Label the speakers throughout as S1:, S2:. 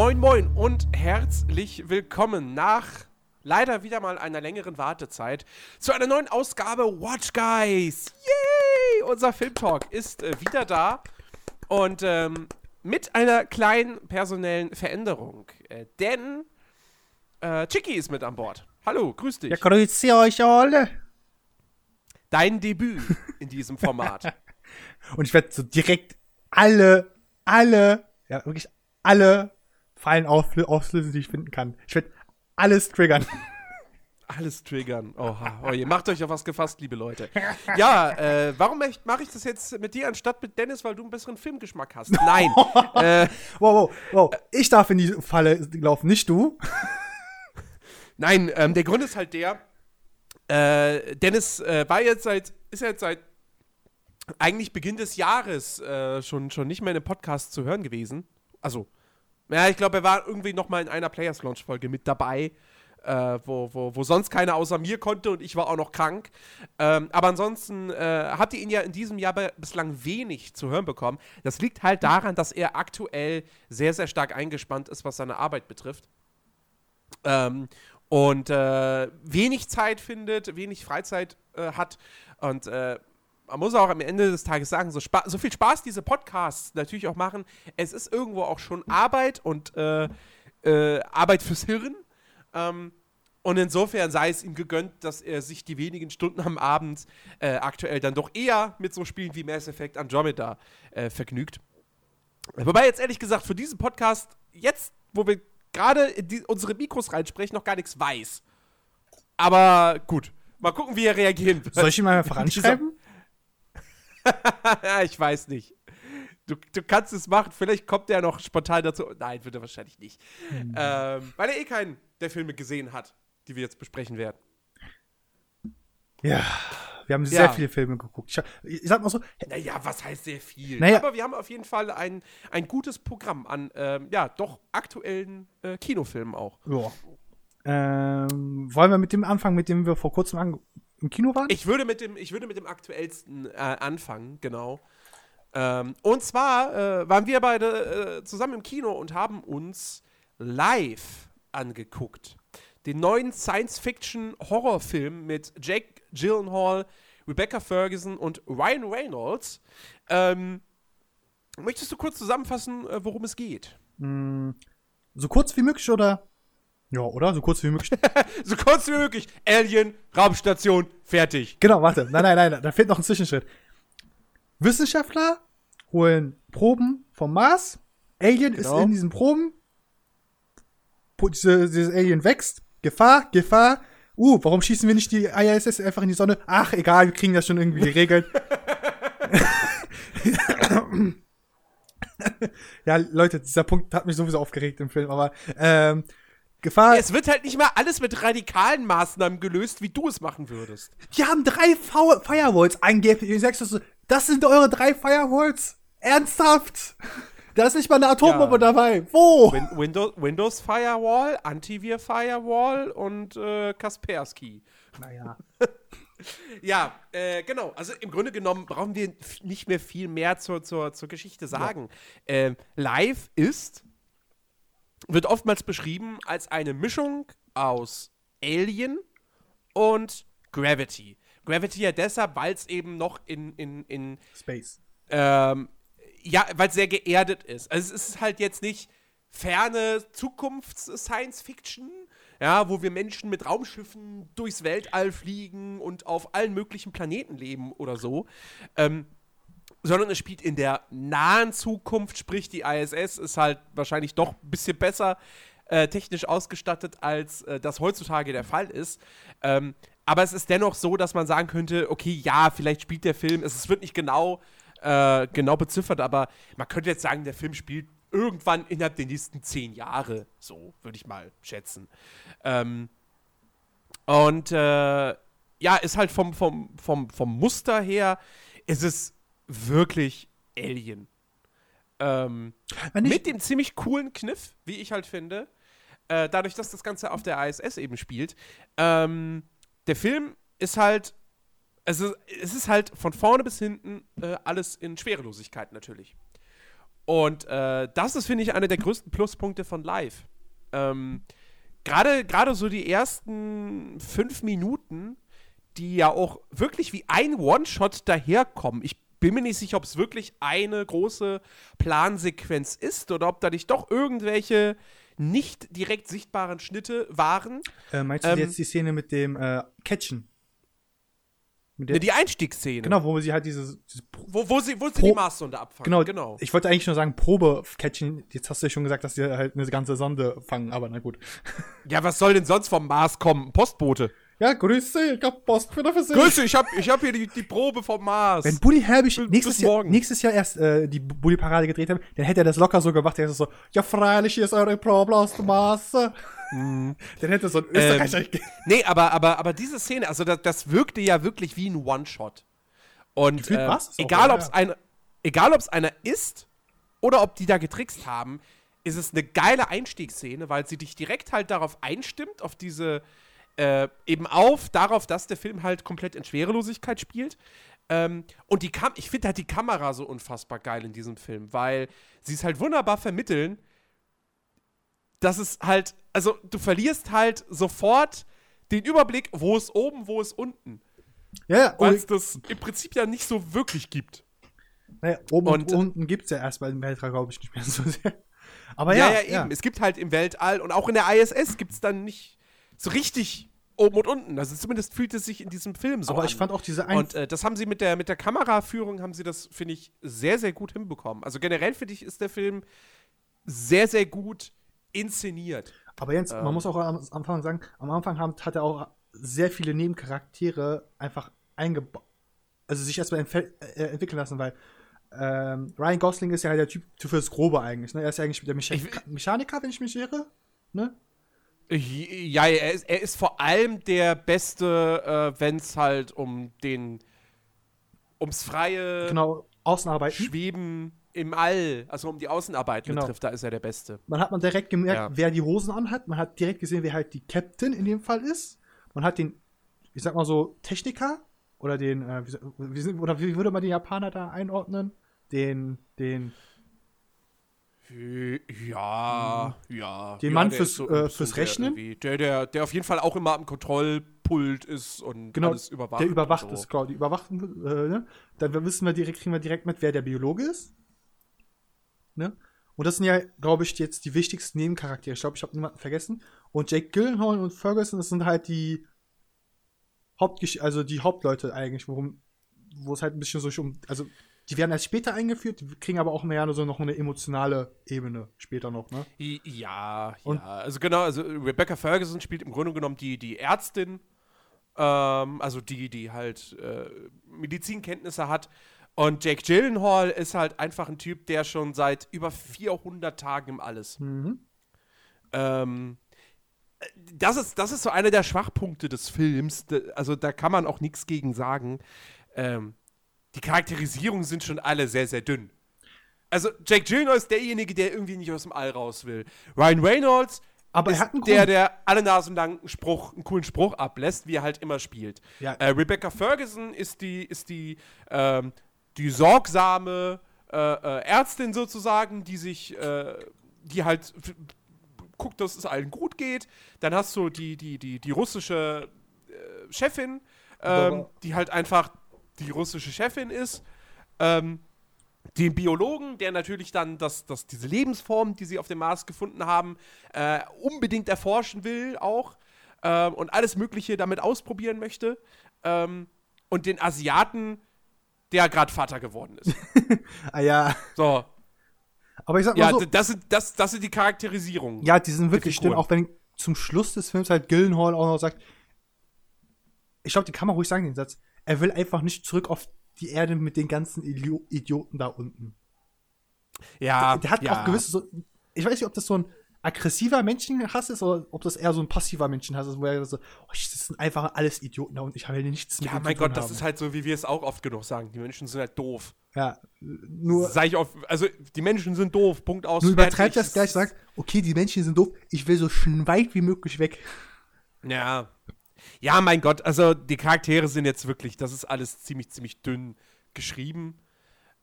S1: Moin Moin und herzlich willkommen nach leider wieder mal einer längeren Wartezeit zu einer neuen Ausgabe Watch Guys. Yay! Unser Filmtalk ist äh, wieder da und ähm, mit einer kleinen personellen Veränderung. Äh, denn äh, Chicky ist mit an Bord. Hallo, grüß dich.
S2: Ja, grüße euch alle.
S1: Dein Debüt in diesem Format.
S2: Und ich werde so direkt alle, alle, ja, wirklich alle Fallen auflö- auflösen, die ich finden kann. Ich werde alles triggern.
S1: Alles triggern. Oha, oh, ihr macht euch auf was gefasst, liebe Leute. Ja, äh, warum mache ich das jetzt mit dir anstatt mit Dennis, weil du einen besseren Filmgeschmack hast? Nein. äh,
S2: Wow, wow, wow. Ich darf in die Falle laufen, nicht du.
S1: nein, ähm, der Grund ist halt der, äh, Dennis äh, war jetzt seit, ist jetzt seit eigentlich Beginn des Jahres äh, schon, schon nicht mehr in einem Podcast zu hören gewesen. Also, ja, ich glaube, er war irgendwie noch mal in einer Players Launch Folge mit dabei, äh, wo, wo, wo sonst keiner außer mir konnte und ich war auch noch krank. Ähm, aber ansonsten äh, habt ihr ihn ja in diesem Jahr bislang wenig zu hören bekommen. Das liegt halt daran, dass er aktuell sehr, sehr stark eingespannt ist, was seine Arbeit betrifft. Ähm, und äh, wenig Zeit findet, wenig Freizeit äh, hat und äh, man muss auch am Ende des Tages sagen, so, so viel Spaß diese Podcasts natürlich auch machen, es ist irgendwo auch schon Arbeit und äh, äh, Arbeit fürs Hirn. Ähm, und insofern sei es ihm gegönnt, dass er sich die wenigen Stunden am Abend äh, aktuell dann doch eher mit so Spielen wie Mass Effect Andromeda äh, vergnügt. Wobei jetzt ehrlich gesagt für diesen Podcast, jetzt, wo wir gerade unsere Mikros reinsprechen, noch gar nichts weiß. Aber gut, mal gucken, wie er reagieren wird.
S2: Soll ich ihn mal voranschreiben?
S1: ich weiß nicht. Du, du kannst es machen, vielleicht kommt er noch spontan dazu. Nein, wird er wahrscheinlich nicht. Ähm, weil er eh keinen der Filme gesehen hat, die wir jetzt besprechen werden.
S2: Ja. Wir haben
S1: Ja.
S2: sehr viele Filme geguckt. Ich, ich sag mal so,
S1: Naja, was heißt sehr viel?
S2: Naja.
S1: Aber wir haben auf jeden Fall ein, ein gutes Programm an, ähm, ja, doch aktuellen äh, Kinofilmen auch.
S2: ja. Ähm, wollen wir mit dem anfangen, mit dem wir vor kurzem an, im Kino waren?
S1: Ich würde mit dem, ich würde mit dem aktuellsten äh, anfangen, genau. Ähm, und zwar äh, waren wir beide äh, zusammen im Kino und haben uns live angeguckt. Den neuen Science-Fiction-Horrorfilm mit Jake Gyllenhaal, Rebecca Ferguson und Ryan Reynolds. Ähm, möchtest du kurz zusammenfassen, äh, worum es geht?
S2: Mm, so kurz wie möglich oder? Ja, oder? So kurz wie möglich.
S1: So kurz wie möglich. Alien, Raumstation, fertig.
S2: genau, warte. Nein, nein, nein, da fehlt noch ein Zwischenschritt. Wissenschaftler holen Proben vom Mars. Alien
S1: Genau.
S2: ist in diesen Proben. Dieses Alien wächst. Gefahr, Gefahr. Uh, warum schießen wir nicht die ISS einfach in die Sonne? Ach, egal, wir kriegen das schon irgendwie geregelt. ja, Leute, dieser Punkt hat mich sowieso aufgeregt im Film, aber ähm, Gefahr.
S1: Es wird halt nicht mal alles mit radikalen Maßnahmen gelöst, wie du es machen würdest.
S2: Die haben drei Fa- Firewalls angeblich. Ich sagst das sind eure drei Firewalls? Ernsthaft? Da ist nicht mal eine Atombombe
S1: Ja.
S2: dabei. Wo?
S1: Win Windows, Windows Firewall, Antivir Firewall und äh, Kaspersky.
S2: Naja.
S1: Ja, äh, genau. Also im Grunde genommen brauchen wir f- nicht mehr viel mehr zur, zur, zur Geschichte sagen. Ähm, Live ist, wird oftmals beschrieben als eine Mischung aus Alien und Gravity. Gravity ja deshalb, weil es eben noch in, in, in
S2: Space.
S1: ähm, ja, weil es sehr geerdet ist. Also es ist halt jetzt nicht ferne Zukunfts-Science-Fiction, ja, wo wir Menschen mit Raumschiffen durchs Weltall fliegen und auf allen möglichen Planeten leben oder so. Ähm, sondern es spielt in der nahen Zukunft, sprich die ISS ist halt wahrscheinlich doch ein bisschen besser äh, technisch ausgestattet, als äh, das heutzutage der Fall ist. Ähm, aber es ist dennoch so, dass man sagen könnte, okay, ja, vielleicht spielt der Film, es, wird nicht genau, äh, genau beziffert, aber man könnte jetzt sagen, der Film spielt irgendwann innerhalb der nächsten zehn Jahre, so würde ich mal schätzen. Ähm, und äh, ja, ist halt vom, vom, vom, vom Muster her, ist es wirklich Alien. Ähm, mit dem ziemlich coolen Kniff, wie ich halt finde, äh, dadurch, dass das Ganze auf der ISS eben spielt. Ähm, der Film ist halt, also es ist halt von vorne bis hinten äh, alles in Schwerelosigkeit natürlich. Und äh, das ist, finde ich, einer der größten Pluspunkte von Live. Ähm, Gerade so die ersten fünf Minuten, die ja auch wirklich wie ein One-Shot daherkommen. Ich bin mir nicht sicher, ob es wirklich eine große Plansequenz ist oder ob da nicht doch irgendwelche nicht direkt sichtbaren Schnitte waren.
S2: Äh, meinst du ähm, jetzt die Szene mit dem äh, Catchen?
S1: Mit der, die Einstiegsszene.
S2: Genau, wo sie halt dieses. dieses
S1: wo, wo sie, wo sie die Marssonde abfangen.
S2: Genau, genau. Ich wollte eigentlich nur sagen, Probe-Catchen. Jetzt hast du ja schon gesagt, dass sie halt eine ganze Sonde fangen, aber na gut.
S1: Ja, was soll denn sonst vom Mars kommen? Postbote.
S2: Ja, grüße, ich hab Post
S1: wieder für Sie. Grüße, ich hab, ich hab hier die, die Probe vom Mars.
S2: Wenn Bully Herbig nächstes, Jahr, nächstes Jahr erst äh, die Bully-Parade gedreht hat, dann hätte er das locker so gemacht. Er ist so, ja freilich, hier ist eure Probe aus dem Mars. Mm. Dann hätte so ein Österreicher.
S1: Ähm, nee, aber, aber, aber diese Szene, also das, das wirkte ja wirklich wie ein One-Shot. Und äh, egal, ob es ein, egal, ob es einer ist oder ob die da getrickst haben, ist es eine geile Einstiegsszene, weil sie dich direkt halt darauf einstimmt, auf diese äh, eben auf, darauf, dass der Film halt komplett in Schwerelosigkeit spielt. Ähm, und die Kam ich finde halt die Kamera so unfassbar geil in diesem Film, weil sie es halt wunderbar vermitteln, dass es halt, also du verlierst halt sofort den Überblick, wo ist oben, wo ist unten.
S2: Ja,
S1: weil es das im Prinzip ja nicht so wirklich gibt.
S2: Naja, oben und, und unten gibt es ja erstmal im Weltraum, glaube ich, nicht mehr so sehr.
S1: Aber ja, ja, ja, eben. Ja. Es gibt halt im Weltall und auch in der ISS gibt es dann nicht so richtig oben und unten. Also zumindest fühlt es sich in diesem Film so
S2: Aber
S1: an.
S2: ich fand auch diese
S1: Ein Und äh, das haben sie mit der, mit der Kameraführung, haben sie das, finde ich, sehr, sehr gut hinbekommen. Also generell, finde ich, ist der Film sehr, sehr gut inszeniert.
S2: Aber Jens, ähm. man muss auch am Anfang sagen, am Anfang hat, hat er auch sehr viele Nebencharaktere einfach eingebaut, also sich erstmal äh, entwickeln lassen, weil ähm, Ryan Gosling ist ja halt der Typ fürs Grobe eigentlich. Ne? Er ist ja eigentlich der Mecha ich, Mechaniker, wenn ich mich irre. Ne?
S1: Ja, er ist, er ist vor allem der Beste, äh, wenn es halt um den ums freie
S2: genau, Außenarbeiten.
S1: Schweben im All, also um die Außenarbeiten genau. betrifft, da ist er der Beste.
S2: Man hat man direkt gemerkt, ja. wer die Hosen anhat. Man hat direkt gesehen, wer halt die Captain in dem Fall ist. Man hat den, ich sag mal so, Techniker oder den, äh, wie, oder wie würde man die Japaner da einordnen? Den, den
S1: ja, ja.
S2: Den Mann fürs, so, äh, fürs Rechnen?
S1: Der, der, der auf jeden Fall auch immer am Kontrollpult ist und
S2: genau, alles überwacht. Der überwacht so. ist, genau. Die überwachten, äh, ne? Dann wissen wir direkt, kriegen wir direkt mit, wer der Biologe ist. Ne? Und das sind ja, glaube ich, jetzt die wichtigsten Nebencharaktere. Ich glaube, ich habe niemanden vergessen. Und Jake Gyllenhaal und Ferguson, das sind halt die Hauptgesch also die Hauptleute eigentlich, worum, wo es halt ein bisschen so um, also die werden erst später eingeführt, kriegen aber auch mehr so noch eine emotionale Ebene später noch, ne?
S1: Ja, Und ja. Also genau, also Rebecca Ferguson spielt im Grunde genommen die, die Ärztin, ähm, also die, die halt äh, Medizinkenntnisse hat. Und Jake Gyllenhaal ist halt einfach ein Typ, der schon seit über 400 Tagen im Alles. Mhm. Ähm, das ist, das ist so einer der Schwachpunkte des Films. Also da kann man auch nichts gegen sagen. Ähm, die Charakterisierungen sind schon alle sehr, sehr dünn. Also, Jake Gyllenhaal ist derjenige, der irgendwie nicht aus dem All raus will. Ryan Reynolds
S2: aber
S1: ist der, der alle Nasen lang einen, Spruch, einen coolen Spruch ablässt, wie er halt immer spielt. Ja. Äh, Rebecca Ferguson ist die, ist die, ähm, die sorgsame äh, äh, Ärztin sozusagen, die sich, äh, die halt guckt, dass es allen gut geht. Dann hast du die, die, die, die russische äh, Chefin, ähm, die halt einfach die russische Chefin ist, ähm, den Biologen, der natürlich dann das, das, diese Lebensform, die sie auf dem Mars gefunden haben, äh, unbedingt erforschen will auch äh, und alles Mögliche damit ausprobieren möchte. Ähm, und den Asiaten, der gerade Vater geworden ist.
S2: ah ja.
S1: So.
S2: Aber ich sag mal ja, so.
S1: Das sind, das, das sind die Charakterisierungen.
S2: Ja, die sind wirklich schlimm, auch wenn zum Schluss des Films halt Gillenhall auch noch sagt, ich glaube, die kann man ruhig sagen, den Satz, er will einfach nicht zurück auf die Erde mit den ganzen Idioten da unten.
S1: Ja.
S2: Der, der hat
S1: ja.
S2: auch gewisse so, ich weiß nicht, ob das so ein aggressiver Menschenhass ist oder ob das eher so ein passiver Menschenhass ist, wo er so, oh, das sind einfach alles Idioten da und ich habe nichts
S1: mit Ja, mein Gott, das haben. ist halt so, wie wir es auch oft genug sagen. Die Menschen sind halt doof.
S2: Ja, nur.
S1: Sag ich oft, also die Menschen sind doof, Punkt aus.
S2: Nur übertreibt das gleich, sagt, okay, die Menschen sind doof, ich will so weit wie möglich weg.
S1: Ja. Ja, mein Gott, also die Charaktere sind jetzt wirklich, das ist alles ziemlich, ziemlich dünn geschrieben.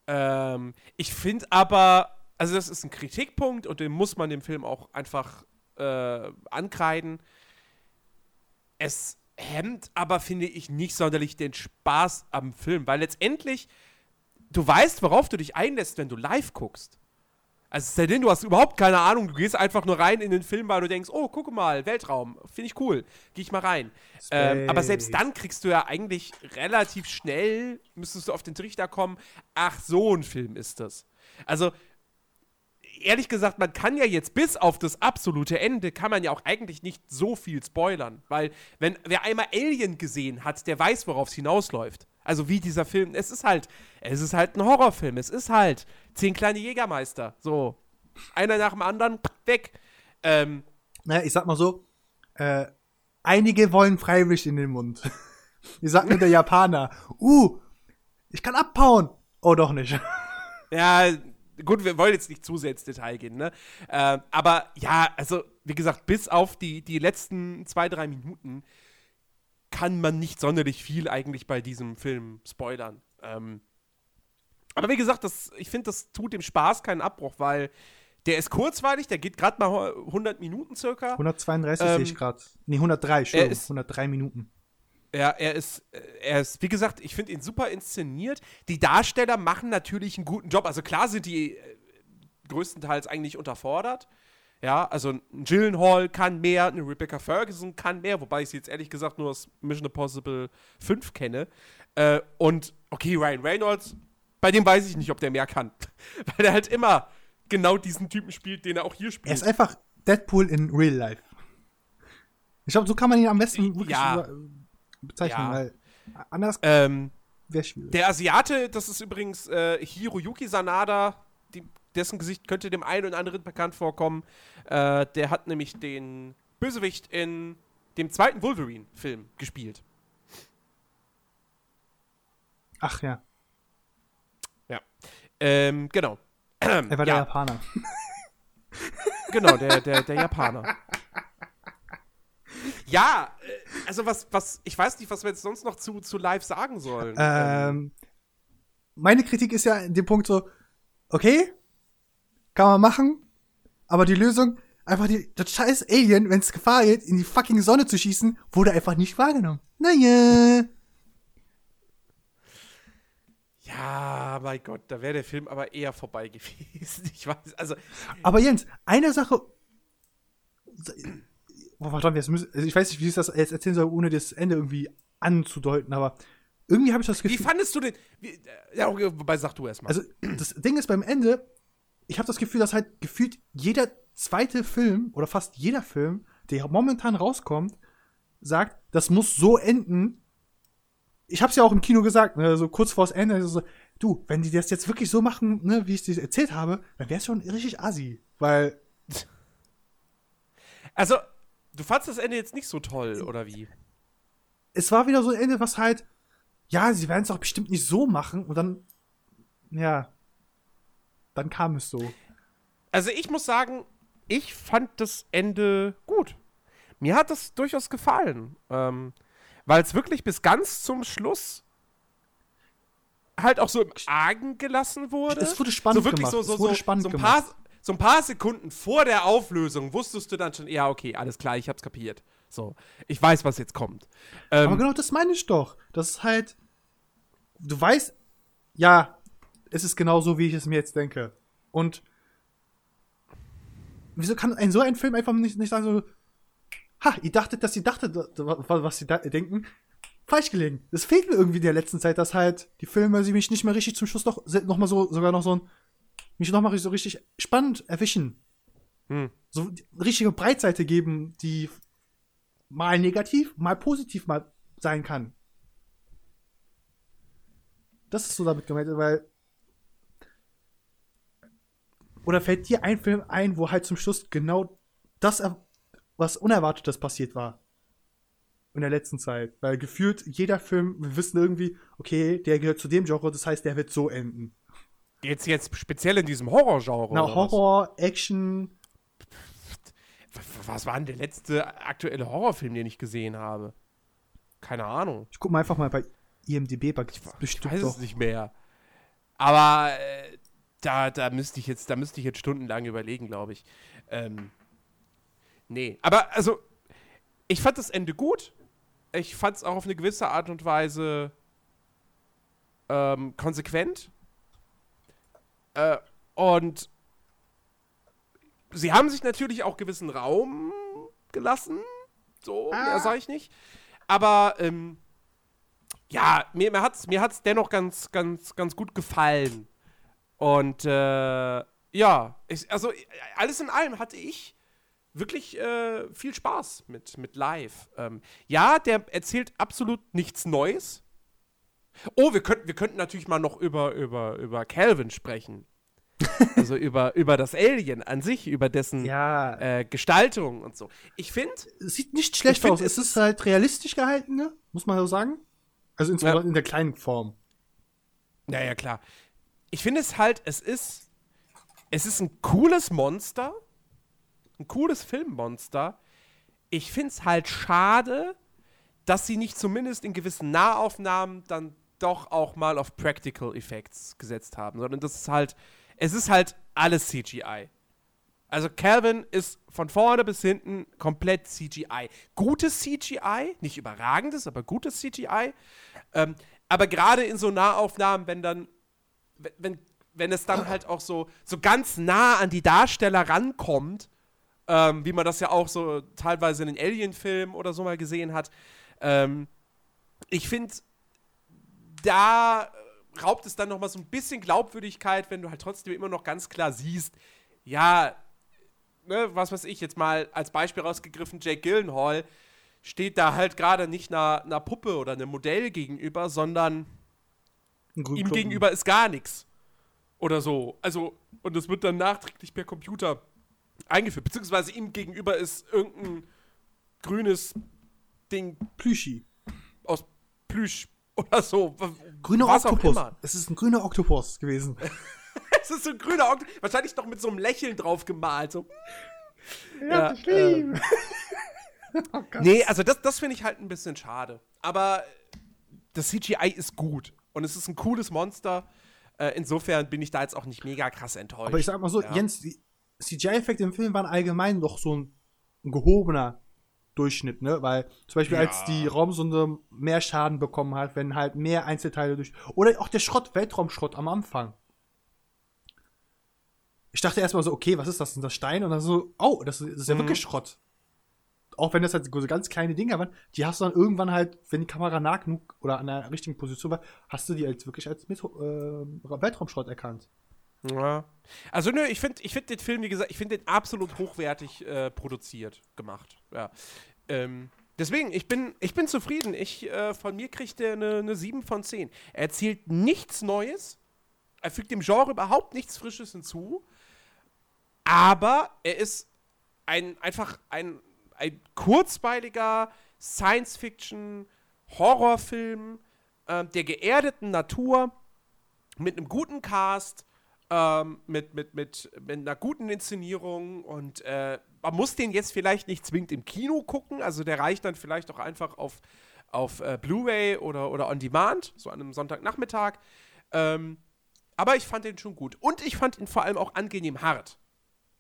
S1: Ähm, ich finde aber, also das ist ein Kritikpunkt und den muss man dem Film auch einfach äh, ankreiden. Es hemmt aber, finde ich, nicht sonderlich den Spaß am Film, weil letztendlich du weißt, worauf du dich einlässt, wenn du live guckst. Also, sei denn, du hast überhaupt keine Ahnung, du gehst einfach nur rein in den Film, weil du denkst, oh, guck mal, Weltraum, finde ich cool, geh ich mal rein. Ähm, aber selbst dann kriegst du ja eigentlich relativ schnell, müsstest du auf den Trichter kommen, ach, so ein Film ist das. Also, ehrlich gesagt, man kann ja jetzt bis auf das absolute Ende, kann man ja auch eigentlich nicht so viel spoilern, weil wenn wer einmal Alien gesehen hat, der weiß, worauf es hinausläuft. Also wie dieser Film, es ist halt, es ist halt ein Horrorfilm, es ist halt zehn kleine Jägermeister, so einer nach dem anderen weg. Ähm,
S2: naja, ich sag mal so, äh, einige wollen freiwillig in den Mund. Wie sagt mir der Japaner? Uh, ich kann abhauen. Oh, doch nicht.
S1: Ja, gut, wir wollen jetzt nicht zu sehr ins Detail gehen, ne? Äh, aber ja, also, wie gesagt, bis auf die, die letzten zwei, drei Minuten kann man nicht sonderlich viel eigentlich bei diesem Film spoilern. Ähm, aber wie gesagt, das, ich finde, das tut dem Spaß keinen Abbruch, weil der ist kurzweilig, der geht gerade mal 100 Minuten circa.
S2: 132 ähm, sehe ich gerade. Nee, 103, schon. 103 Minuten.
S1: Ja, er ist, er ist, wie gesagt, ich finde ihn super inszeniert. Die Darsteller machen natürlich einen guten Job. Also klar sind die äh, größtenteils eigentlich unterfordert. Ja, also ein Gyllenhaal kann mehr, eine Rebecca Ferguson kann mehr, wobei ich sie jetzt ehrlich gesagt nur aus Mission Impossible 5 kenne. Äh, und okay, Ryan Reynolds, bei dem weiß ich nicht, ob der mehr kann. Weil er halt immer genau diesen Typen spielt, den er auch hier spielt.
S2: Er ist einfach Deadpool in Real Life. Ich glaube, so kann man ihn am besten wirklich ja. bezeichnen, ja. weil anders
S1: ähm, wäre schwierig. Der Asiate, das ist übrigens äh, Hiroyuki Sanada, dessen Gesicht könnte dem einen oder anderen bekannt vorkommen. Äh, der hat nämlich den Bösewicht in dem zweiten Wolverine-Film gespielt.
S2: Ach ja.
S1: Ja. Ähm, genau.
S2: Er war ja. der Japaner.
S1: Genau, der, der, der Japaner. Ja, äh, also was, was, ich weiß nicht, was wir jetzt sonst noch zu, zu live sagen sollen.
S2: Ähm, meine Kritik ist ja in dem Punkt so, okay, kann man machen. Aber die Lösung, einfach die, das scheiß Alien, wenn es Gefahr geht, in die fucking Sonne zu schießen, wurde einfach nicht wahrgenommen. Naja.
S1: Ja, mein Gott, da wäre der Film aber eher vorbei gewesen. Ich weiß, also.
S2: Aber Jens, eine Sache. Oh, warte, müssen, also ich weiß nicht, wie ich das jetzt erzählen soll, ohne das Ende irgendwie anzudeuten, aber irgendwie habe ich das
S1: Gefühl. Wie fandest du den? Wie, ja, wobei sag du erstmal.
S2: Also, das Ding ist beim Ende, ich habe das Gefühl, dass halt gefühlt jeder zweite Film oder fast jeder Film, der momentan rauskommt, sagt, das muss so enden. Ich habe es ja auch im Kino gesagt, ne, so kurz vors Ende, so, du, wenn die das jetzt wirklich so machen, ne, wie ich es dir erzählt habe, dann wäre es schon richtig assi, weil
S1: also du fandst das Ende jetzt nicht so toll oder wie?
S2: Es war wieder so ein Ende, was halt ja, sie werden es auch bestimmt nicht so machen und dann ja, dann kam es so.
S1: Also ich muss sagen, ich fand das Ende gut. Mir hat das durchaus gefallen. Ähm, weil es wirklich bis ganz zum Schluss halt auch so im Argen gelassen wurde.
S2: Es wurde spannend
S1: so wirklich
S2: gemacht.
S1: So, so, so, so, ein paar, so ein paar Sekunden vor der Auflösung wusstest du dann schon, ja, okay, alles klar, ich hab's kapiert. So, ich weiß, was jetzt kommt.
S2: Ähm, Aber genau das meine ich doch. Das ist halt, du weißt, ja, es ist genau so, wie ich es mir jetzt denke. Und wieso kann ein so ein Film einfach nicht, nicht sagen so, ha, ihr dachtet, dass ihr dachtet, was sie da denken, falsch gelegen. Es fehlt mir irgendwie in der letzten Zeit, dass halt die Filme sie mich nicht mehr richtig zum Schluss noch, noch mal so, sogar noch so ein, mich noch mal so richtig spannend erwischen. Hm. So richtige Breitseite geben, die mal negativ, mal positiv mal sein kann. Das ist so damit gemeint, weil oder fällt dir ein Film ein, wo halt zum Schluss genau das, was Unerwartetes passiert war. In der letzten Zeit. Weil gefühlt jeder Film, wir wissen irgendwie, okay, der gehört zu dem Genre, das heißt, der wird so enden.
S1: Jetzt, jetzt speziell in diesem Horrorgenre.
S2: Na, Horror, was? Action.
S1: Was war denn der letzte aktuelle Horrorfilm, den ich gesehen habe? Keine Ahnung.
S2: Ich guck mal einfach mal bei IMDb, bei
S1: ich, ich weiß doch. es nicht mehr. Aber äh, da, da müsste ich jetzt, da müsste ich jetzt stundenlang überlegen, glaube ich. Ähm, nee, aber also, ich fand das Ende gut. Ich fand es auch auf eine gewisse Art und Weise ähm, konsequent. Äh, und sie haben sich natürlich auch gewissen Raum gelassen. So, ah. mehr sage ich nicht. Aber ähm, ja, mir, mir hat es mir hat's dennoch ganz, ganz, ganz gut gefallen. Und äh, ja, ich, also alles in allem hatte ich wirklich äh, viel Spaß mit, mit Live. Ähm, ja, der erzählt absolut nichts Neues. Oh, wir könnten, wir könnten natürlich mal noch über, über, über Calvin sprechen. also über, über das Alien an sich, über dessen ja. äh, Gestaltung und so. Ich finde.
S2: Sieht nicht schlecht aus. Es ist halt realistisch gehalten, ne? Muss man so sagen. Also insbesondere ja. in der kleinen Form.
S1: Ja, ja, klar. Ich finde es halt, es ist. Es ist ein cooles Monster. Ein cooles Filmmonster. Ich finde es halt schade, dass sie nicht zumindest in gewissen Nahaufnahmen dann doch auch mal auf Practical Effects gesetzt haben, sondern das ist halt, es ist halt alles CGI. Also Calvin ist von vorne bis hinten komplett CGI. Gutes CGI, nicht überragendes, aber gutes CGI. Ähm, aber gerade in so Nahaufnahmen, wenn dann, wenn, wenn es dann halt auch so, so ganz nah an die Darsteller rankommt, ähm, wie man das ja auch so teilweise in den Alien-Filmen oder so mal gesehen hat, ähm, ich finde, da raubt es dann noch mal so ein bisschen Glaubwürdigkeit, wenn du halt trotzdem immer noch ganz klar siehst, ja, ne, was weiß ich, jetzt mal als Beispiel rausgegriffen, Jake Gyllenhaal steht da halt gerade nicht einer, einer Puppe oder einem Modell gegenüber, sondern ihm gegenüber ist gar nichts. Oder so. Also, und das wird dann nachträglich per Computer eingeführt. Beziehungsweise ihm gegenüber ist irgendein grünes Ding.
S2: Plüschi.
S1: Aus Plüsch oder so.
S2: Grüner Was Oktopus. Es ist ein grüner Oktopus gewesen.
S1: es ist so ein grüner Oktopus. Wahrscheinlich noch mit so einem Lächeln drauf gemalt. So.
S2: Ja, ja äh,
S1: oh nee, also das, das finde ich halt ein bisschen schade. Aber das CGI ist gut. Und es ist ein cooles Monster. Äh, insofern bin ich da jetzt auch nicht mega krass enttäuscht.
S2: Aber ich sag mal so, ja. Jens, die CGI-Effekte im Film waren allgemein doch so ein, ein gehobener Durchschnitt, ne? Weil zum Beispiel, ja. als die Raumsonde mehr Schaden bekommen hat, wenn halt mehr Einzelteile durch. Oder auch der Schrott, Weltraumschrott am Anfang. Ich dachte erstmal so, okay, was ist das? Sind das Steine? Und dann so, oh, das ist, das ist ja mhm. wirklich Schrott. Auch wenn das halt so ganz kleine Dinge waren, die hast du dann irgendwann halt, wenn die Kamera nah genug oder an der richtigen Position war, hast du die als wirklich als Met äh, Weltraumschrott erkannt.
S1: Ja. Also nö, ich finde ich find den Film, wie gesagt, ich finde den absolut hochwertig äh, produziert, gemacht. Ja. Ähm, deswegen, ich bin, ich bin zufrieden. Ich, äh, von mir kriegt er eine, eine 7 von 10. Er erzählt nichts Neues. Er fügt dem Genre überhaupt nichts Frisches hinzu. Aber er ist ein, einfach ein, ein kurzweiliger Science-Fiction-Horrorfilm äh, der geerdeten Natur mit einem guten Cast, ähm, mit, mit, mit, mit einer guten Inszenierung und äh, man muss den jetzt vielleicht nicht zwingend im Kino gucken, also der reicht dann vielleicht auch einfach auf, auf äh, Blu-ray oder, oder on Demand, so an einem Sonntagnachmittag. Ähm, aber ich fand den schon gut. Und ich fand ihn vor allem auch angenehm hart.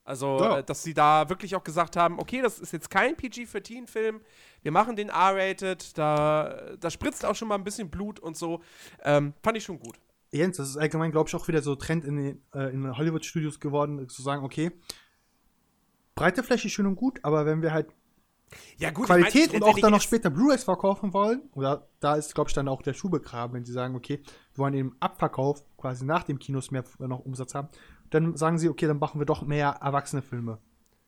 S1: Also, ja. äh, dass sie da wirklich auch gesagt haben, okay, das ist jetzt kein PG-13-Film, wir machen den R-rated, da, da spritzt auch schon mal ein bisschen Blut und so. Ähm, fand ich schon gut.
S2: Jens, das ist allgemein, glaube ich, auch wieder so Trend in, den, äh, in Hollywood-Studios geworden, zu sagen, okay, breite Fläche schön und gut, aber wenn wir halt
S1: ja, gut,
S2: Qualität ich mein, und auch dann noch später Blu-rays verkaufen wollen, oder da ist, glaube ich, dann auch der Schuh begraben, wenn sie sagen, okay, wir wollen eben Abverkauf quasi nach dem Kinos mehr noch Umsatz haben, dann sagen sie, okay, dann machen wir doch mehr erwachsene Filme.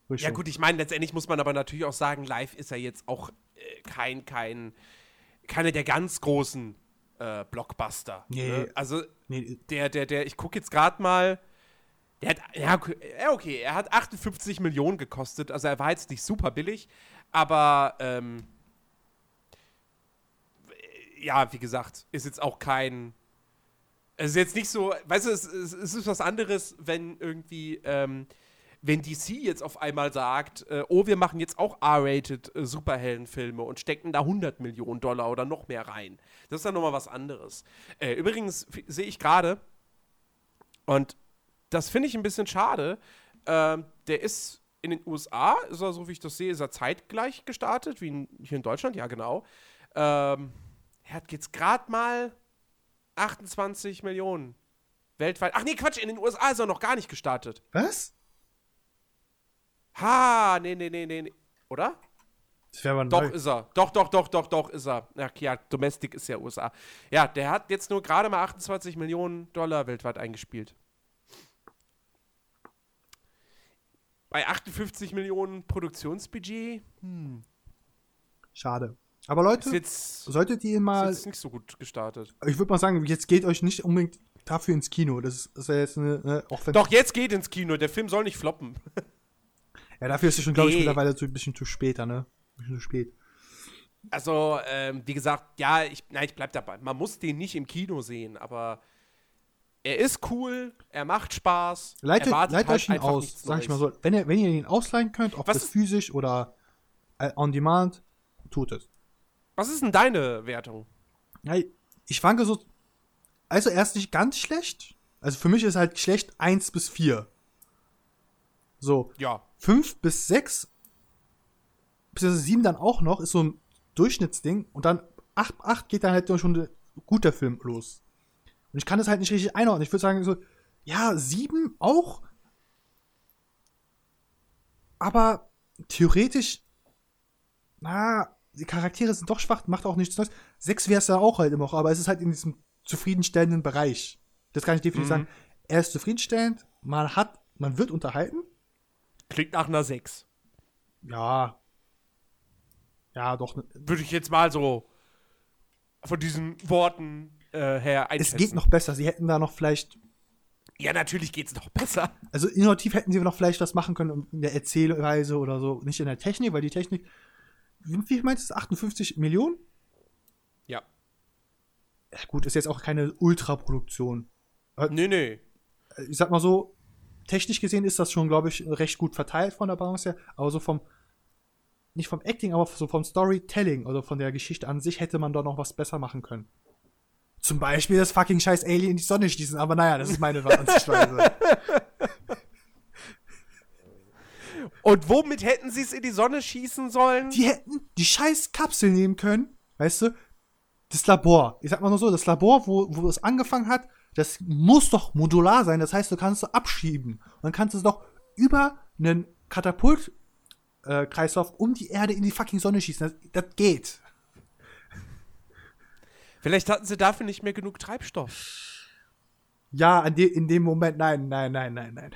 S1: Ja, gut, ich meine, letztendlich muss man aber natürlich auch sagen, live ist er jetzt auch äh, kein, kein, keine der ganz großen äh, Blockbuster.
S2: Nee.
S1: Ne? Also, nee. der, der, der, ich gucke jetzt gerade mal, Der hat, ja, okay, er hat 58 Millionen gekostet, also er war jetzt nicht super billig, aber ähm, ja, wie gesagt, ist jetzt auch kein. Es ist jetzt nicht so, weißt du, es, es, es ist was anderes, wenn irgendwie, ähm, wenn DC jetzt auf einmal sagt, äh, oh, wir machen jetzt auch R-rated äh, Superheldenfilme und stecken da 100 Millionen Dollar oder noch mehr rein. Das ist dann nochmal was anderes. Äh, übrigens sehe ich gerade, und das finde ich ein bisschen schade, ähm, der ist in den USA, ist er, so wie ich das sehe, ist er zeitgleich gestartet, wie in, hier in Deutschland, ja genau. Ähm, er hat jetzt gerade mal 28 Millionen weltweit. Ach nee, Quatsch, in den USA ist er noch gar nicht gestartet.
S2: Was?
S1: Ha, nee, nee, nee, nee. Oder?
S2: Das wäre
S1: Doch, neu. ist er. Doch, doch, doch, doch, doch, ist er. Ach ja, Domestic ist ja USA. Ja, der hat jetzt nur gerade mal 28 Millionen Dollar weltweit eingespielt. Bei 58 Millionen Produktionsbudget? Hm.
S2: Schade. Aber Leute,
S1: jetzt,
S2: solltet ihr mal.
S1: Ist jetzt nicht so gut gestartet.
S2: Ich würde mal sagen, jetzt geht euch nicht unbedingt dafür ins Kino. Das ist, ist ja jetzt eine, ne,
S1: auch wenn Doch, jetzt geht ins Kino. Der Film soll nicht floppen.
S2: ja, dafür ist es schon, glaube ich, mittlerweile so ein bisschen zu später, ne? Ein bisschen zu spät.
S1: Also, ähm, wie gesagt, ja, ich, nein, ich bleib dabei. Man muss den nicht im Kino sehen, aber er ist cool, er macht Spaß.
S2: Leitet, leitet halt euch ihn aus, sag ich mal so. Wenn ihr, wenn ihr ihn ausleihen könnt, ob Was das physisch oder äh, on demand, tut es.
S1: Was ist denn deine Wertung?
S2: Ja, ich fange so. Also, erst nicht ganz schlecht. Also, für mich ist halt schlecht 1 bis 4. So.
S1: Ja.
S2: 5 bis 6, bis 7 dann auch noch, ist so ein Durchschnittsding. Und dann 8, 8 geht dann halt schon ein guter Film los. Und ich kann das halt nicht richtig einordnen. Ich würde sagen, so, ja, 7 auch. Aber theoretisch, na, die Charaktere sind doch schwach, macht auch nichts Neues. Sechs wäre es ja auch halt immer noch, aber es ist halt in diesem zufriedenstellenden Bereich. Das kann ich definitiv mhm. sagen. Er ist zufriedenstellend, man hat, man wird unterhalten.
S1: Klingt nach einer Sechs.
S2: Ja. Ja, doch.
S1: Würde ich jetzt mal so von diesen Worten äh, her
S2: einschätzen. Es geht noch besser. Sie hätten da noch vielleicht.
S1: Ja, natürlich geht es noch besser.
S2: Also innovativ hätten sie noch vielleicht was machen können in der Erzählweise oder so. Nicht in der Technik, weil die Technik wie viel meinst du, 58 Millionen?
S1: Ja.
S2: ja. Gut, ist jetzt auch keine Ultraproduktion.
S1: Nee, nee.
S2: Ich sag mal so, technisch gesehen ist das schon, glaube ich, recht gut verteilt von der Balance her, aber so vom, nicht vom Acting, aber so vom Storytelling, also von der Geschichte an sich, hätte man da noch was besser machen können. Zum Beispiel das fucking scheiß Alien in die Sonne schießen, aber naja, das ist meine Ansichtweise.
S1: Und womit hätten sie es in die Sonne schießen sollen?
S2: Die hätten die scheiß Kapsel nehmen können, weißt du? Das Labor. Ich sag mal nur so, das Labor, wo, wo es angefangen hat, das muss doch modular sein. Das heißt, du kannst es abschieben. Und dann kannst du es doch über einen Katapultkreislauf äh, um die Erde in die fucking Sonne schießen. Das, das geht.
S1: Vielleicht hatten sie dafür nicht mehr genug Treibstoff.
S2: Ja, de in dem Moment, nein, nein, nein, nein, nein.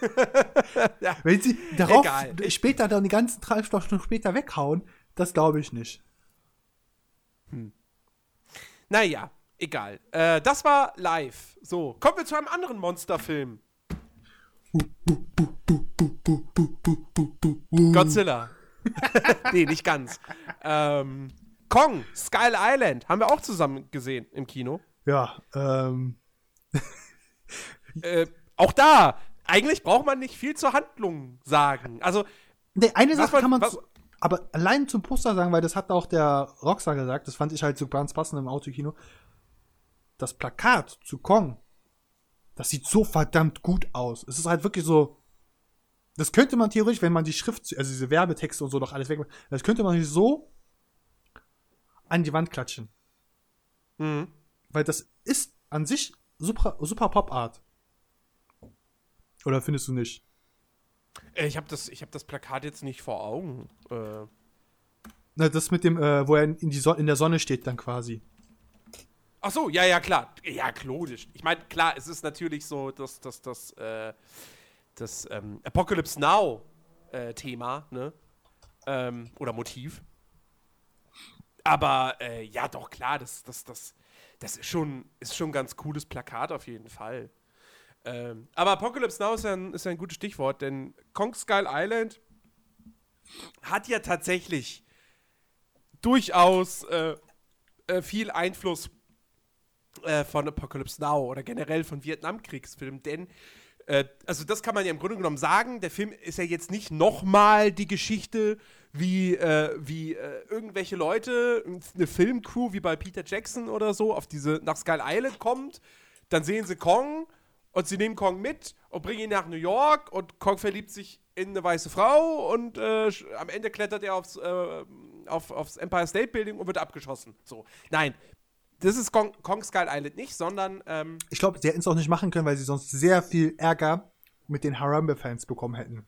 S2: ja, Wenn sie darauf egal. später dann die ganzen Treibstoffe noch später weghauen, das glaube ich nicht.
S1: Hm. Naja, egal. Äh, das war live. So, kommen wir zu einem anderen Monsterfilm. Godzilla. nee, nicht ganz. Ähm, Kong, Skull Island, haben wir auch zusammen gesehen im Kino.
S2: Ja, ähm.
S1: äh, auch da, eigentlich braucht man nicht viel zur Handlung sagen. Also.
S2: Nee, eine Sache man, kann man. Was, aber allein zum Poster sagen, weil das hat auch der Rockstar gesagt, das fand ich halt so ganz passend im Autokino. Das Plakat zu Kong, das sieht so verdammt gut aus. Es ist halt wirklich so. Das könnte man theoretisch, wenn man die Schrift, also diese Werbetexte und so doch alles weg, das könnte man so an die Wand klatschen. Mhm. Weil das ist an sich super, super Pop-Art. Oder findest du nicht?
S1: Äh, ich habe das, hab das Plakat jetzt nicht vor Augen. Äh.
S2: Na, das mit dem, äh, wo er in, die so in der Sonne steht dann quasi.
S1: Ach so, ja, ja, klar. Ja, logisch. Ich meine, klar, es ist natürlich so, dass das, das, äh, das ähm, Apocalypse Now äh, Thema, ne? Ähm, oder Motiv. Aber äh, ja, doch, klar, das, das, das, das ist schon, ist schon ein ganz cooles Plakat auf jeden Fall. Ähm, aber Apocalypse Now ist ein, ist ein gutes Stichwort, denn Kong Skull Island hat ja tatsächlich durchaus äh, äh, viel Einfluss äh, von Apocalypse Now oder generell von Vietnamkriegsfilmen, denn also das kann man ja im Grunde genommen sagen, der Film ist ja jetzt nicht nochmal die Geschichte, wie, äh, wie äh, irgendwelche Leute, eine Filmcrew wie bei Peter Jackson oder so, auf diese, nach Skull Island kommt, dann sehen sie Kong und sie nehmen Kong mit und bringen ihn nach New York und Kong verliebt sich in eine weiße Frau und äh, am Ende klettert er aufs, äh, auf, aufs Empire State Building und wird abgeschossen. So. Nein, das ist Kong, Kong Skull Island nicht, sondern. Ähm,
S2: ich glaube, sie hätten es auch nicht machen können, weil sie sonst sehr viel Ärger mit den Harambe-Fans bekommen hätten.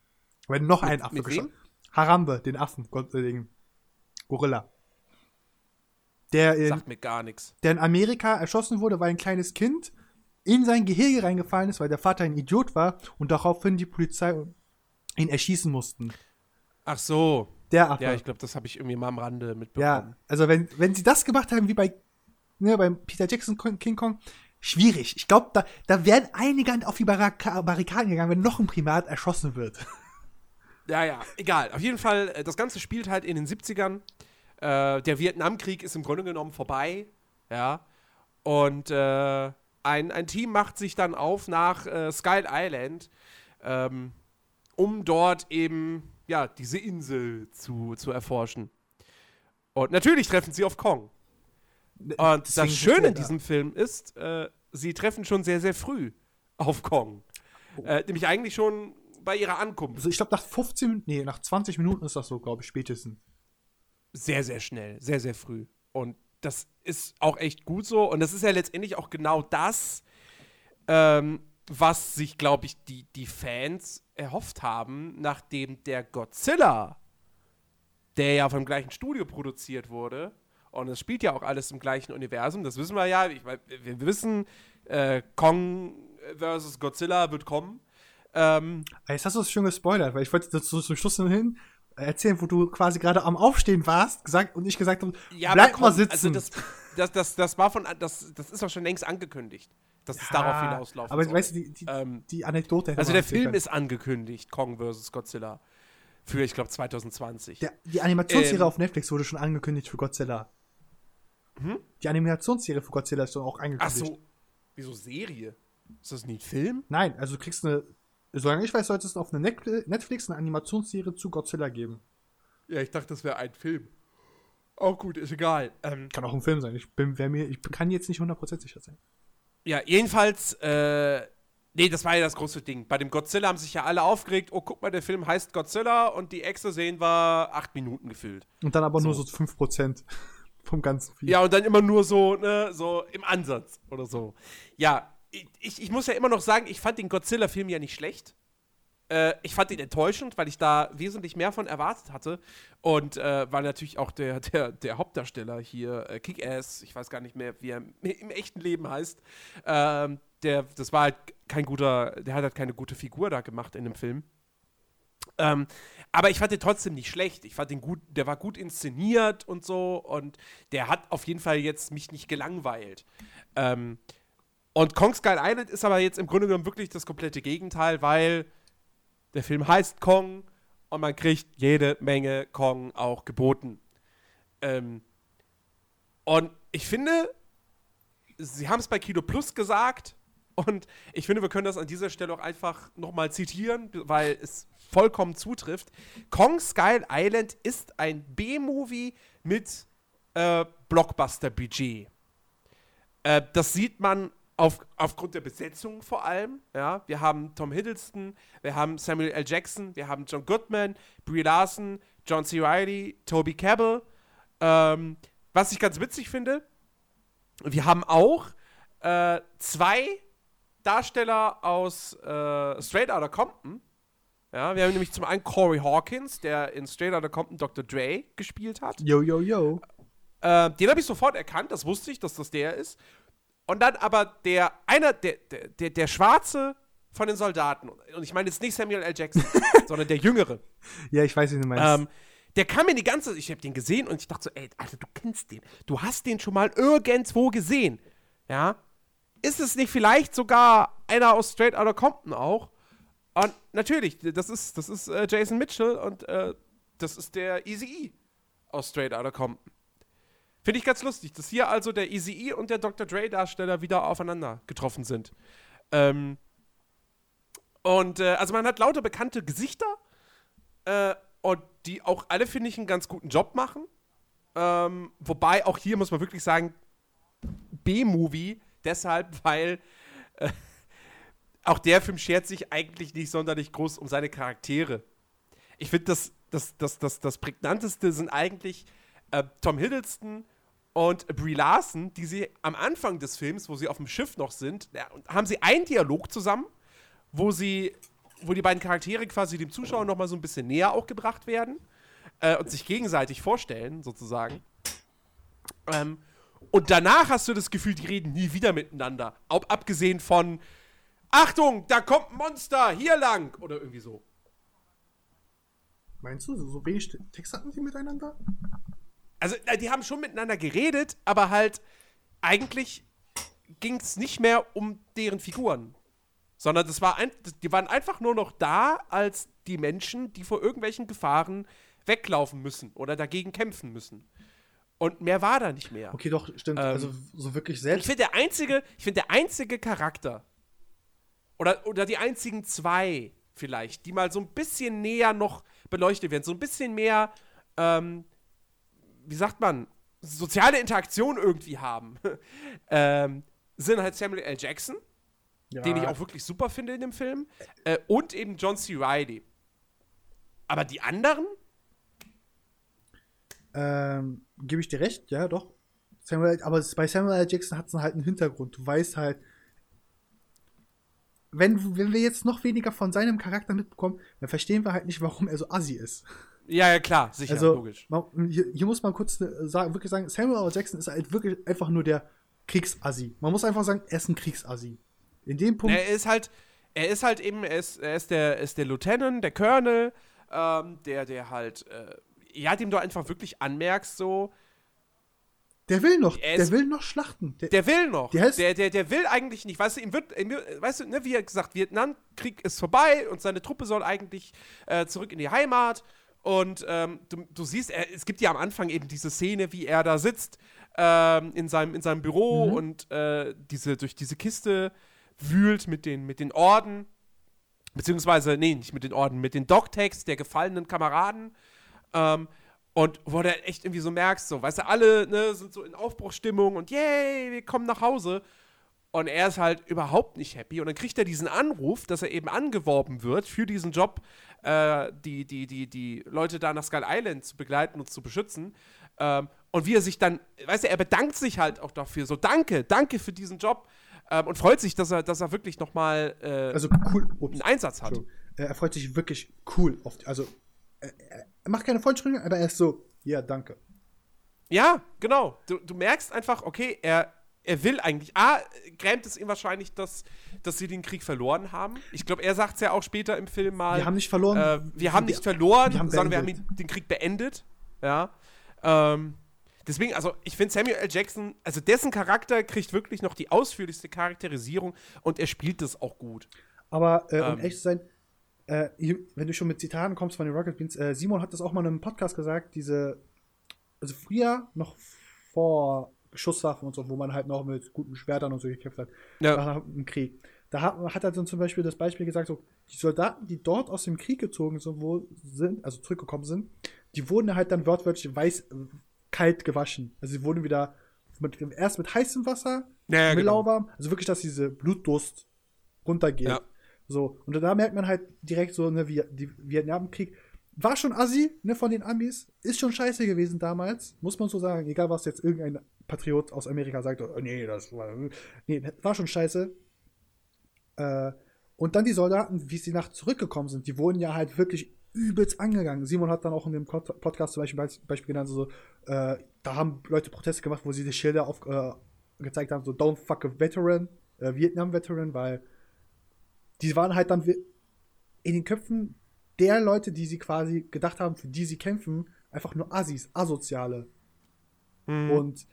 S2: Wenn noch ein Affe geschossen. Harambe, den Affen, Gott, äh, den Gorilla. Der in,
S1: Sagt mir gar nichts.
S2: Der in Amerika erschossen wurde, weil ein kleines Kind in sein Gehege reingefallen ist, weil der Vater ein Idiot war und daraufhin die Polizei ihn erschießen mussten.
S1: Ach so.
S2: Der Affe.
S1: Ja, ich glaube, das habe ich irgendwie mal am Rande mitbekommen.
S2: Ja, also wenn, wenn sie das gemacht haben wie bei ne, beim Peter Jackson King Kong, schwierig. Ich glaube, da, da wären einige auf die Barrikaden gegangen, wenn noch ein Primat erschossen wird.
S1: Ja, ja, egal. Auf jeden Fall, äh, das Ganze spielt halt in den 70ern. Äh, der Vietnamkrieg ist im Grunde genommen vorbei. Ja. Und äh, ein, ein Team macht sich dann auf nach äh, Skull Island, ähm, um dort eben ja, diese Insel zu, zu erforschen. Und natürlich treffen sie auf Kong. Und Deswegen das Schöne in diesem Film ist, äh, sie treffen schon sehr, sehr früh auf Kong. Oh. Äh, nämlich eigentlich schon bei ihrer Ankunft.
S2: Also ich glaube, nach 15, nee, nach 20 Minuten ist das so, glaube ich, spätestens.
S1: Sehr, sehr schnell, sehr, sehr früh. Und das ist auch echt gut so. Und das ist ja letztendlich auch genau das, ähm, was sich, glaube ich, die, die Fans erhofft haben, nachdem der Godzilla, der ja vom gleichen Studio produziert wurde, und es spielt ja auch alles im gleichen Universum, das wissen wir ja. Ich, wir wissen, äh, Kong versus Godzilla wird kommen. Ähm,
S2: Jetzt hast du es schon gespoilert, weil ich wollte dazu zum Schluss hin erzählen, wo du quasi gerade am Aufstehen warst gesagt, und ich gesagt habe, ja, bleib komm, mal sitzen. Also
S1: das, das, das, das war von, das, das ist doch schon längst angekündigt, dass ja, es darauf hinauslaufen
S2: Aber soll. weißt du, die, die, ähm, die Anekdote
S1: Also der Film ist angekündigt, Kong vs. Godzilla. Für, ich glaube, 2020.
S2: Der, die Animationsserie ähm, auf Netflix wurde schon angekündigt für Godzilla. Hm? Die Animationsserie für Godzilla ist doch auch angekündigt. Ach so.
S1: Wieso Serie? Ist das ein Film?
S2: Nein, also du kriegst eine Solange ich weiß, sollte es auf eine Netflix eine Animationsserie zu Godzilla geben.
S1: Ja, ich dachte, das wäre ein Film. Auch oh, gut, ist egal.
S2: Ähm, kann auch ein Film sein. Ich bin, mir, ich kann jetzt nicht 100% sicher sein.
S1: Ja, jedenfalls, äh, nee, das war ja das große Ding. Bei dem Godzilla haben sich ja alle aufgeregt, oh, guck mal, der Film heißt Godzilla und die Exe sehen war acht Minuten gefüllt.
S2: Und dann aber so. nur so 5% vom ganzen
S1: Film. Ja, und dann immer nur so, ne, so im Ansatz oder so. Ja, ich, ich muss ja immer noch sagen, ich fand den Godzilla-Film ja nicht schlecht. Äh, ich fand ihn enttäuschend, weil ich da wesentlich mehr von erwartet hatte. Und äh, weil natürlich auch der, der, der Hauptdarsteller hier, äh, Kick-Ass, ich weiß gar nicht mehr, wie er im echten Leben heißt, ähm, der, das war halt kein guter, der hat halt keine gute Figur da gemacht in dem Film. Ähm, aber ich fand den trotzdem nicht schlecht. Ich fand den gut, der war gut inszeniert und so und der hat auf jeden Fall jetzt mich nicht gelangweilt. Ähm, und Kong Skull Island ist aber jetzt im Grunde genommen wirklich das komplette Gegenteil, weil der Film heißt Kong und man kriegt jede Menge Kong auch geboten. Ähm, und ich finde, sie haben es bei Kino Plus gesagt und ich finde, wir können das an dieser Stelle auch einfach nochmal zitieren, weil es vollkommen zutrifft. Kong Skull Island ist ein B-Movie mit äh, Blockbuster-Budget. Äh, das sieht man auf, aufgrund der Besetzung vor allem. Ja, wir haben Tom Hiddleston, wir haben Samuel L. Jackson, wir haben John Goodman, Brie Larson, John C. Reilly, Toby Cabell. Ähm, was ich ganz witzig finde, wir haben auch äh, zwei Darsteller aus äh, Straight Outta Compton. Ja, wir haben nämlich zum einen Corey Hawkins, der in Straight Outta Compton Dr. Dre gespielt hat.
S2: Yo, yo, yo.
S1: Äh, den habe ich sofort erkannt, das wusste ich, dass das der ist. Und dann aber der, einer, der, der, der Schwarze von den Soldaten, und ich meine jetzt nicht Samuel L. Jackson, sondern der Jüngere.
S2: Ja, ich weiß, wie du meinst. Ähm,
S1: der kam mir die ganze, ich habe den gesehen und ich dachte so, ey, Alter, du kennst den. Du hast den schon mal irgendwo gesehen. Ja? Ist es nicht vielleicht sogar einer aus Straight Outta Compton auch. Und natürlich, das ist, das ist äh, Jason Mitchell und äh, das ist der Easy E aus Straight Outta Compton. Finde ich ganz lustig, dass hier also der Easy E und der Dr. Dre-Darsteller wieder aufeinander getroffen sind. Ähm, und äh, also man hat lauter bekannte Gesichter äh, und die auch alle, finde ich, einen ganz guten Job machen. Ähm, wobei auch hier muss man wirklich sagen, B-Movie, deshalb, weil äh, auch der Film schert sich eigentlich nicht sonderlich groß um seine Charaktere. Ich finde, das, das, das, das, das prägnanteste sind eigentlich äh, Tom Hiddleston und Brie Larson, die sie am Anfang des Films, wo sie auf dem Schiff noch sind, ja, haben sie einen Dialog zusammen, wo sie, wo die beiden Charaktere quasi dem Zuschauer noch mal so ein bisschen näher auch gebracht werden äh, und sich gegenseitig vorstellen, sozusagen. Ähm, und danach hast du das Gefühl, die reden nie wieder miteinander. Ab, abgesehen von Achtung, da kommt ein Monster, hier lang oder irgendwie so.
S2: Meinst du, so wenig Text hatten sie miteinander?
S1: Also, die haben schon miteinander geredet, aber halt eigentlich ging es nicht mehr um deren Figuren. Sondern das war ein, die waren einfach nur noch da als die Menschen, die vor irgendwelchen Gefahren weglaufen müssen oder dagegen kämpfen müssen. Und mehr war da nicht mehr.
S2: Okay, doch, stimmt. Ähm, also so wirklich selbst.
S1: Ich finde der einzige, ich finde der einzige Charakter oder, oder die einzigen zwei vielleicht, die mal so ein bisschen näher noch beleuchtet werden, so ein bisschen mehr, ähm, wie sagt man, soziale Interaktion irgendwie haben, ähm, sind halt Samuel L. Jackson, ja. den ich auch wirklich super finde in dem Film, äh, und eben John C. Reilly. Aber die anderen?
S2: Ähm, gebe ich dir recht, ja, doch. Samuel, aber bei Samuel L. Jackson hat es halt einen Hintergrund. Du weißt halt, wenn, wenn wir jetzt noch weniger von seinem Charakter mitbekommen, dann verstehen wir halt nicht, warum er so assi ist.
S1: Ja, ja, klar, sicher,
S2: also, logisch. Man, hier, hier, muss man kurz äh, sagen, wirklich sagen, Samuel L. Jackson ist halt wirklich einfach nur der Kriegsassi. Man muss einfach sagen, er ist ein Kriegsassi. In dem Punkt.
S1: Er ist halt, er ist halt eben, er ist, er ist der, ist der Lieutenant, der Colonel, ähm, der, der halt, äh, ja, dem du einfach wirklich anmerkst, so,
S2: der will noch, der will noch schlachten.
S1: Der, der will noch. Der, der, der, der, will eigentlich nicht. Weißt du, ihm wird, weißt du, ne, wie er gesagt, Vietnamkrieg ist vorbei und seine Truppe soll eigentlich äh, zurück in die Heimat. Und ähm, du, du, siehst, er, es gibt ja am Anfang eben diese Szene, wie er da sitzt ähm, in, seinem, in seinem Büro mhm. und äh, diese, durch diese Kiste wühlt mit den, mit den Orden. Beziehungsweise, nee, nicht mit den Orden, mit den Dogtags der gefallenen Kameraden. Ähm, und wo du echt irgendwie so merkst, so, weißt du, alle ne, sind so in Aufbruchstimmung und yay, wir kommen nach Hause. Und er ist halt überhaupt nicht happy. Und dann kriegt er diesen Anruf, dass er eben angeworben wird für diesen Job, äh, die, die, die, die Leute da nach Skull Island zu begleiten und zu beschützen. Ähm, und wie er sich dann, weißt du, er bedankt sich halt auch dafür. So, danke, danke für diesen Job. Ähm, und freut sich, dass er, dass er wirklich nochmal äh,
S2: also cool.
S1: einen Einsatz hat.
S2: Er freut sich wirklich cool auf, also er, er macht keine Freundschaft, aber er ist so, ja, danke.
S1: Ja, genau. Du, du merkst einfach, okay, er, er will eigentlich. A, grämt es ihm wahrscheinlich, dass, dass sie den Krieg verloren haben. Ich glaube, er sagt es ja auch später im Film mal.
S2: Wir haben nicht verloren.
S1: Äh, wir haben nicht verloren, wir haben sondern wir haben den Krieg beendet. Ja. Ähm, deswegen, also ich finde Samuel L. Jackson, also dessen Charakter kriegt wirklich noch die ausführlichste Charakterisierung und er spielt das auch gut.
S2: Aber äh, um ähm, echt zu sein, äh, wenn du schon mit Zitaten kommst von den Rocket Beans, äh, Simon hat das auch mal in einem Podcast gesagt, diese, also früher, noch vor Schusswaffen und so, wo man halt noch mit guten Schwertern und so gekämpft hat, ja. nach dem Krieg. Da hat, hat er dann zum Beispiel das Beispiel gesagt, so, die Soldaten, die dort aus dem Krieg gezogen sind, wo sind, also zurückgekommen sind, die wurden halt dann wortwörtlich weiß, kalt gewaschen. Also sie wurden wieder mit, erst mit heißem Wasser, ja, mit genau. lauwarm, also wirklich, dass diese Blutdurst runtergeht. Ja. So, und da merkt man halt direkt so, ne, wie die Vietnamkrieg war schon assi, ne, von den Amis, ist schon scheiße gewesen damals, muss man so sagen, egal was jetzt irgendein Patriot aus Amerika sagt, oh, nee, das war, nee, war schon scheiße. Äh, und dann die Soldaten, wie sie nach zurückgekommen sind, die wurden ja halt wirklich übelst angegangen. Simon hat dann auch in dem Podcast zum Beispiel, Beispiel genannt, so, äh, da haben Leute Proteste gemacht, wo sie die Schilder auf, äh, gezeigt haben, so, don't fuck a veteran, äh, Vietnam-Veteran, weil die waren halt dann in den Köpfen der Leute, die sie quasi gedacht haben, für die sie kämpfen, einfach nur Assis, Asoziale. Mhm. Und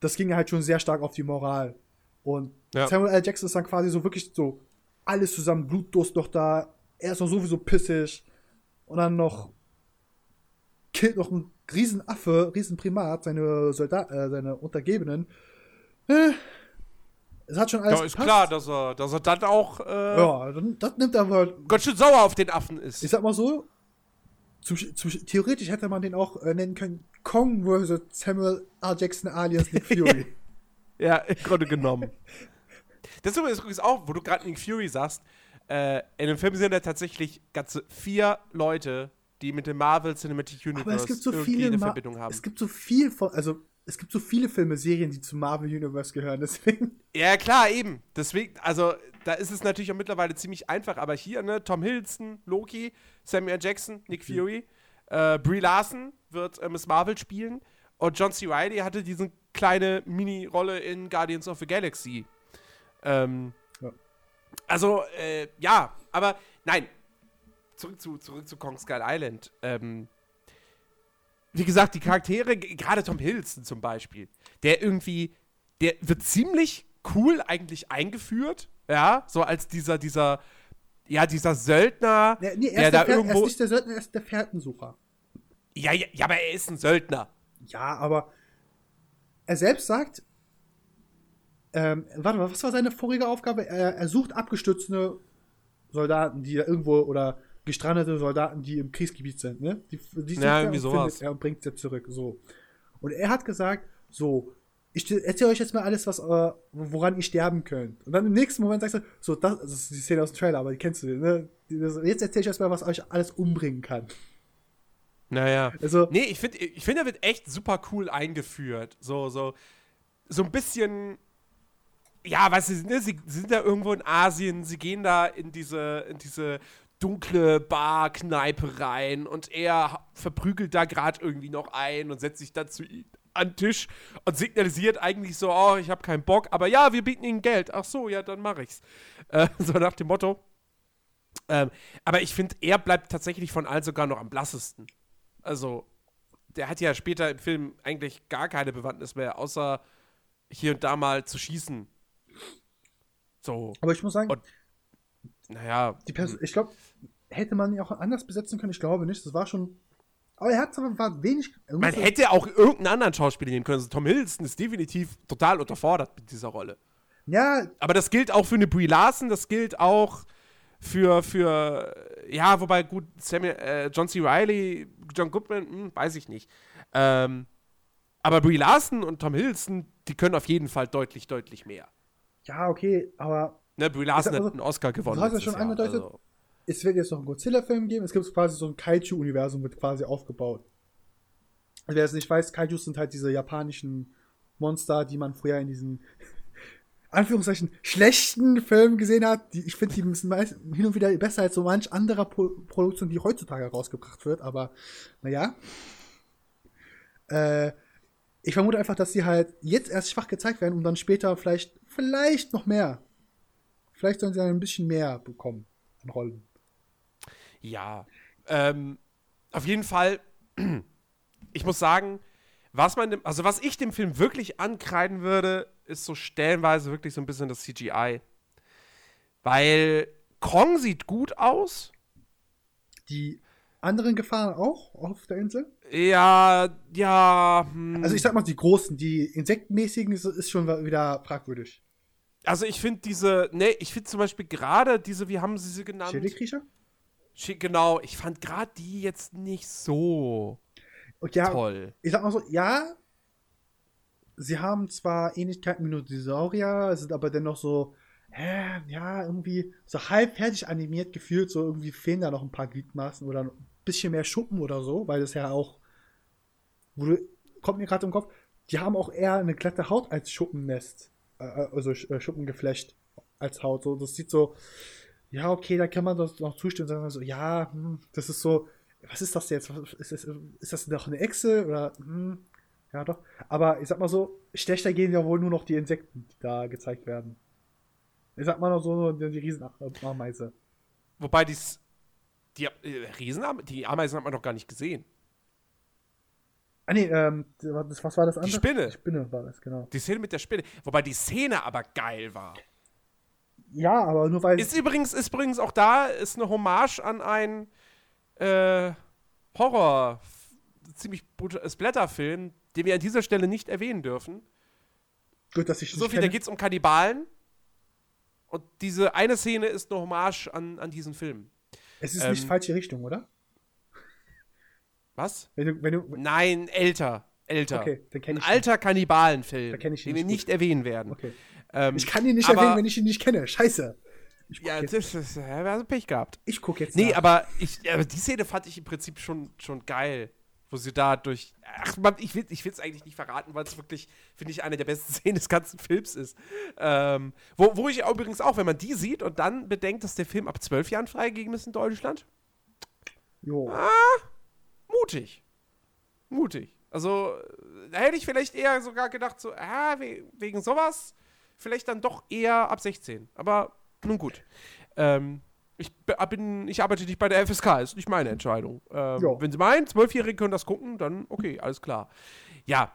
S2: das ging halt schon sehr stark auf die Moral. Und ja. Samuel L. Jackson ist dann quasi so wirklich so alles zusammen, Blutdurst noch da, er ist noch sowieso pissig und dann noch killt noch ein Riesenaffe, Riesenprimat, seine Soldat, äh, seine Untergebenen. Äh, es hat schon alles.
S1: Ja, ist gepasst. klar, dass er, dass er dann auch. Äh,
S2: ja, dann, das nimmt er mal.
S1: Ganz schön sauer auf den Affen ist.
S2: Ich sag mal so, zum, zum, theoretisch hätte man den auch äh, nennen können: Kong vs. Samuel R. Jackson alias Nick Fury.
S1: ja, im Grunde genommen. Das ist übrigens auch, wo du gerade Nick Fury sagst, äh, in dem Film sind ja tatsächlich ganze vier Leute, die mit dem Marvel Cinematic Universe
S2: Aber es gibt so viele eine
S1: Verbindung haben.
S2: Es gibt so viel von, also es gibt so viele Filme, Serien, die zum Marvel Universe gehören, deswegen.
S1: Ja, klar, eben. Deswegen, also, da ist es natürlich auch mittlerweile ziemlich einfach, aber hier, ne, Tom Hiddleston, Loki, Samuel Jackson, Nick mhm. Fury, äh, Brie Larson wird äh, Miss Marvel spielen und John C. Reilly hatte diese kleine Mini-Rolle in Guardians of the Galaxy. Ähm, ja. Also, äh, ja, aber nein, zurück zu, zurück zu Kong Skull Island. Ähm, wie gesagt, die Charaktere, gerade Tom Hiddleston zum Beispiel, der irgendwie, der wird ziemlich cool eigentlich eingeführt, ja, so als dieser, dieser, ja, dieser Söldner,
S2: ja, nee, der, da Pferd, irgendwo. Er ist nicht der Söldner, er ist der Pferdensucher.
S1: Ja, ja, ja, aber er ist ein Söldner.
S2: Ja, aber er selbst sagt, ähm, warte mal, was war seine vorige Aufgabe? Er, er sucht abgestürzte Soldaten, die da irgendwo oder gestrandete Soldaten, die im Kriegsgebiet sind, ne? Die, die
S1: ja, irgendwie sowas.
S2: Er und bringt sie zurück, so. Und er hat gesagt, so, ich erzähle euch jetzt mal alles, was, äh, woran ihr sterben könnt. Und dann im nächsten Moment sagst du, so, das, das ist die Szene aus dem Trailer, aber die kennst du, ne? Jetzt erzähle ich euch mal, was euch alles umbringen kann.
S1: Naja. Also, nee, ich finde, ich find, er wird echt super cool eingeführt. So, so, so ein bisschen. Ja, weißt du, ne, sie, sie sind da irgendwo in Asien, sie gehen da in diese, in diese dunkle Bar-Kneipe rein und er verprügelt da gerade irgendwie noch ein und setzt sich dazu an den Tisch und signalisiert eigentlich so, oh, ich habe keinen Bock, aber ja, wir bieten ihnen Geld. Ach so, ja, dann mache ich's. Äh, so nach dem Motto. Ähm, aber ich finde, er bleibt tatsächlich von allen sogar noch am blassesten. Also, der hat ja später im Film eigentlich gar keine Bewandtnis mehr, außer hier und da mal zu schießen. So.
S2: Aber ich muss sagen, und
S1: naja.
S2: Die Person, hm. ich glaube, hätte man ihn auch anders besetzen können? Ich glaube nicht. Das war schon. Aber er hat war wenig.
S1: Man hätte auch irgendeinen anderen Schauspieler nehmen können. Also Tom Hiddleston ist definitiv total unterfordert mit dieser Rolle.
S2: Ja.
S1: Aber das gilt auch für eine Brie Larson, das gilt auch für, für ja, wobei gut, Samuel, äh, John C. Reilly, John Goodman, hm, weiß ich nicht. Ähm, aber Brie Larson und Tom Hiddleston, die können auf jeden Fall deutlich, deutlich mehr.
S2: Ja, okay, aber
S1: Ne, Brie Larson hat einen Oscar gewonnen.
S2: Du hast ja schon Jahr, angedeutet, also. es wird jetzt noch einen Godzilla-Film geben. Es gibt quasi so ein Kaiju-Universum, wird quasi aufgebaut. Wer es nicht weiß, Kaijus sind halt diese japanischen Monster, die man früher in diesen Anführungszeichen schlechten Filmen gesehen hat. Die, ich finde, die sind meist, hin und wieder besser als so manch anderer Pro Produktion, die heutzutage rausgebracht wird. Aber naja. Äh, ich vermute einfach, dass sie halt jetzt erst schwach gezeigt werden und dann später vielleicht, vielleicht noch mehr Vielleicht sollen sie ein bisschen mehr bekommen an Rollen.
S1: Ja, ähm, auf jeden Fall, ich muss sagen, was man, dem, also was ich dem Film wirklich ankreiden würde, ist so stellenweise wirklich so ein bisschen das CGI. Weil Kong sieht gut aus.
S2: Die anderen Gefahren auch auf der Insel?
S1: Ja, ja.
S2: Hm. Also ich sag mal, die großen, die insektenmäßigen ist, ist schon wieder fragwürdig.
S1: Also ich finde diese, ne, ich finde zum Beispiel gerade diese, wie haben sie sie genannt?
S2: Schädelkriecher?
S1: Genau, ich fand gerade die jetzt nicht so
S2: ja,
S1: toll.
S2: Ich sag mal so, ja, sie haben zwar Ähnlichkeiten mit Dinosaurier, sind aber dennoch so, hä, ja, irgendwie so halb fertig animiert gefühlt, so irgendwie fehlen da noch ein paar Gliedmaßen oder ein bisschen mehr Schuppen oder so, weil das ja auch, wo du, kommt mir gerade im Kopf, die haben auch eher eine glatte Haut als Schuppennest. Äh, also äh, Schuppengeflecht als Haut. So, das sieht so, ja, okay, da kann man das noch zustimmen, sagen so, ja, hm, das ist so, was ist das jetzt? Ist das, ist das noch eine Echse oder, hm, ja doch. Aber ich sag mal so, schlechter gehen ja wohl nur noch die Insekten, die da gezeigt werden. Ich sag mal noch so, die Riesenameise.
S1: Wobei die, die äh, Riesenameise, die Ameisen hat man doch gar nicht gesehen.
S2: Ah nee, ähm, was war das
S1: andere? Die Spinne.
S2: Die Spinne war das, genau.
S1: Die Szene mit der Spinne. Wobei die Szene aber geil war.
S2: Ja, aber nur weil.
S1: Ist übrigens, ist übrigens auch da, ist eine Hommage an ein äh, Horror, ziemlich Splatter-Film, den wir an dieser Stelle nicht erwähnen dürfen.
S2: Gut, dass ich
S1: so viel, da geht es um Kannibalen. Und diese eine Szene ist eine Hommage an, an diesen Film.
S2: Es ist ähm, nicht falsche Richtung, oder?
S1: Was?
S2: Wenn du, wenn du
S1: Nein, älter. Älter.
S2: Okay, dann kenn ich
S1: Ein alter Kannibalenfilm,
S2: den,
S1: den wir nicht erwähnen werden.
S2: Okay. Ähm, ich kann ihn nicht erwähnen, wenn ich ihn nicht kenne. Scheiße.
S1: Ja, jetzt. das ist, also Pech gehabt.
S2: Ich gucke jetzt.
S1: Nee, nach. aber, ich, aber die Szene fand ich im Prinzip schon, schon geil. Wo sie da durch. Ach, man, ich will es ich eigentlich nicht verraten, weil es wirklich, finde ich, eine der besten Szenen des ganzen Films ist. Ähm, wo, wo ich übrigens auch, wenn man die sieht und dann bedenkt, dass der Film ab zwölf Jahren freigegeben ist in Deutschland.
S2: Jo.
S1: Ah, mutig. Mutig. Also, da hätte ich vielleicht eher sogar gedacht, so, ah, wegen sowas, vielleicht dann doch eher ab 16. Aber nun gut. Ähm, ich, bin, ich arbeite nicht bei der FSK, ist nicht meine Entscheidung. Ähm, wenn Sie meinen, Zwölfjährige können das gucken, dann okay, alles klar. Ja.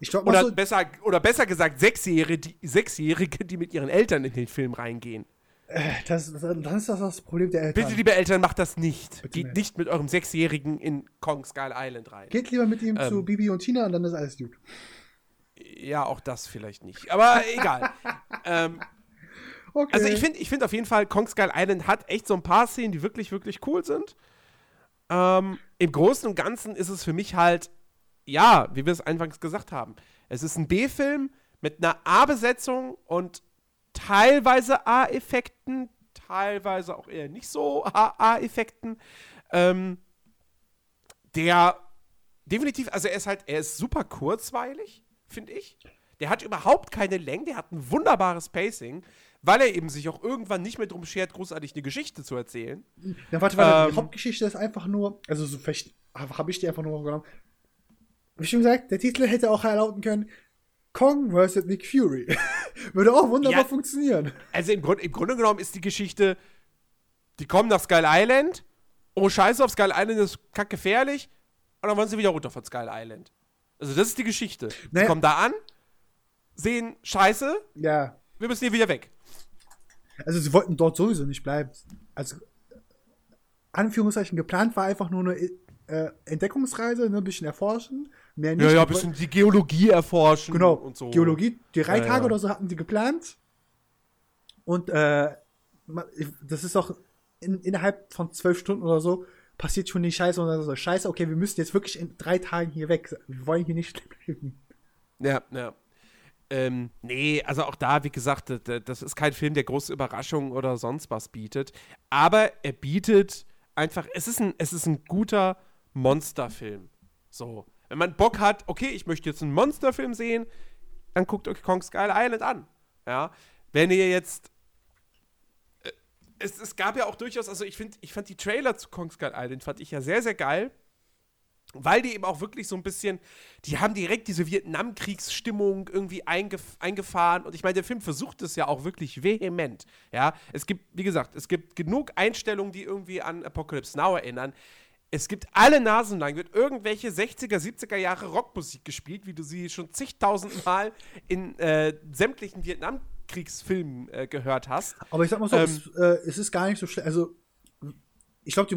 S2: Glaub,
S1: oder, so besser, oder besser gesagt, Sechsjährige die, Sechsjährige, die mit ihren Eltern in den Film reingehen.
S2: Das, das, dann ist das das Problem der Eltern.
S1: Bitte, liebe Eltern, macht das nicht. Bitte Geht nicht. nicht mit eurem Sechsjährigen in Kong Skull Island rein.
S2: Geht lieber mit ihm ähm, zu Bibi und Tina und dann ist alles gut.
S1: Ja, auch das vielleicht nicht. Aber egal. ähm, okay. Also ich finde ich find auf jeden Fall, Kong Skull Island hat echt so ein paar Szenen, die wirklich, wirklich cool sind. Ähm, Im Großen und Ganzen ist es für mich halt, ja, wie wir es anfangs gesagt haben, es ist ein B-Film mit einer A-Besetzung und teilweise A-Effekten, teilweise auch eher nicht so A-Effekten. Ähm, der definitiv, also er ist halt, er ist super kurzweilig, finde ich. Der hat überhaupt keine Länge, der hat ein wunderbares Pacing, weil er eben sich auch irgendwann nicht mehr drum schert, großartig eine Geschichte zu erzählen.
S2: Ja, warte, warte, ähm, die Hauptgeschichte ist einfach nur, also so vielleicht habe ich die einfach nur genommen. Wie schon gesagt, der Titel hätte auch lauten können, Kong vs. Nick Fury. Würde auch wunderbar ja, funktionieren.
S1: Also im, Grund, im Grunde genommen ist die Geschichte, die kommen nach Skull Island, oh scheiße, auf Skull Island ist kackgefährlich, und dann wollen sie wieder runter von Skull Island. Also das ist die Geschichte. Naja. Sie kommen da an, sehen scheiße,
S2: ja.
S1: wir müssen hier wieder weg.
S2: Also sie wollten dort sowieso nicht bleiben. Also Anführungszeichen geplant war einfach nur eine äh, Entdeckungsreise, ne, ein bisschen erforschen.
S1: Mehr nicht. Ja, ja, ein bisschen die Geologie erforschen
S2: genau, und so. Geologie, die drei ja, Tage ja. oder so hatten die geplant. Und äh, das ist auch in, innerhalb von zwölf Stunden oder so passiert schon die Scheiße und dann so, Scheiße, okay, wir müssen jetzt wirklich in drei Tagen hier weg. Wir wollen hier nicht leben.
S1: Ja, ja. Ähm, nee, also auch da, wie gesagt, das ist kein Film, der große Überraschungen oder sonst was bietet. Aber er bietet einfach, es ist ein, es ist ein guter Monsterfilm. So. Wenn man Bock hat, okay, ich möchte jetzt einen Monsterfilm sehen, dann guckt euch Kong Skull Island an. Ja. Wenn ihr jetzt. Äh, es, es gab ja auch durchaus, also ich finde, ich fand die Trailer zu Kong Skull Island fand ich ja sehr, sehr geil weil die eben auch wirklich so ein bisschen, die haben direkt diese Vietnamkriegsstimmung irgendwie eingef eingefahren und ich meine, der Film versucht es ja auch wirklich vehement, ja. Es gibt, wie gesagt, es gibt genug Einstellungen, die irgendwie an Apocalypse Now erinnern. Es gibt alle Nasen lang, wird irgendwelche 60er, 70er Jahre Rockmusik gespielt, wie du sie schon zigtausend Mal in äh, sämtlichen Vietnamkriegsfilmen äh, gehört hast.
S2: Aber ich sag mal so, ähm, es, äh, es ist gar nicht so schlecht. Also, ich glaube,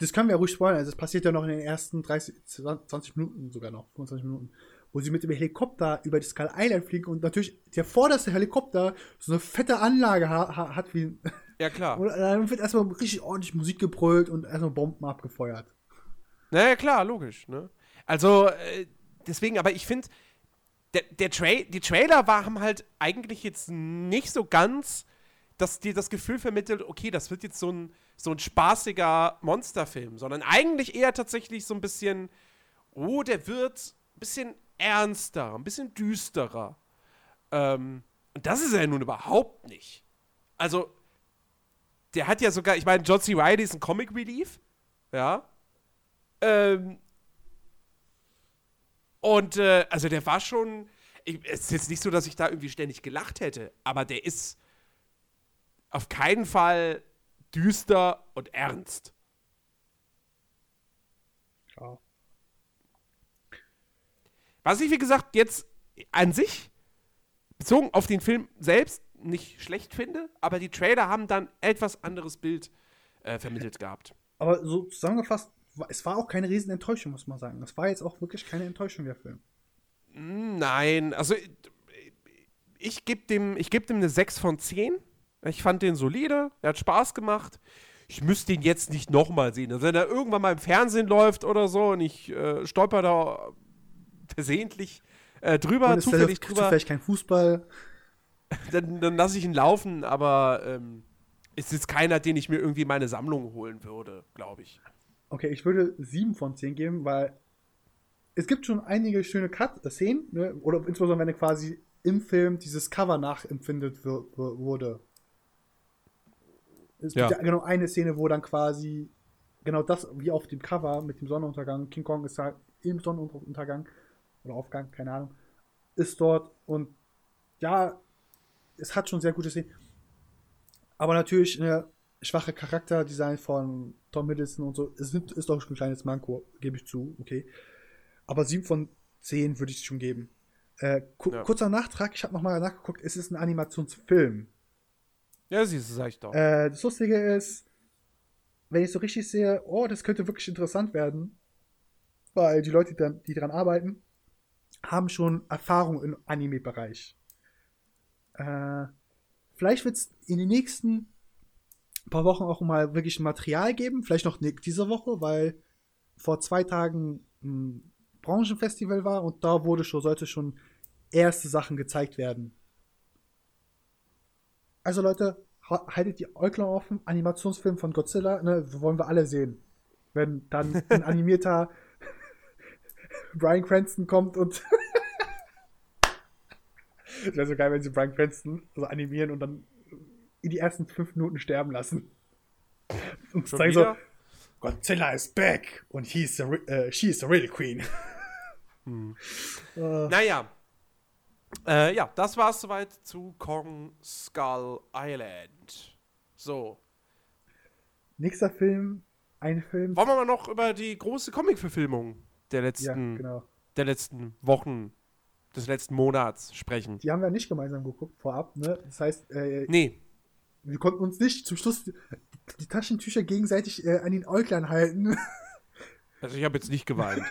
S2: das können wir ja ruhig spoilern. Also, das passiert ja noch in den ersten 30, 20 Minuten sogar noch, 25 Minuten, wo sie mit dem Helikopter über die Skull Island fliegen und natürlich der vorderste Helikopter so eine fette Anlage ha ha hat wie.
S1: Ja, klar.
S2: Und dann wird erstmal richtig ordentlich Musik gebrüllt und erstmal Bomben abgefeuert.
S1: Naja, klar, logisch. Ne? Also, äh, deswegen, aber ich finde, der, der Tra die Trailer waren halt eigentlich jetzt nicht so ganz, dass dir das Gefühl vermittelt, okay, das wird jetzt so ein so ein spaßiger Monsterfilm, sondern eigentlich eher tatsächlich so ein bisschen, oh, der wird ein bisschen ernster, ein bisschen düsterer. Ähm, und das ist er nun überhaupt nicht. Also, der hat ja sogar, ich meine, John C. Reilly ist ein Comic Relief, ja. Ähm, und äh, also der war schon, ich, es ist jetzt nicht so, dass ich da irgendwie ständig gelacht hätte, aber der ist auf keinen Fall düster und ernst.
S2: Ja.
S1: Was ich, wie gesagt, jetzt an sich, bezogen auf den Film selbst, nicht schlecht finde, aber die Trailer haben dann etwas anderes Bild äh, vermittelt gehabt.
S2: Aber so zusammengefasst, es war auch keine Riesenenttäuschung, muss man sagen. Das war jetzt auch wirklich keine Enttäuschung, der Film.
S1: Hm, nein, also ich gebe dem, geb dem eine 6 von 10. Ich fand den solide, er hat Spaß gemacht. Ich müsste ihn jetzt nicht nochmal sehen. Also wenn er irgendwann mal im Fernsehen läuft oder so und ich äh, stolper da versehentlich äh, drüber,
S2: zufällig drüber. Vielleicht kein Fußball.
S1: Dann, dann lasse ich ihn laufen, aber ähm, es ist keiner, den ich mir irgendwie meine Sammlung holen würde, glaube ich.
S2: Okay, ich würde 7 von 10 geben, weil es gibt schon einige schöne Cut-Szenen, ne? oder insbesondere wenn er quasi im Film dieses Cover nachempfindet wurde. Es ja. gibt ja genau eine Szene, wo dann quasi genau das, wie auf dem Cover mit dem Sonnenuntergang, King Kong ist halt im Sonnenuntergang oder Aufgang, keine Ahnung, ist dort und ja, es hat schon sehr gute Szenen. Aber natürlich eine schwache Charakterdesign von Tom Hiddleston und so, es ist doch ein kleines Manko, gebe ich zu, okay. Aber 7 von 10 würde ich schon geben. Äh, ku ja. Kurzer Nachtrag, ich habe nochmal nachgeguckt, es ist ein Animationsfilm.
S1: Ja, siehst du, sag ich doch.
S2: Äh, das Lustige ist, wenn ich so richtig sehe, oh, das könnte wirklich interessant werden, weil die Leute, die daran arbeiten, haben schon Erfahrung im Anime-Bereich. Äh, vielleicht wird es in den nächsten paar Wochen auch mal wirklich Material geben, vielleicht noch diese Woche, weil vor zwei Tagen ein Branchenfestival war und da wurde schon, sollte schon erste Sachen gezeigt werden. Also Leute, haltet die Äuglein offen, Animationsfilm von Godzilla, ne, wollen wir alle sehen. Wenn dann ein animierter Brian Cranston kommt und Es wäre so geil, wenn sie Brian Cranston so animieren und dann in die ersten fünf Minuten sterben lassen. Und Schon zeigen wieder? so, Godzilla is back und he's the, uh, she is the real queen.
S1: Hm. Uh. Naja, äh, ja, das war es soweit zu Kong Skull Island. So.
S2: Nächster Film, ein Film.
S1: Wollen wir mal noch über die große Comic-Verfilmung der letzten, ja, genau. der letzten Wochen, des letzten Monats sprechen?
S2: Die haben wir nicht gemeinsam geguckt, vorab, ne? Das heißt,
S1: äh, nee.
S2: Wir konnten uns nicht zum Schluss die, Taschentücher gegenseitig äh, an den Äuglein halten.
S1: Also ich habe jetzt nicht geweint,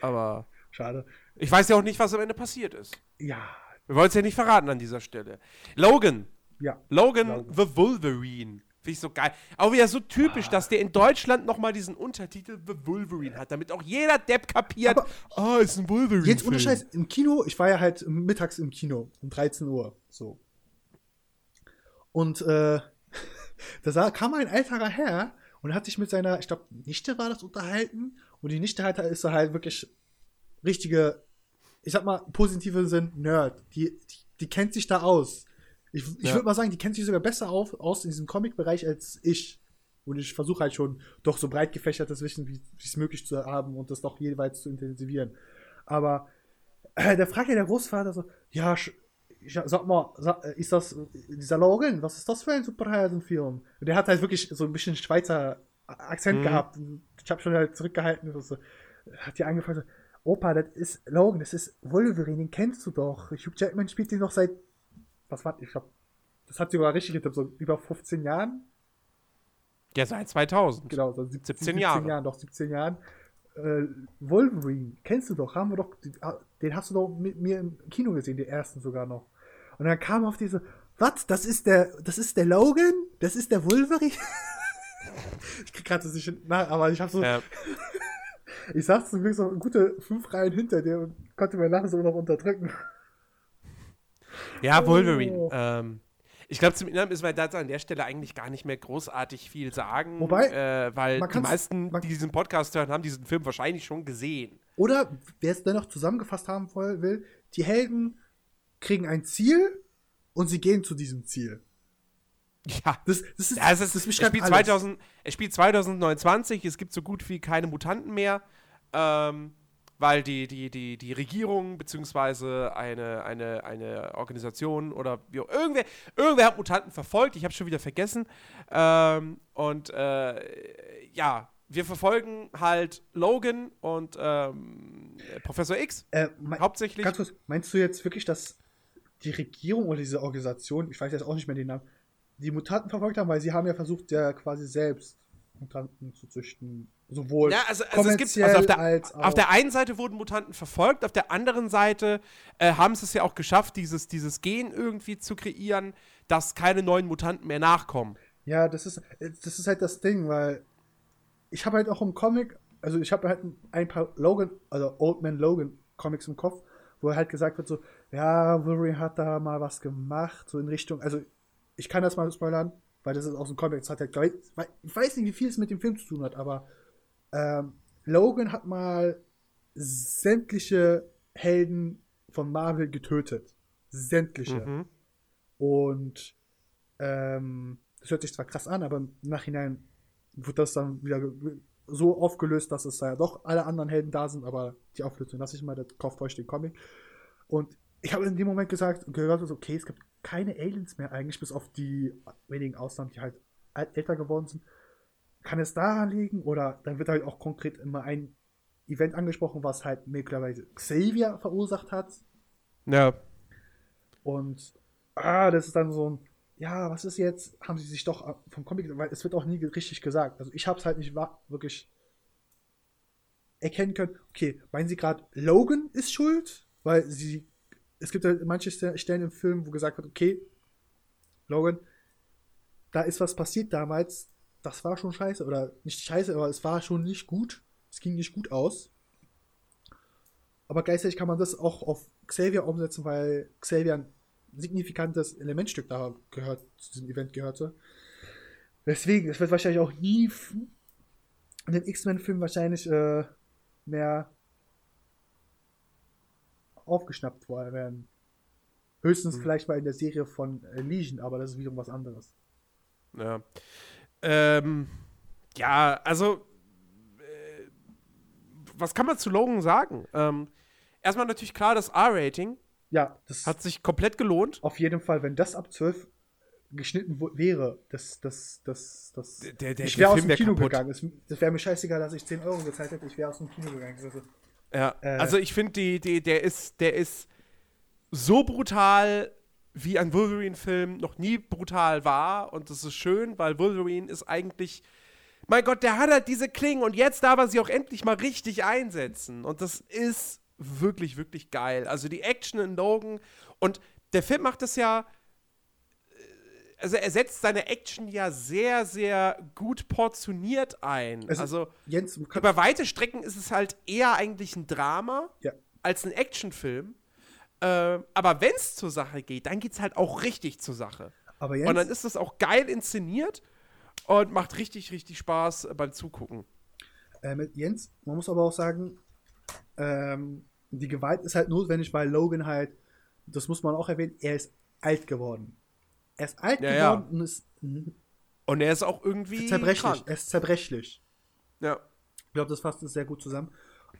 S1: aber.
S2: Schade.
S1: Ich weiß ja auch nicht, was am Ende passiert ist.
S2: Ja.
S1: Wir wollen es ja nicht verraten an dieser Stelle. Logan.
S2: Ja.
S1: Logan, Logan. the Wolverine. Finde ich so geil. Auch wieder so typisch, ah. dass der in Deutschland nochmal diesen Untertitel The Wolverine hat, damit auch jeder Depp kapiert,
S2: ah, oh, ist ein Wolverine. Jetzt ohne Scheiß, im Kino, ich war ja halt mittags im Kino, um 13 Uhr, so. Und, äh, da kam ein älterer Herr und hat sich mit seiner, ich glaube, Nichte war das unterhalten. Und die Nichte halt, ist so halt wirklich richtige, ich sag mal, positive Sinn, Nerd. Die, die, die kennt sich da aus. Ich, ich ja. würde mal sagen, die kennt sich sogar besser auf, aus in diesem Comic-Bereich als ich. Und ich versuche halt schon doch so breit gefächertes Wissen, wie es möglich zu haben und das doch jeweils zu intensivieren. Aber äh, da fragt ja der Großvater so, ja, sag mal, äh, ist das dieser Logan, was ist das für ein Superheldenfilm? Und der hat halt wirklich so ein bisschen Schweizer Akzent mhm. gehabt. Ich habe schon halt zurückgehalten und so. Hat die angefangen so, Opa, das ist Logan, das ist Wolverine, den kennst du doch. Hugh Jackman spielt den noch seit, was war, ich glaube, das hat sie sogar richtig getippt, so über 15 Jahren.
S1: Ja, seit 2000.
S2: Genau, so 17, 17 Jahre. Jahren, doch 17 Jahren. Äh, Wolverine, kennst du doch, haben wir doch, ah, den hast du doch mit mir im Kino gesehen, den ersten sogar noch. Und dann kam auf diese, was, das ist der, das ist der Logan? Das ist der Wolverine? ich krieg gerade das nicht, na, aber ich hab so, ja. ich saß zum Glück so gute fünf Reihen hinter dir und konnte mir nachher so noch unterdrücken.
S1: Ja, Wolverine. Oh. Ähm, ich glaube, zum Inneren müssen wir dazu an der Stelle eigentlich gar nicht mehr großartig viel sagen.
S2: Wobei,
S1: äh, weil die meisten, die diesen Podcast hören, haben diesen Film wahrscheinlich schon gesehen.
S2: Oder, wer es dennoch zusammengefasst haben will, die Helden kriegen ein Ziel und sie gehen zu diesem Ziel.
S1: Ja, das, das ist, ja, es, ist, das es, spielt 2000, es spielt 2029, es gibt so gut wie keine Mutanten mehr. Ähm, weil die, die, die, die Regierung beziehungsweise eine, eine, eine Organisation oder wie auch, irgendwer, irgendwer hat Mutanten verfolgt, ich habe schon wieder vergessen. Ähm, und äh, ja, wir verfolgen halt Logan und ähm, Professor X
S2: äh, mein, hauptsächlich. Ganz kurz, meinst du jetzt wirklich, dass die Regierung oder diese Organisation, ich weiß jetzt auch nicht mehr den Namen, die Mutanten verfolgt haben, weil sie haben ja versucht, ja quasi selbst Mutanten zu züchten. Sowohl
S1: ja, also, also es gibt, also auf, der, auf der einen Seite wurden Mutanten verfolgt, auf der anderen Seite äh, haben sie es ja auch geschafft, dieses, dieses Gen irgendwie zu kreieren, dass keine neuen Mutanten mehr nachkommen.
S2: Ja, das ist, das ist halt das Ding, weil ich habe halt auch im Comic, also ich habe halt ein paar Logan, also Old Man Logan Comics im Kopf, wo halt gesagt wird so, ja, Wolverine hat da mal was gemacht, so in Richtung, also ich kann das mal spoilern, weil das ist aus dem Comic, das hat halt, ich weiß nicht, wie viel es mit dem Film zu tun hat, aber ähm, Logan hat mal sämtliche Helden von Marvel getötet. Sämtliche. Mhm. Und ähm, das hört sich zwar krass an, aber im Nachhinein wird das dann wieder so aufgelöst, dass es da ja doch alle anderen Helden da sind, aber die Auflösung lasse ich mal, der kauft euch den Comic. Und ich habe in dem Moment gesagt, gehört, okay, es gibt keine Aliens mehr eigentlich, bis auf die wenigen Ausnahmen, die halt älter geworden sind. Kann es daran liegen? Oder dann wird halt auch konkret immer ein Event angesprochen, was halt möglicherweise Xavier verursacht hat.
S1: Ja.
S2: Und ah, das ist dann so ein, ja, was ist jetzt? Haben sie sich doch vom Comic, weil es wird auch nie richtig gesagt. Also ich habe es halt nicht wirklich erkennen können. Okay, meinen Sie gerade, Logan ist schuld? Weil sie, es gibt halt manche Stellen im Film, wo gesagt wird, okay, Logan, da ist was passiert damals, das war schon scheiße. Oder nicht scheiße, aber es war schon nicht gut. Es ging nicht gut aus. Aber gleichzeitig kann man das auch auf Xavier umsetzen, weil Xavier ein signifikantes Elementstück da gehört, zu diesem Event gehörte. Deswegen, es wird wahrscheinlich auch nie in den X-Men-Filmen wahrscheinlich äh, mehr aufgeschnappt werden. Höchstens mhm. vielleicht mal in der Serie von äh, Legion, aber das ist wiederum was anderes.
S1: Ja. Ähm, ja, also, äh, was kann man zu Logan sagen? Ähm, erstmal natürlich klar, das R-Rating.
S2: Ja,
S1: das hat sich komplett gelohnt.
S2: Auf jeden Fall, wenn das ab 12 geschnitten wäre, das, das, das, das.
S1: Der, der,
S2: ich wäre aus dem Kino kaputt. gegangen. Es, das wäre mir scheißegal, dass ich 10 Euro gezahlt hätte. Ich wäre aus dem Kino gegangen. Also,
S1: ja, äh, also ich finde, die, die, der ist, der ist so brutal wie ein Wolverine-Film noch nie brutal war. Und das ist schön, weil Wolverine ist eigentlich. Mein Gott, der hat halt diese Klingen und jetzt darf er sie auch endlich mal richtig einsetzen. Und das ist wirklich, wirklich geil. Also die Action in Logan und der Film macht das ja. Also er setzt seine Action ja sehr, sehr gut portioniert ein. Also, also
S2: Jens,
S1: über weite Strecken ist es halt eher eigentlich ein Drama
S2: ja.
S1: als ein Actionfilm. Äh, aber wenn es zur Sache geht, dann geht es halt auch richtig zur Sache.
S2: Aber Jens,
S1: und dann ist das auch geil inszeniert und macht richtig, richtig Spaß beim Zugucken.
S2: Äh, mit Jens, man muss aber auch sagen, ähm, die Gewalt ist halt notwendig, weil Logan halt, das muss man auch erwähnen, er ist alt geworden. Er ist alt
S1: ja,
S2: geworden
S1: ja. und ist. Und er ist auch irgendwie.
S2: Zerbrechlich. Krank. Er ist zerbrechlich.
S1: Ja.
S2: Ich glaube, das fasst es sehr gut zusammen.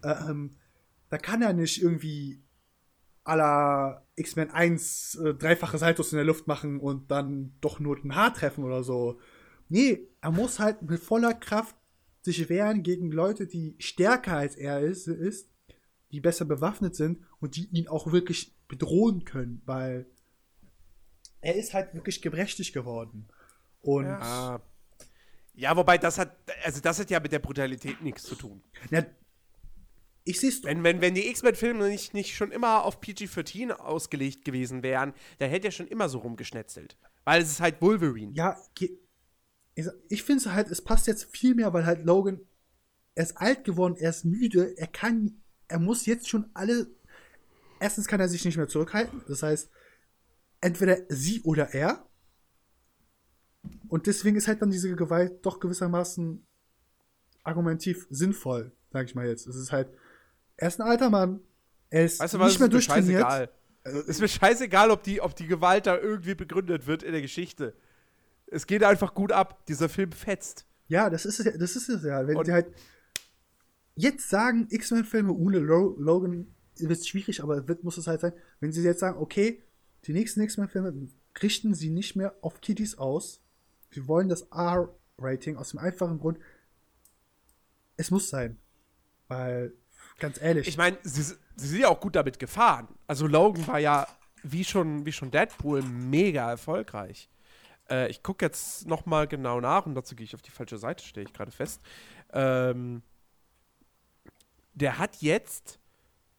S2: Ähm, da kann er nicht irgendwie aller X-Men 1 äh, dreifache Saltos in der Luft machen und dann doch nur ein Haar treffen oder so. Nee, er muss halt mit voller Kraft sich wehren gegen Leute, die stärker als er ist, ist die besser bewaffnet sind und die ihn auch wirklich bedrohen können, weil er ist halt wirklich gebrechlich geworden. Und
S1: ja. ja, wobei das hat, also das hat ja mit der Brutalität nichts zu tun.
S2: Na, ich sehe
S1: wenn, wenn, wenn die X-Men-Filme nicht, nicht schon immer auf PG-13 ausgelegt gewesen wären, dann hätte er schon immer so rumgeschnetzelt. Weil es ist halt Wolverine.
S2: Ja, ich finde halt, es passt jetzt viel mehr, weil halt Logan, er ist alt geworden, er ist müde, er kann, er muss jetzt schon alle. Erstens kann er sich nicht mehr zurückhalten. Das heißt, entweder sie oder er. Und deswegen ist halt dann diese Gewalt doch gewissermaßen argumentativ sinnvoll, sag ich mal jetzt. Es ist halt, er ist ein alter Mann. Er ist
S1: weißt du, was, nicht mehr ist durchtrainiert. Scheißegal. Also, ist mir scheißegal, ob die, ob die Gewalt da irgendwie begründet wird in der Geschichte. Es geht einfach gut ab. Dieser Film fetzt.
S2: Ja, das ist es, das ist es ja. Wenn Und sie halt jetzt sagen, X-Men-Filme ohne Logan wird schwierig, aber wird, muss es halt sein. Wenn sie jetzt sagen, okay, die nächsten X-Men-Filme richten sie nicht mehr auf Kiddies aus. Wir wollen das R-Rating aus dem einfachen Grund, es muss sein. Weil Ganz ehrlich.
S1: Ich meine, sie, sie sind ja auch gut damit gefahren. Also Logan war ja wie schon, wie schon Deadpool mega erfolgreich. Äh, ich gucke jetzt noch mal genau nach und dazu gehe ich auf die falsche Seite, stehe ich gerade fest. Ähm, der hat jetzt,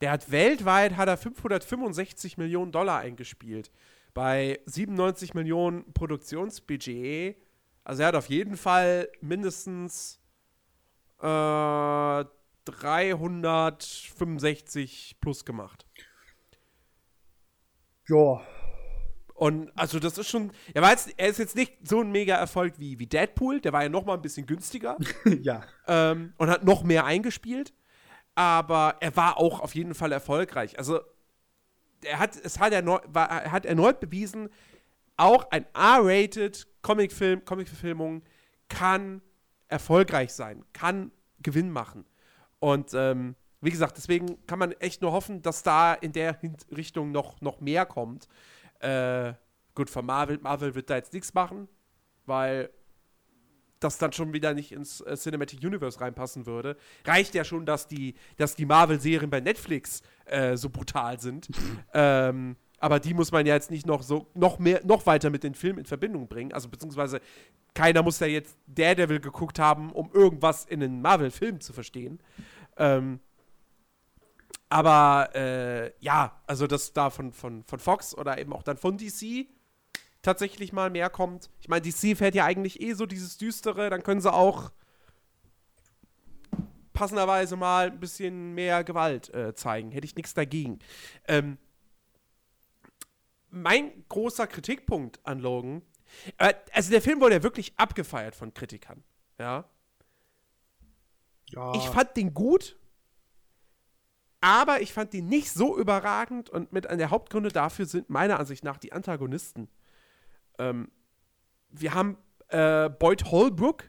S1: der hat weltweit hat er 565 Millionen Dollar eingespielt. Bei 97 Millionen Produktionsbudget. Also er hat auf jeden Fall mindestens äh, 365 plus gemacht.
S2: Ja.
S1: Und also das ist schon, er, war jetzt, er ist jetzt nicht so ein mega Erfolg wie, wie Deadpool, der war ja noch mal ein bisschen günstiger.
S2: ja.
S1: Ähm, und hat noch mehr eingespielt. Aber er war auch auf jeden Fall erfolgreich. Also er hat, es hat, erneut, war, er hat erneut bewiesen, auch ein R-rated Comicfilm, Comicverfilmung kann erfolgreich sein, kann Gewinn machen. Und ähm, wie gesagt, deswegen kann man echt nur hoffen, dass da in der Richtung noch, noch mehr kommt. Äh, gut, von Marvel, Marvel wird da jetzt nichts machen, weil das dann schon wieder nicht ins äh, Cinematic Universe reinpassen würde. Reicht ja schon, dass die, dass die Marvel-Serien bei Netflix äh, so brutal sind. ähm, aber die muss man ja jetzt nicht noch so noch mehr noch weiter mit den Filmen in Verbindung bringen. Also beziehungsweise keiner muss ja jetzt Daredevil geguckt haben, um irgendwas in einen Marvel-Film zu verstehen. Ähm, aber äh, ja, also dass da von, von, von Fox oder eben auch dann von DC tatsächlich mal mehr kommt. Ich meine, DC fährt ja eigentlich eh so dieses Düstere, dann können sie auch passenderweise mal ein bisschen mehr Gewalt äh, zeigen. Hätte ich nichts dagegen. Ähm, mein großer Kritikpunkt an Logan, äh, also der Film wurde ja wirklich abgefeiert von Kritikern. Ja. ja. Ich fand den gut, aber ich fand den nicht so überragend und mit einer der Hauptgründe dafür sind meiner Ansicht nach die Antagonisten. Ähm, wir haben äh, Boyd Holbrook,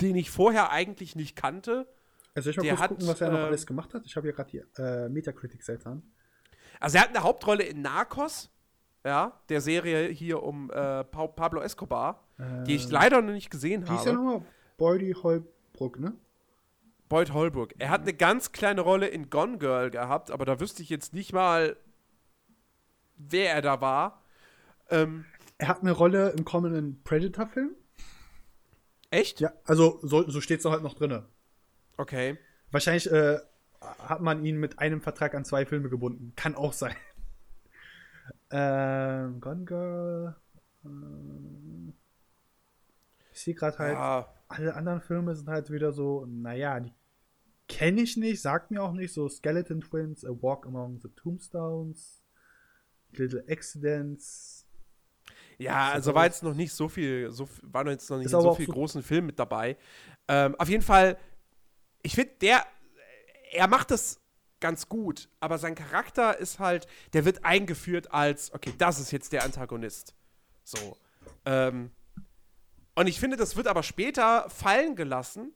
S1: den ich vorher eigentlich nicht kannte.
S2: Also ich mal kurz hat, gucken, was er noch äh, alles gemacht hat. Ich habe ja gerade die äh, Metacritic-Seite an.
S1: Also er hat eine Hauptrolle in Narcos, ja, der Serie hier um äh, Pablo Escobar, die ich ähm, leider noch nicht gesehen habe. Wie ist
S2: der nochmal? Boyd Holbrook, ne?
S1: Boyd Holbrook. Er hat eine ganz kleine Rolle in Gone Girl gehabt, aber da wüsste ich jetzt nicht mal, wer er da war.
S2: Ähm, er hat eine Rolle im kommenden Predator-Film.
S1: Echt?
S2: Ja, also so, so steht es halt noch drin.
S1: Okay.
S2: Wahrscheinlich äh, hat man ihn mit einem Vertrag an zwei Filme gebunden. Kann auch sein. ähm, Gone Girl. Äh, ich sehe gerade halt, ja. alle anderen Filme sind halt wieder so, naja, die kenne ich nicht, sagt mir auch nicht. So Skeleton Twins, A Walk Among the Tombstones, Little Accidents,
S1: ja, also war jetzt noch nicht so viel, so, war jetzt noch nicht so viel so großen Film mit dabei. Ähm, auf jeden Fall, ich finde, der, er macht das ganz gut, aber sein Charakter ist halt, der wird eingeführt als, okay, das ist jetzt der Antagonist. So. Ähm, und ich finde, das wird aber später fallen gelassen,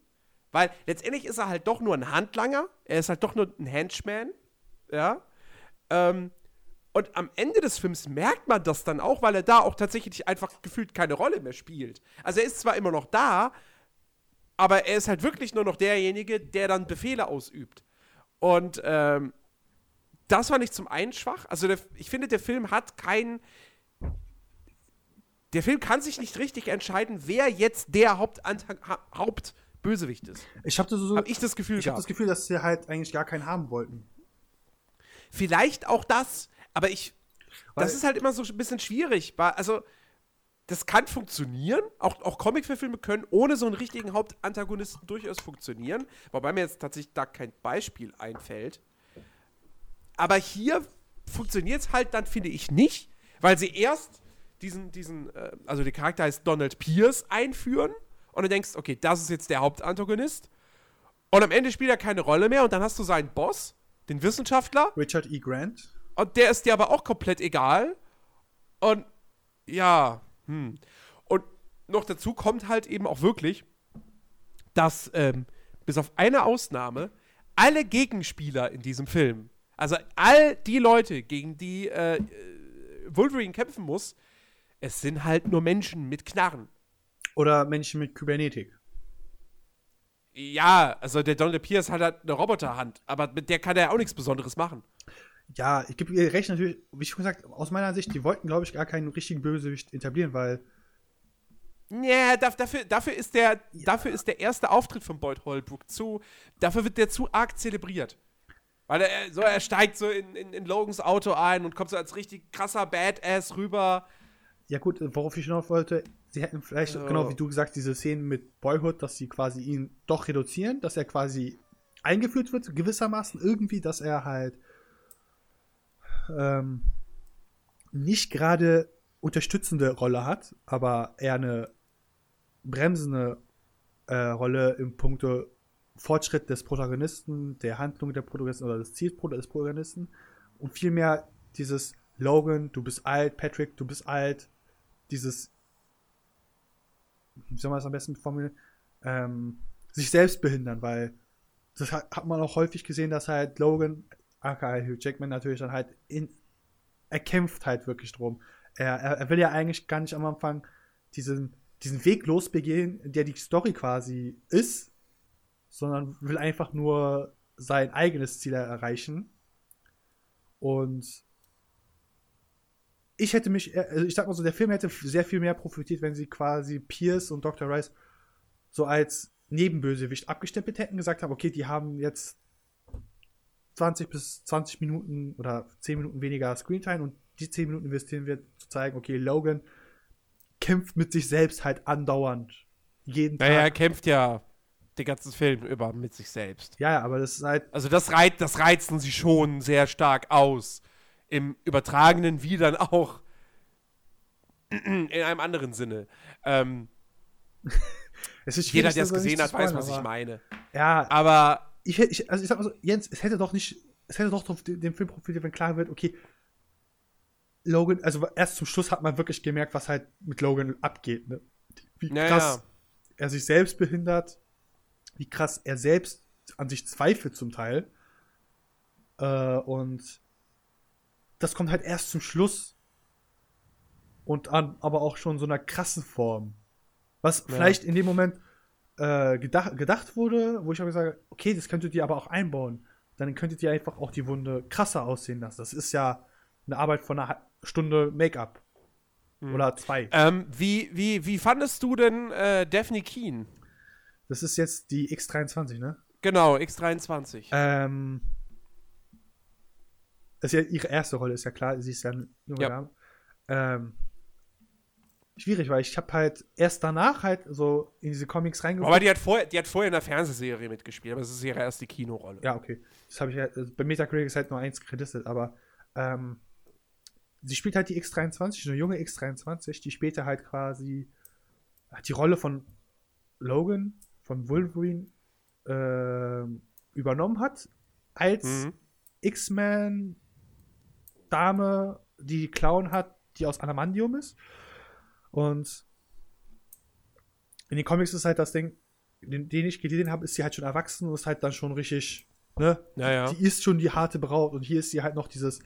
S1: weil letztendlich ist er halt doch nur ein Handlanger, er ist halt doch nur ein Henchman, ja. Ähm, und am Ende des Films merkt man das dann auch, weil er da auch tatsächlich einfach gefühlt keine Rolle mehr spielt. Also er ist zwar immer noch da, aber er ist halt wirklich nur noch derjenige, der dann Befehle ausübt. Und ähm, das war nicht zum einen schwach. Also der, ich finde, der Film hat keinen. Der Film kann sich nicht richtig entscheiden, wer jetzt der Hauptanta Hauptbösewicht ist.
S2: Ich habe so, hab ich das Gefühl, ich habe das Gefühl, dass sie halt eigentlich gar keinen haben wollten.
S1: Vielleicht auch das, aber ich, Weil das ist halt immer so ein bisschen schwierig. Also, das kann funktionieren. Auch, auch Comic-Filme können ohne so einen richtigen Hauptantagonisten durchaus funktionieren. Wobei mir jetzt tatsächlich da kein Beispiel einfällt. Aber hier funktioniert es halt dann, finde ich, nicht, weil sie erst diesen, diesen, äh, also der Charakter heißt Donald Pierce einführen und du denkst, okay, das ist jetzt der Hauptantagonist. Und am Ende spielt er keine Rolle mehr und dann hast du seinen Boss, den Wissenschaftler.
S2: Richard E. Grant.
S1: Und der ist dir aber auch komplett egal. Und ja, hm. Und noch dazu kommt halt eben auch wirklich, dass ähm, bis auf eine Ausnahme alle Gegenspieler in diesem Film, also all die Leute, gegen die äh, Wolverine kämpfen muss, es sind halt nur Menschen mit Knarren.
S2: Oder Menschen mit Kybernetik.
S1: Ja, also der Donald Pierce hat halt eine Roboterhand, aber mit der kann er auch nichts Besonderes machen.
S2: Ja, ich gebe ihr recht natürlich, wie schon gesagt, aus meiner Sicht, die wollten, glaube ich, gar keinen richtigen Bösewicht etablieren, weil.
S1: Ja, dafür, dafür, ist der, ja. dafür ist der erste Auftritt von Boyd Holbrook zu. Dafür wird der zu arg zelebriert. Weil er, so, er steigt so in, in, in Logans Auto ein und kommt so als richtig krasser Badass rüber.
S2: Ja, gut, worauf ich hinaus wollte, sie hätten vielleicht, oh. genau wie du gesagt, diese Szenen mit Boyhood, dass sie quasi ihn doch reduzieren, dass er quasi eingeführt wird, gewissermaßen irgendwie, dass er halt ähm, nicht gerade unterstützende Rolle hat, aber eher eine bremsende äh, Rolle im Punkte Fortschritt des Protagonisten, der Handlung der Protagonisten oder des Ziels des Protagonisten. Und vielmehr dieses Logan, du bist alt, Patrick, du bist alt, dieses, wie soll man das am besten formulieren, ähm, sich selbst behindern, weil das hat, hat man auch häufig gesehen, dass halt Logan, aka Hugh Jackman natürlich dann halt in, er kämpft halt wirklich drum. Er, er, er will ja eigentlich gar nicht am Anfang diesen, diesen Weg losbegehen, der die Story quasi ist, sondern will einfach nur sein eigenes Ziel erreichen. Und ich hätte mich, also ich sag mal so, der Film hätte sehr viel mehr profitiert, wenn sie quasi Pierce und Dr. Rice so als Nebenbösewicht abgestempelt hätten, gesagt haben, okay, die haben jetzt 20 bis 20 Minuten oder 10 Minuten weniger Screentime und die 10 Minuten investieren wir zu zeigen, okay, Logan kämpft mit sich selbst halt andauernd.
S1: Jeden naja, Tag. Naja, er kämpft ja den ganzen Film über mit sich selbst.
S2: Ja, aber das ist halt.
S1: Also das, reizt, das reizen sie schon sehr stark aus. Im übertragenen wie dann auch in einem anderen Sinne. Ähm, Jeder, der es gesehen hat, weiß, was ich meine.
S2: Ja.
S1: Aber.
S2: Ich, ich, also ich sag mal so, Jens, es hätte doch nicht, es hätte doch dem Film profitiert, wenn klar wird, okay, Logan, also erst zum Schluss hat man wirklich gemerkt, was halt mit Logan abgeht, ne? Wie krass naja. er sich selbst behindert, wie krass er selbst an sich zweifelt zum Teil. Äh, und das kommt halt erst zum Schluss. Und an, aber auch schon so einer krassen Form. Was ja. vielleicht in dem Moment äh, gedacht, gedacht wurde, wo ich aber gesagt okay, das könntet ihr aber auch einbauen. Dann könntet ihr einfach auch die Wunde krasser aussehen lassen. Das ist ja eine Arbeit von einer Stunde Make-up. Mhm. Oder zwei.
S1: Ähm, wie, wie, wie fandest du denn äh, Daphne Keen?
S2: Das ist jetzt die X23, ne?
S1: Genau, X23.
S2: Ähm. Das ist ja ihre erste Rolle, ist ja klar. Sie ist ja ein junger ja. Ähm, schwierig, weil ich habe halt erst danach halt so in diese Comics reingeguckt.
S1: Aber die hat, vorher, die hat vorher in der Fernsehserie mitgespielt, aber es ist ihre erste Kinorolle.
S2: Ja, okay. Das habe ich halt, also bei Metacritic ist halt nur eins kreditiert, aber ähm, sie spielt halt die X23, eine junge X23, die später halt quasi die Rolle von Logan, von Wolverine, äh, übernommen hat, als mhm. X-Men Dame, die Clown hat, die aus Adamantium ist. Und in den Comics ist halt das Ding, den, den ich gelesen habe, ist sie halt schon erwachsen und ist halt dann schon richtig, ne?
S1: Ja, ja.
S2: Die ist schon die harte Braut und hier ist sie halt noch dieses,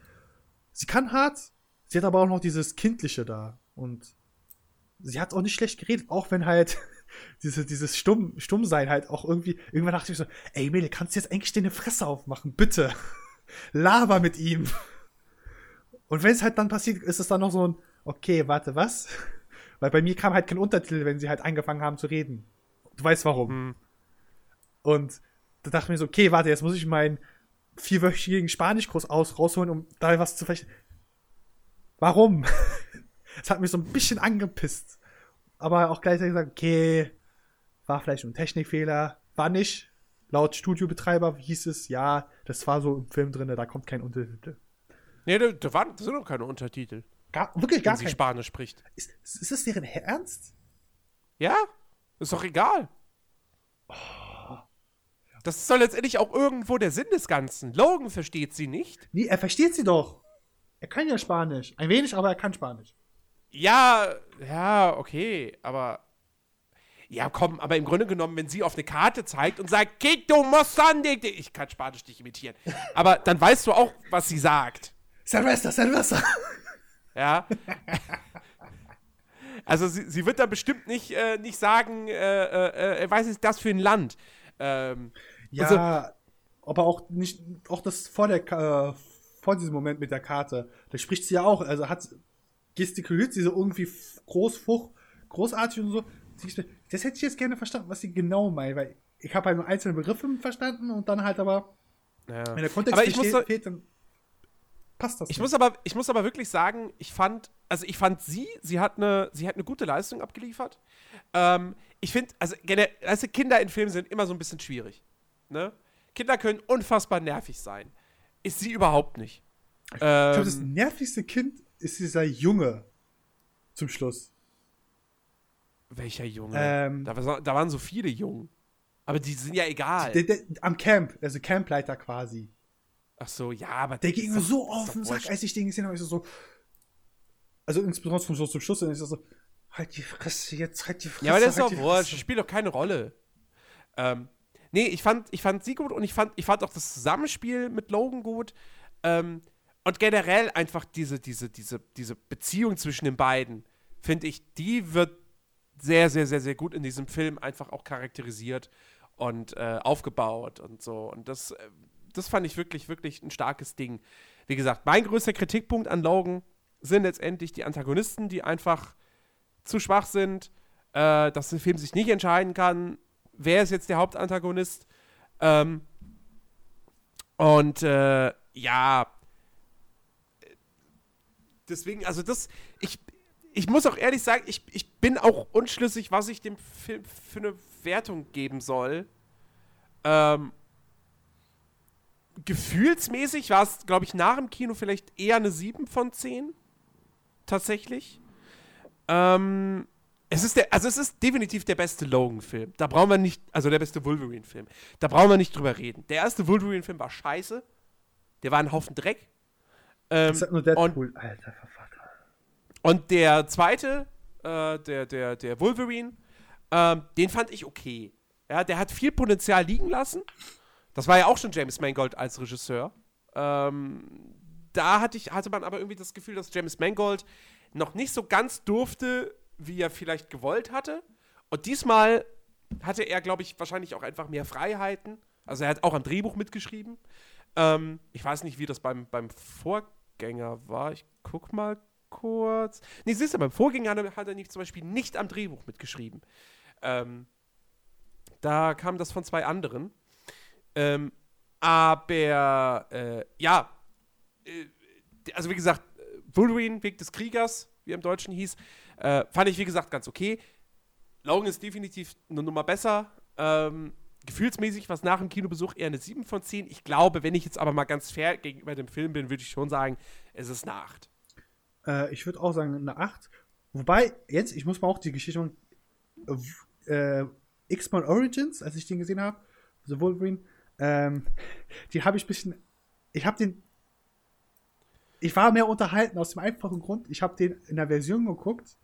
S2: sie kann hart, sie hat aber auch noch dieses Kindliche da und sie hat auch nicht schlecht geredet, auch wenn halt diese, dieses Stumm, Stummsein halt auch irgendwie, irgendwann dachte ich so, ey Mele, kannst du jetzt eigentlich deine Fresse aufmachen, bitte. Laber mit ihm. Und wenn es halt dann passiert, ist es dann noch so ein, okay, warte, was? Weil bei mir kam halt kein Untertitel, wenn sie halt angefangen haben zu reden. Du weißt warum. Hm. Und da dachte ich mir so, okay, warte, jetzt muss ich meinen vierwöchigen Spanischkurs aus, rausholen, um da was zu verstehen. Warum? Es hat mich so ein bisschen angepisst. Aber auch gleichzeitig gesagt, okay, war vielleicht ein Technikfehler. War nicht. Laut Studiobetreiber hieß es, ja, das war so im Film drin, da kommt kein Untertitel.
S1: Nee, da, waren, da sind noch keine Untertitel.
S2: Gar, wirklich gar
S1: wenn sie Spanisch spricht.
S2: Ist, ist das deren Ernst?
S1: Ja, ist doch egal. Oh. Das soll letztendlich auch irgendwo der Sinn des Ganzen. Logan versteht sie nicht.
S2: Nee, er versteht sie doch. Er kann ja Spanisch. Ein wenig, aber er kann Spanisch.
S1: Ja, ja, okay, aber. Ja, komm, aber im Grunde genommen, wenn sie auf eine Karte zeigt und sagt, Quito Mosande, ich kann Spanisch nicht imitieren, aber dann weißt du auch, was sie sagt.
S2: Silvester, Silvester.
S1: Ja. Also sie, sie wird da bestimmt nicht, äh, nicht sagen, äh, äh, äh weiß ist das für ein Land. Ähm,
S2: ja, also, aber auch nicht, auch das vor der, äh, vor diesem Moment mit der Karte, da spricht sie ja auch, also hat gestikuliert sie so irgendwie groß, fuch, großartig und so. Das hätte ich jetzt gerne verstanden, was sie genau meint, weil ich habe halt nur einzelne Begriffe verstanden und dann halt aber,
S1: Ja.
S2: wenn der Kontext
S1: Aber ich muss so-
S2: fehlt, dann passt das
S1: Ich muss, aber, ich muss aber wirklich sagen, ich fand, also ich fand sie, sie hat eine, sie hat eine gute Leistung abgeliefert. Ähm, ich finde, also generell, also Kinder in Filmen sind immer so ein bisschen schwierig. Ne? Kinder können unfassbar nervig sein. Ist sie überhaupt nicht.
S2: Ich glaube, das
S1: Ähm,
S2: nervigste Kind ist dieser Junge zum Schluss.
S1: welcher Junge?
S2: Ähm,
S1: da, da waren so viele Jungen. Aber die sind ja egal.
S2: Der, der, am Camp, also Campleiter quasi.
S1: Ach so, ja, aber.
S2: Der ging
S1: ist
S2: mir
S1: doch-
S2: so
S1: ist
S2: auf
S1: doch
S2: den Sack, als ich den gesehen habe. Ich so, so also insbesondere zum, Schluss- zum Schluss, dann ist das so, halt die Fresse, jetzt halt die Fresse.
S1: Ja, aber das ist
S2: halt
S1: doch
S2: die
S1: wurscht. Spielt doch keine Rolle. Ähm, nee, ich fand, ich fand sie gut und ich fand, ich fand auch das Zusammenspiel mit Logan gut. Ähm, und generell einfach diese, diese, diese, diese Beziehung zwischen den beiden, finde ich, die wird sehr, sehr, sehr, sehr gut in diesem Film einfach auch charakterisiert und äh, aufgebaut und so. Und das, äh, das fand ich wirklich, wirklich ein starkes Ding. Wie gesagt, mein größter Kritikpunkt an Logan sind letztendlich die Antagonisten, die einfach zu schwach sind, äh, dass der Film sich nicht entscheiden kann, wer ist jetzt der Hauptantagonist. Ähm, und äh, ja, deswegen, also das, ich, ich muss auch ehrlich sagen, ich, ich bin auch unschlüssig, was ich dem Film für eine Wertung geben soll. Ähm, gefühlsmäßig war es, glaube ich, nach dem Kino vielleicht eher eine 7 von 10. Tatsächlich. Ähm, es ist der, also es ist definitiv der beste Logan-Film. Da brauchen wir nicht, also der beste Wolverine-Film. Da brauchen wir nicht drüber reden. Der erste Wolverine-Film war scheiße. Der war ein Haufen Dreck. Ähm,
S2: Das hat nur
S1: und,
S2: Deadpool. Alter Verfucker.
S1: und der zweite, äh, der, der, der Wolverine, ähm, den fand ich okay. Ja, der hat viel Potenzial liegen lassen. Das war ja auch schon James Mangold als Regisseur. Ähm, da hatte, ich, hatte man aber irgendwie das Gefühl, dass James Mangold noch nicht so ganz durfte, wie er vielleicht gewollt hatte. Und diesmal hatte er, glaube ich, wahrscheinlich auch einfach mehr Freiheiten. Also er hat auch am Drehbuch mitgeschrieben. Ähm, ich weiß nicht, wie das beim, beim Vorgänger war. Ich guck mal kurz. Nee, siehst du, beim Vorgänger hat er, nicht, zum Beispiel nicht am Drehbuch mitgeschrieben. Ähm, da kam das von zwei anderen. Ähm, aber äh, ja, äh, also wie gesagt, Wolverine, Weg des Kriegers, wie er im Deutschen hieß, äh, fand ich wie gesagt ganz okay. Logan ist definitiv eine Nummer besser. Ähm, gefühlsmäßig was nach dem Kinobesuch eher eine 7 von 10. Ich glaube, wenn ich jetzt aber mal ganz fair gegenüber dem Film bin, würde ich schon sagen, es ist eine 8.
S2: Äh, ich würde auch sagen eine 8. Wobei, jetzt, ich muss mal auch die Geschichte machen. Äh, X-Men Origins, als ich den gesehen habe, also Wolverine, ähm, die habe ich ein bisschen. Ich habe den. Ich war mehr unterhalten aus dem einfachen Grund, ich habe den in der Version geguckt,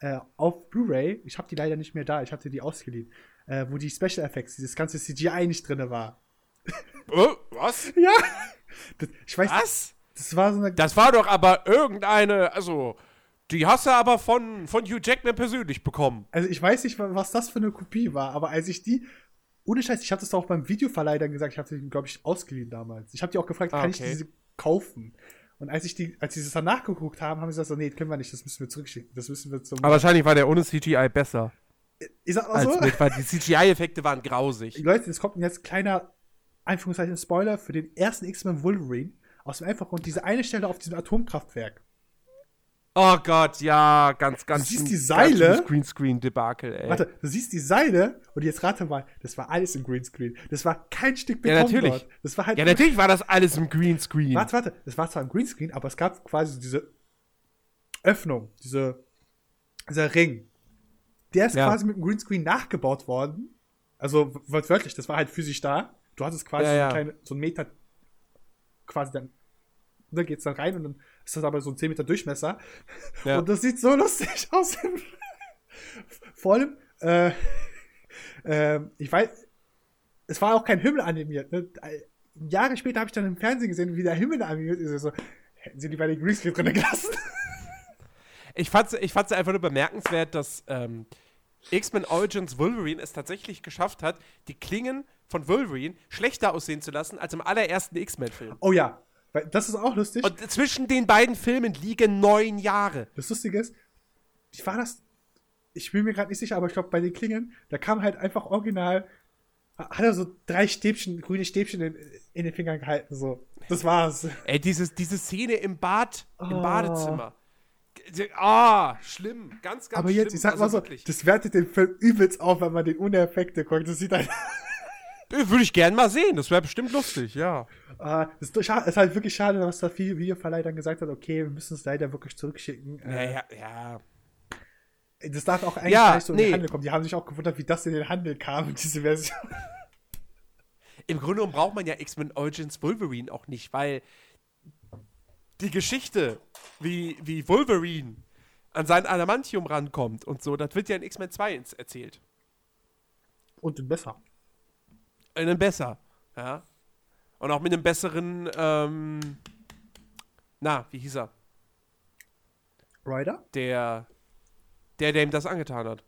S2: äh, auf Blu-ray. Ich habe die leider nicht mehr da, ich hatte die ausgeliehen, äh, wo die Special Effects, dieses ganze CGI nicht drin war.
S1: Oh, was?
S2: Ja! Das, ich weiß,
S1: Was?
S2: das war so eine.
S1: Das war doch aber irgendeine, also, die hast du aber von, von Hugh Jackman persönlich bekommen.
S2: Also ich weiß nicht, was das für eine Kopie war, aber als ich die. Ohne Scheiß, ich habe das auch beim Videoverleih dann gesagt, ich habe die, glaube ich, ausgeliehen damals. Ich habe die auch gefragt,
S1: Ah,
S2: kann ich diese kaufen? Und als ich die, als sie das dann nachgeguckt haben, haben sie gesagt, so, nee, können wir nicht, das müssen wir zurückschicken. Das müssen wir zum.
S1: Aber wahrscheinlich war der ohne CGI besser.
S2: ich sag auch
S1: Als
S2: so,
S1: mit, weil die CGI-Effekte waren grausig.
S2: Leute, es kommt ein jetzt kleiner, Anführungszeichen, Spoiler für den ersten X-Men Wolverine. Aus dem einfachen Grund, diese eine Stelle auf diesem Atomkraftwerk.
S1: Oh Gott, ja, ganz, ganz.
S2: siehst die Seile?
S1: Greenscreen-Debakel, ey.
S2: Warte, du siehst die Seile und jetzt rate mal, das war alles im Greenscreen. Das war kein Stück
S1: Ja,
S2: Beton
S1: natürlich.
S2: dort. Das war halt
S1: Ja, natürlich war das alles im Greenscreen.
S2: Warte, warte. Es war zwar ein Greenscreen, aber es gab quasi diese Öffnung, diese, dieser Ring. Der ist
S1: Ja.
S2: quasi mit dem Greenscreen nachgebaut worden. Also wortwörtlich, das war halt physisch da. Du hattest quasi
S1: Ja,
S2: so,
S1: ja.
S2: eine kleine, so einen Meter quasi dann. Da geht's dann rein und dann ist das aber so ein 10 Meter Durchmesser.
S1: Ja.
S2: Und das sieht so lustig aus. Vor allem, äh, äh, ich weiß, es war auch kein Himmel animiert. Ne? Jahre später habe ich dann im Fernsehen gesehen, wie der Himmel animiert ist. So, hätten sie lieber den Greenscreen drin gelassen.
S1: Ich fand es ich fand's einfach nur bemerkenswert, dass ähm, X-Men Origins Wolverine es tatsächlich geschafft hat, die Klingen von Wolverine schlechter aussehen zu lassen als im allerersten X-Men-Film.
S2: Oh ja, das ist auch lustig.
S1: Und zwischen den beiden Filmen liegen neun Jahre.
S2: Das Lustige ist, wie war das? Ich bin mir gerade nicht sicher, aber ich glaube, bei den Klingen, da kam halt einfach original, hat er so drei Stäbchen, grüne Stäbchen in, in den Fingern gehalten, so. Das war's.
S1: Ey, dieses, diese Szene im Bad,
S2: Oh.
S1: im Badezimmer. Ah, schlimm. Ganz, ganz
S2: aber
S1: schlimm.
S2: jetzt, ich sag
S1: Also
S2: mal so,
S1: wirklich.
S2: das wertet den Film übelst auf, wenn man den ohne Effekte guckt. Das sieht halt,
S1: Würde ich gern mal sehen. Das wäre bestimmt lustig, ja.
S2: ah, das ist, ist halt wirklich schade, dass da viel Videoverleih dann gesagt hat, okay, wir müssen es leider wirklich zurückschicken.
S1: Ja,
S2: Äh,
S1: ja, ja.
S2: Das darf auch eigentlich
S1: Ja,
S2: nicht so in
S1: nee.
S2: den Handel kommen. Die haben sich auch gewundert, wie das in den Handel kam, diese Version.
S1: Im Grunde genommen braucht man ja X-Men Origins Wolverine auch nicht, weil die Geschichte, wie, wie Wolverine an sein Adamantium rankommt und so, das wird ja in X-Men 2 ins- erzählt.
S2: Und besser.
S1: Einen besser, ja. Und auch mit einem besseren, ähm, na, wie hieß er?
S2: Ryder?
S1: Der, der, der ihm das angetan hat.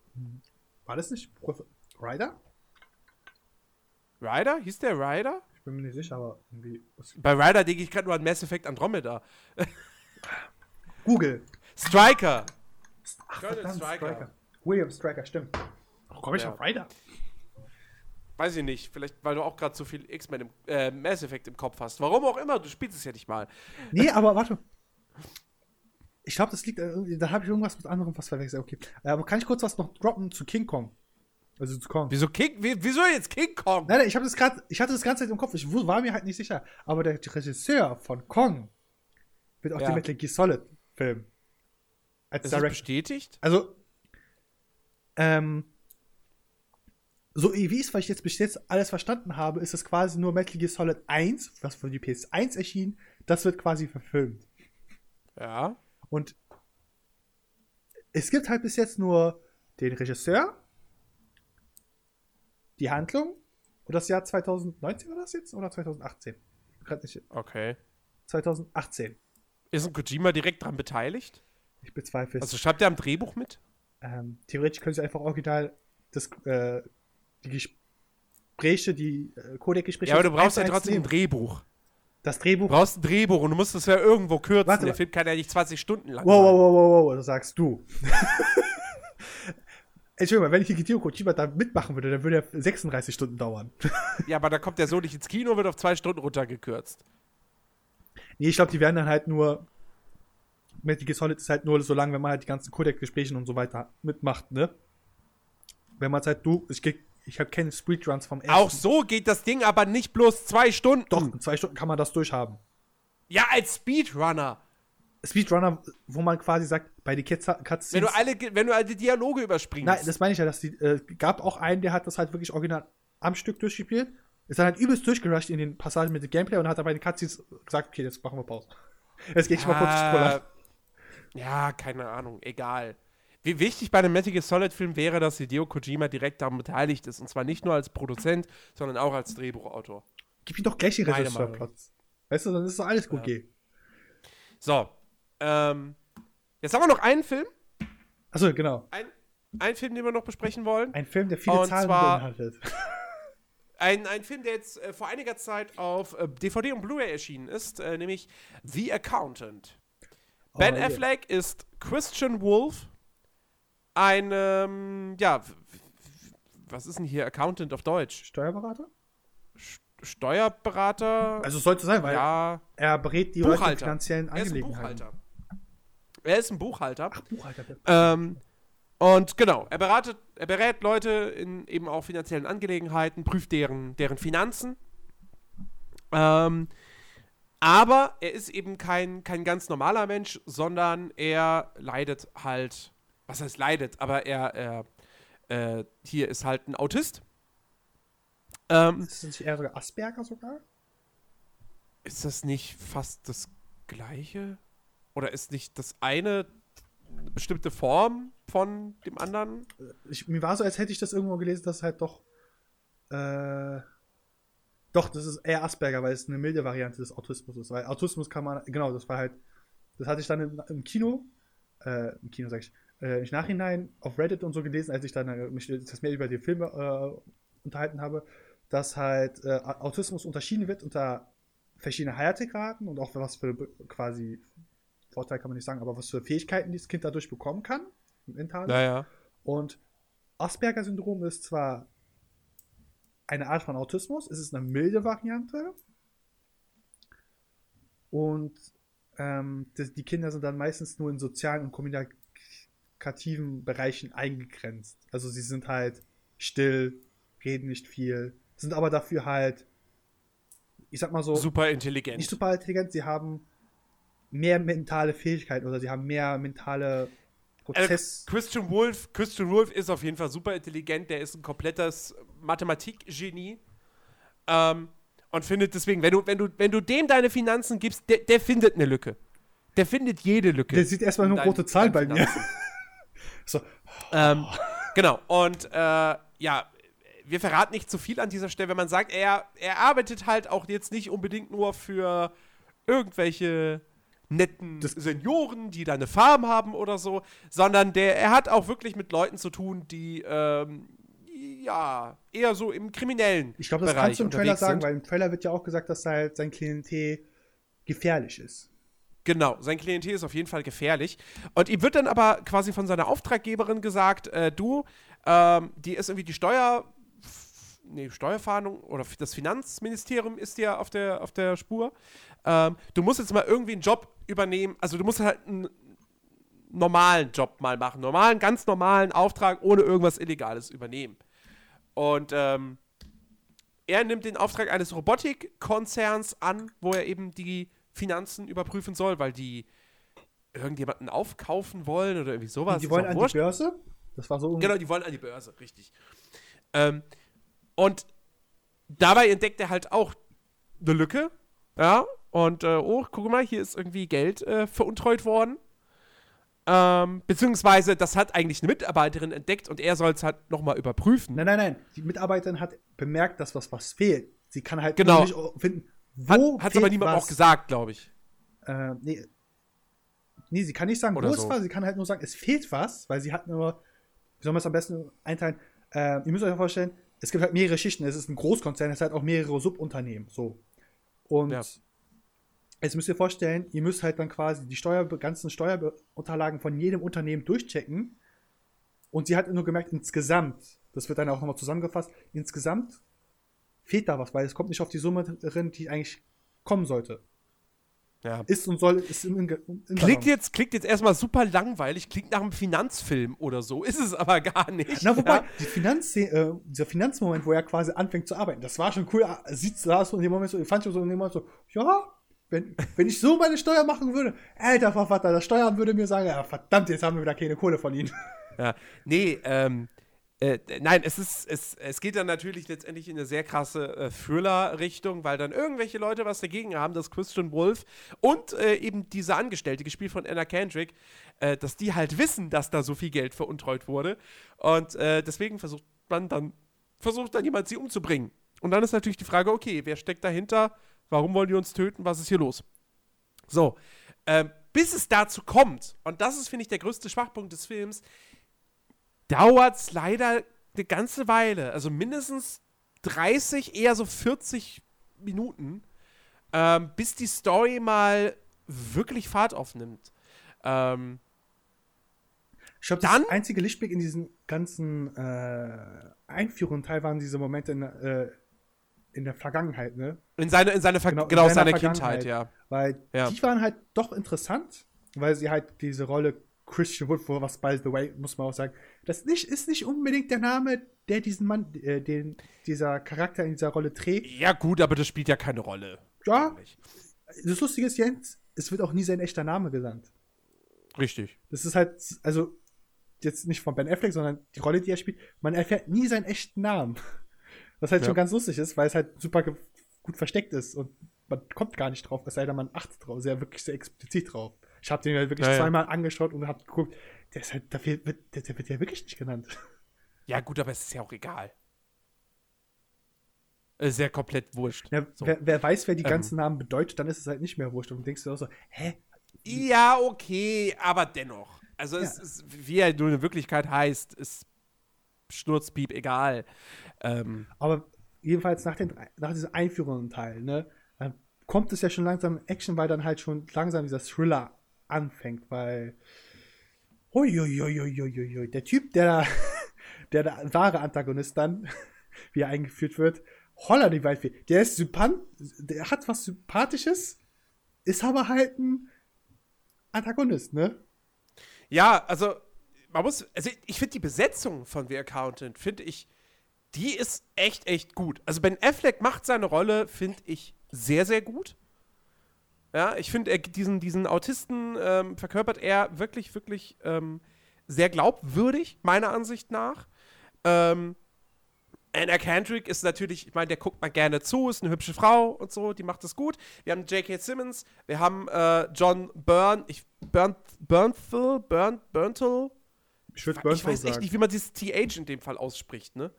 S2: War das nicht Prof Ryder?
S1: Ryder? Hieß der Ryder?
S2: Ich bin mir nicht sicher, aber irgendwie.
S1: Bei Ryder denke ich gerade nur an Mass Effect Andromeda.
S2: Google.
S1: Striker!
S2: Ach, verdammt,
S1: Stryker.
S2: William Striker, stimmt. Warum komme ich
S1: Ja.
S2: auf Ryder?
S1: Weiß ich nicht, vielleicht weil du auch gerade so viel X-Men im äh, Mass Effect im Kopf hast. Warum auch immer, du spielst es ja nicht mal.
S2: Nee, aber warte. Ich glaube, das liegt, äh, da habe ich irgendwas mit anderem was verwechselt. Okay. Äh, Aber kann ich kurz was noch droppen zu King Kong? Also zu Kong.
S1: Wieso King, wie, wieso jetzt King Kong?
S2: Nein, nein, ich habe das gerade, ich hatte das ganze Zeit im Kopf. Ich war mir halt nicht sicher. Aber der Regisseur von Kong wird auch
S1: Ja.
S2: den Metal Gear Solid Film als
S1: Ist bestätigt?
S2: Also, ähm, so wie ich es jetzt bis jetzt alles verstanden habe, ist es quasi nur Metal Gear Solid 1, was für die PS1 erschien, das wird quasi verfilmt.
S1: Ja.
S2: Und es gibt halt bis jetzt nur den Regisseur, die Handlung und das Jahr 2019 war das jetzt oder 2018? Gerade nicht.
S1: Okay.
S2: 2018.
S1: Ist ein Kojima direkt dran beteiligt?
S2: Ich bezweifle es.
S1: Also schreibt er am Drehbuch mit?
S2: ähm, theoretisch können sie einfach original das, äh, die Gespräche, die äh, Codec-Gespräche.
S1: Ja, aber du brauchst ja trotzdem ein. Drehbuch.
S2: Das
S1: Du
S2: Drehbuch.
S1: brauchst ein Drehbuch und du musst es ja irgendwo kürzen.
S2: Warte
S1: Der. Film kann ja nicht 20 Stunden lang
S2: Wow, wow, wow, wow, wow, das sagst du. Entschuldigung, wenn ich Hideo Kojima da mitmachen würde, dann würde er 36 Stunden dauern.
S1: Ja, aber da kommt der so nicht ins Kino, wird auf zwei Stunden runtergekürzt.
S2: nee, ich glaube, die werden dann halt nur. Metal Gear Solid ist halt nur so lang, wenn man halt die ganzen Codec-Gespräche und so weiter mitmacht, ne? Wenn man es halt, du, ich, geh- ich habe keine Speedruns vom ersten.
S1: Auch so geht das Ding aber nicht bloß zwei Stunden.
S2: Doch, in zwei Stunden kann man das durchhaben.
S1: Ja, als Speedrunner.
S2: Speedrunner, wo man quasi sagt, bei den Cuts- Cutscenes.
S1: Wenn du alle, wenn du alle Dialoge überspringst.
S2: Nein, das meine ich ja, dass die, äh, gab auch einen, der hat das halt wirklich original am Stück durchgespielt. Ist dann halt übelst durchgerusht in den Passagen mit dem Gameplay und hat dabei den Cutscenes gesagt, okay, jetzt machen wir Pause. Jetzt gehe ich mal kurz spoilern.
S1: Ja, keine Ahnung, egal. Wie wichtig bei einem Metal Gear Solid Film wäre, dass Hideo Kojima direkt daran beteiligt ist. Und zwar nicht nur als Produzent, sondern auch als Drehbuchautor.
S2: Gib ihm doch gleich die
S1: Meine
S2: Regisseurplatz. Weißt du, dann ist doch alles gut
S1: Ja.
S2: gehen.
S1: So. Ähm, jetzt haben wir noch einen Film.
S2: Achso, genau.
S1: Ein, einen Film, den wir noch besprechen wollen.
S2: Ein Film, der viele
S1: Und
S2: Zahlen beinhaltet.
S1: Ein, ein Film, der jetzt äh, vor einiger Zeit auf äh, DVD und Blu-ray erschienen ist, äh, nämlich The Accountant. Ben
S2: Oh, yeah.
S1: Affleck ist Christian Wolf, ein, ähm, ja, was ist denn hier Accountant auf Deutsch?
S2: Steuerberater?
S1: Steuerberater?
S2: Also es sollte sein, weil
S1: ja,
S2: er berät die Leute in
S1: Buchhalter.
S2: finanziellen
S1: Er ist ein
S2: Angelegenheiten.
S1: Buchhalter. Er ist ein Buchhalter.
S2: Ach, Buchhalter.
S1: Ähm, und genau, er, beratet, er berät Leute in eben auch finanziellen Angelegenheiten, prüft deren, deren Finanzen. Ähm, aber er ist eben kein, kein ganz normaler Mensch, sondern er leidet halt, was heißt leidet, aber er, er äh, hier ist halt ein Autist. Ähm,
S2: Ist das nicht eher sogar Asperger sogar?
S1: ist das nicht fast das Gleiche? Oder ist nicht das eine eine bestimmte Form von dem anderen?
S2: Ich, mir war so, als hätte ich das irgendwo gelesen, dass halt doch. Äh, doch, das ist eher Asperger, weil es eine milde Variante des Autismus ist. Weil Autismus kann man, genau, das war halt, das hatte ich dann im, im Kino, äh, im Kino sag ich, äh, im Nachhinein auf Reddit und so gelesen, als ich dann äh, mich das mehr über den Film äh, unterhalten habe, dass halt äh, Autismus unterschieden wird unter verschiedene Heirategraden und auch was für quasi Vorteil kann man nicht sagen, aber was für Fähigkeiten dieses Kind dadurch bekommen kann.
S1: Mental. Naja.
S2: Und Asperger-Syndrom ist zwar eine Art von Autismus, es ist eine milde Variante. Und ähm, die Kinder sind dann meistens nur in sozialen und kommunikativen Bereichen eingegrenzt. Also sie sind halt still, reden nicht viel, sind aber dafür halt, ich sag mal so.
S1: Super intelligent.
S2: Nicht super intelligent, sie haben mehr mentale Fähigkeiten oder sie haben mehr mentale Prozess.
S1: Äh, Christian Wolf, Christian Wolf ist auf jeden Fall super intelligent, der ist ein komplettes Mathematikgenie. Ähm, und findet deswegen, wenn du, wenn du, wenn du dem deine Finanzen gibst, der, der findet eine Lücke. Der findet jede Lücke.
S2: Der sieht erstmal nur rote Zahlen bei mir.
S1: So. Ähm, genau. Und äh, ja, wir verraten nicht zu viel an dieser Stelle, wenn man sagt, er, er arbeitet halt auch jetzt nicht unbedingt nur für irgendwelche netten das Senioren, die da eine Farm haben oder so, sondern der, er hat auch wirklich mit Leuten zu tun, die ähm, ja eher so im kriminellen
S2: Ich glaube, das Bereich kannst du im Trailer sagen, weil im Trailer wird ja auch gesagt, dass halt sein Klientel gefährlich ist.
S1: Genau, sein Klientel ist auf jeden Fall gefährlich. Und ihm wird dann aber quasi von seiner Auftraggeberin gesagt, äh, du, ähm, die ist irgendwie die Steuer, nee, Steuerfahndung oder das Finanzministerium ist dir auf der, auf der Spur. Ähm, du musst jetzt mal irgendwie einen Job übernehmen, also du musst halt einen normalen Job mal machen, normalen, ganz normalen Auftrag ohne irgendwas Illegales übernehmen. Und ähm, er nimmt den Auftrag eines Robotikkonzerns an, wo er eben die Finanzen überprüfen soll, weil die irgendjemanden aufkaufen wollen oder irgendwie sowas.
S2: Die wollen an wurscht. die Börse?
S1: Das war so. Genau, die wollen an die Börse, richtig. Ähm, und dabei entdeckt er halt auch eine Lücke. Ja, und äh, oh, guck mal, hier ist irgendwie Geld äh, veruntreut worden. Ähm, beziehungsweise, das hat eigentlich eine Mitarbeiterin entdeckt und er soll es halt nochmal überprüfen.
S2: Nein, nein, nein. Die Mitarbeiterin hat bemerkt, dass was, was fehlt. Sie kann halt
S1: genau.
S2: nicht finden, wo.
S1: Hat es aber niemand auch gesagt, glaube ich.
S2: Äh, nee. Nee, sie kann nicht sagen, Oder wo so. es war. Sie kann halt nur sagen, es fehlt was, weil sie hat nur. Wie soll man es am besten einteilen? Äh, ihr müsst euch vorstellen, es gibt halt mehrere Schichten. Es ist ein Großkonzern, es hat auch mehrere Subunternehmen. So. Und ja. jetzt müsst ihr vorstellen, ihr müsst halt dann quasi die Steuer, ganzen Steuerunterlagen von jedem Unternehmen durchchecken. Und sie hat nur gemerkt, insgesamt, das wird dann auch nochmal zusammengefasst, insgesamt fehlt da was, weil es kommt nicht auf die Summe drin, die eigentlich kommen sollte. Ja. Ist und soll, ist im,
S1: im klingt, jetzt, klingt jetzt erstmal super langweilig, klingt nach einem Finanzfilm oder so, ist es aber gar nicht.
S2: Na, wobei, ja. die Finanz, äh, dieser Finanzmoment, wo er quasi anfängt zu arbeiten, das war schon cool. Sieht da so in dem Moment so, ich fand so in dem Moment so, ja, wenn, wenn ich so meine Steuer machen würde, alter Vervater, der Steuern würde mir sagen, ja, verdammt, jetzt haben wir wieder keine Kohle von ihnen.
S1: Ja, nee, ähm, äh, nein, es ist, es, es geht dann natürlich letztendlich in eine sehr krasse äh, Thriller-Richtung, weil dann irgendwelche Leute was dagegen haben, dass Christian Wolf und äh, eben diese Angestellte, gespielt von Anna Kendrick, äh, dass die halt wissen, dass da so viel Geld veruntreut wurde. Und äh, deswegen versucht man dann, versucht dann jemand sie umzubringen. Und dann ist natürlich die Frage, okay, wer steckt dahinter? Warum wollen die uns töten? Was ist hier los? So, ähm, bis es dazu kommt, und das ist, finde ich, der größte Schwachpunkt des Films, dauert es leider eine ganze Weile. Also mindestens 30, eher so 40 Minuten, ähm, bis die Story mal wirklich Fahrt aufnimmt. Ähm,
S2: ich glaube, das einzige Lichtblick in diesem ganzen äh, Einführungsteil waren diese Momente in, äh, in der Vergangenheit, ne?
S1: In seine, in seine Ver genau, genau in seiner Kindheit, ja.
S2: Weil ja. die waren halt doch interessant, weil sie halt diese Rolle Christian Woodford, was by the way, muss man auch sagen, das nicht, ist nicht unbedingt der Name, der diesen Mann, äh, den dieser Charakter in dieser Rolle trägt.
S1: Ja, gut, aber das spielt ja keine Rolle.
S2: Ja. Eigentlich. Das Lustige ist, Jens, es wird auch nie sein echter Name genannt.
S1: Richtig.
S2: Das ist halt, also, jetzt nicht von Ben Affleck, sondern die Rolle, die er spielt, man erfährt nie seinen echten Namen. Was halt ja. schon ganz lustig ist, weil es halt super gut versteckt ist und man kommt gar nicht drauf, es sei denn, man achtet drauf, sehr wirklich sehr explizit drauf. Ich habe den halt wirklich ja, zweimal ja. angeschaut und habe geguckt, der ist halt, dafür wird, der, der wird ja wirklich nicht genannt.
S1: Ja, gut, aber es ist ja auch egal. Ist ja komplett wurscht.
S2: Ja, so. wer, wer, weiß, wer die ähm. ganzen Namen bedeutet, dann ist es halt nicht mehr wurscht. Und du denkst dir auch so, hä?
S1: Ja, okay, aber dennoch. Also, es ist, wie er nur in Wirklichkeit heißt, ist Schnurzpiep egal. Ähm.
S2: Aber jedenfalls nach, den, nach diesem Einführungsteil, ne, kommt es ja schon langsam in Action, weil dann halt schon langsam dieser Thriller anfängt, weil Uiuiuiuiui, der Typ, der der, der wahre Antagonist dann, wie er eingeführt wird, holla die Waldfee, der ist sympath, der hat was Sympathisches, ist aber halt ein Antagonist, ne?
S1: Ja, also man muss, also ich finde die Besetzung von The Accountant, finde ich, die ist echt, echt gut. Also Ben Affleck macht seine Rolle, finde ich, sehr, sehr gut. Ja, ich finde, diesen, diesen Autisten ähm, verkörpert er wirklich, wirklich ähm, sehr glaubwürdig, meiner Ansicht nach. Ähm, Anna Kendrick ist natürlich, ich meine, der guckt mal gerne zu, ist eine hübsche Frau und so, die macht das gut. Wir haben J.K. Simmons, wir haben äh, John Byrne, ich, Burn, Burnthal, Burn, Burnthal.
S2: Ich würde
S1: Ich weiß echt nicht, wie man dieses TH in dem Fall ausspricht, ne?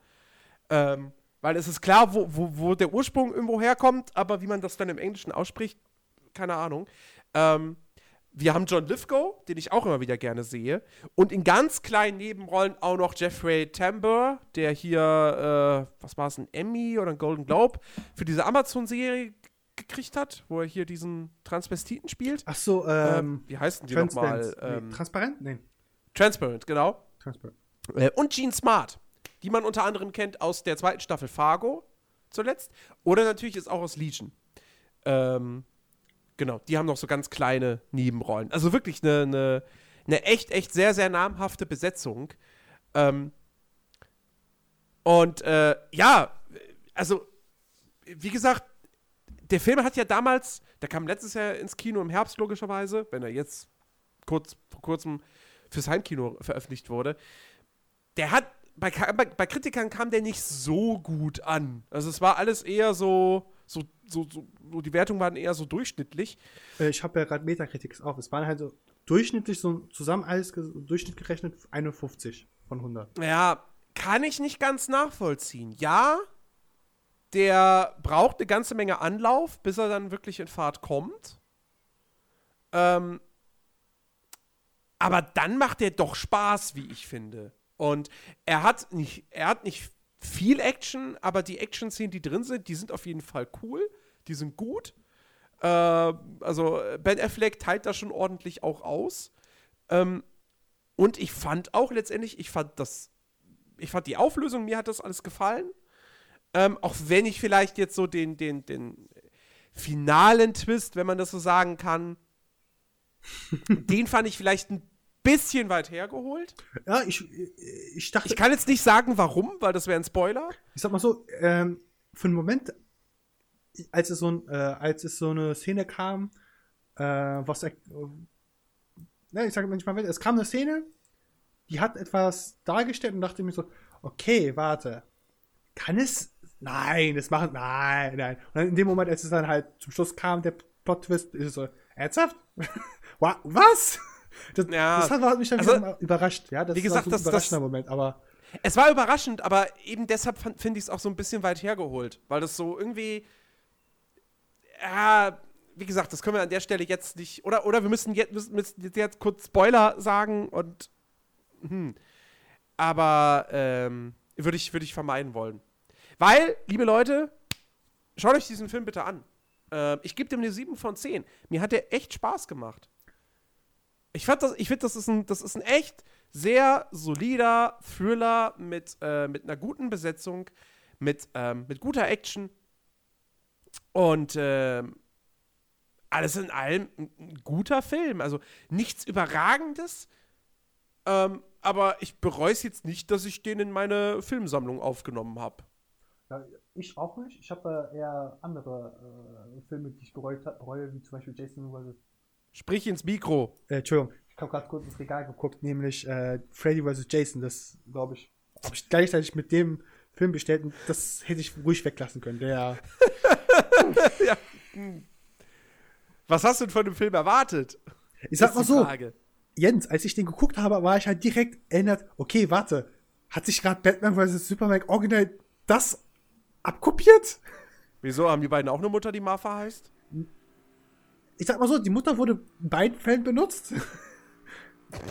S1: Ähm, weil es ist klar, wo, wo, wo der Ursprung irgendwo herkommt, aber wie man das dann im Englischen ausspricht, keine Ahnung. Ähm, wir haben John Lithgow, den ich auch immer wieder gerne sehe. Und in ganz kleinen Nebenrollen auch noch Jeffrey Tambor, der hier, äh, was war es, ein Emmy oder ein Golden Globe für diese Amazon-Serie gekriegt hat, wo er hier diesen Transvestiten spielt.
S2: Ach so, ähm,
S1: äh, wie heißen die nochmal?
S2: Ähm, Transparent? Nee.
S1: Transparent, genau.
S2: Transparent.
S1: Äh, und Gene Smart, die man unter anderem kennt aus der zweiten Staffel Fargo zuletzt. Oder natürlich ist auch aus Legion. Ähm, Genau, die haben noch so ganz kleine Nebenrollen. Also wirklich eine, eine, eine echt, echt sehr, sehr namhafte Besetzung. Ähm, und äh, ja, also, wie gesagt, der Film hat ja damals, der kam letztes Jahr ins Kino im Herbst, logischerweise, wenn er jetzt kurz, vor kurzem fürs Heimkino veröffentlicht wurde. Der hat, bei, bei, bei Kritikern kam der nicht so gut an. Also es war alles eher so, so, so, so, so die Wertungen waren eher so durchschnittlich.
S2: Äh, ich habe ja gerade Metacritics auf. Es waren halt so durchschnittlich, so zusammen alles Durchschnitt gerechnet 51 von 100.
S1: Ja, kann ich nicht ganz nachvollziehen. Ja, der braucht eine ganze Menge Anlauf, bis er dann wirklich in Fahrt kommt. Ähm, aber dann macht er doch Spaß, wie ich finde. Und er hat nicht, er hat nicht viel Action, aber die Action-Szenen, die drin sind, die sind auf jeden Fall cool. Die sind gut. Äh, also Ben Affleck teilt das schon ordentlich auch aus. Ähm, und ich fand auch letztendlich, ich fand das, ich fand die Auflösung, mir hat das alles gefallen. Ähm, auch wenn ich vielleicht jetzt so den, den, den finalen Twist, wenn man das so sagen kann, den fand ich vielleicht ein bisschen weit hergeholt.
S2: Ja, ich, ich dachte.
S1: Ich kann jetzt nicht sagen, warum, weil das wäre ein Spoiler.
S2: Ich sag mal so, ähm, für einen Moment, als es so, ein, äh, als es so eine Szene kam, äh, was. Äh, ne, ich sage manchmal, es kam eine Szene, die hat etwas dargestellt und dachte mir so, okay, warte. Kann es. Nein, das machen. Nein, nein. Und dann in dem Moment, als es dann halt zum Schluss kam, der Plot-Twist, ist es so, ernsthaft? Was? Das, ja, das hat mich dann also, überrascht, ja. Das
S1: wie gesagt,
S2: war
S1: so ein das,
S2: überraschender das, Moment, aber.
S1: Es war überraschend, aber eben deshalb finde ich es auch so ein bisschen weit hergeholt, weil das so irgendwie. Ja, wie gesagt, das können wir an der Stelle jetzt nicht. Oder, oder wir müssen jetzt, müssen jetzt kurz Spoiler sagen und. Hm. Aber ähm, würde ich, würd ich vermeiden wollen. Weil, liebe Leute, schaut euch diesen Film bitte an. Äh, ich gebe dem eine 7 von 10. Mir hat der echt Spaß gemacht. Ich, fand das, ich finde, das, ist ein, das ist ein echt sehr solider Thriller mit, äh, mit einer guten Besetzung, mit, ähm, mit guter Action und äh, alles in allem ein, guter Film. Also nichts Überragendes, ähm, aber ich bereue es jetzt nicht, dass ich den in meine Filmsammlung aufgenommen habe.
S2: Ja, ich auch nicht. Ich habe äh, eher andere äh, Filme, die ich bereue, wie zum Beispiel Jason vs.
S1: Sprich ins Mikro.
S2: Äh, Entschuldigung, ich habe gerade kurz ins Regal geguckt, nämlich äh, Freddy vs. Jason. Das, glaube ich, habe ich gleichzeitig mit dem Film bestellt und das hätte ich ruhig weglassen können. Der.
S1: ja. Was hast du denn von dem Film erwartet?
S2: Ich sag mal so, Frage. Jens, als ich den geguckt habe, war ich halt direkt erinnert, okay, warte, hat sich gerade Batman vs. Superman original das abkopiert?
S1: Wieso? Haben die beiden auch eine Mutter, die Martha heißt?
S2: Ich sag mal so, die Mutter wurde in beiden Fällen benutzt.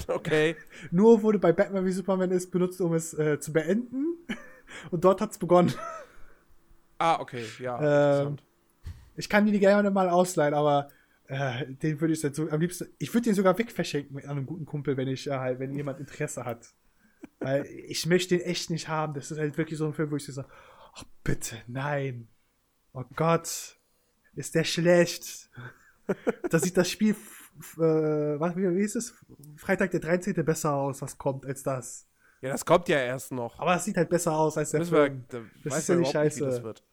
S1: Okay.
S2: Nur wurde bei Batman wie Superman ist benutzt, um es äh, zu beenden. Und dort hat es begonnen.
S1: Ah, okay, ja.
S2: Ähm, Ich kann die gerne mal ausleihen, aber äh, den würde ich dann so am liebsten. Ich würde den sogar wegverschenken mit einem guten Kumpel, wenn ich äh, halt, wenn jemand Interesse hat. Weil ich möchte den echt nicht haben. Das ist halt wirklich so ein Film, wo ich so sage, ach bitte, nein. Oh Gott, ist der schlecht. Da sieht das Spiel, äh, was, wie hieß es? Freitag der 13. besser aus, was kommt, als das.
S1: Ja, das kommt ja erst noch.
S2: Aber es sieht halt besser aus als der Müssen Film. Wir, da das ist ja die Scheiße. Nicht, wird.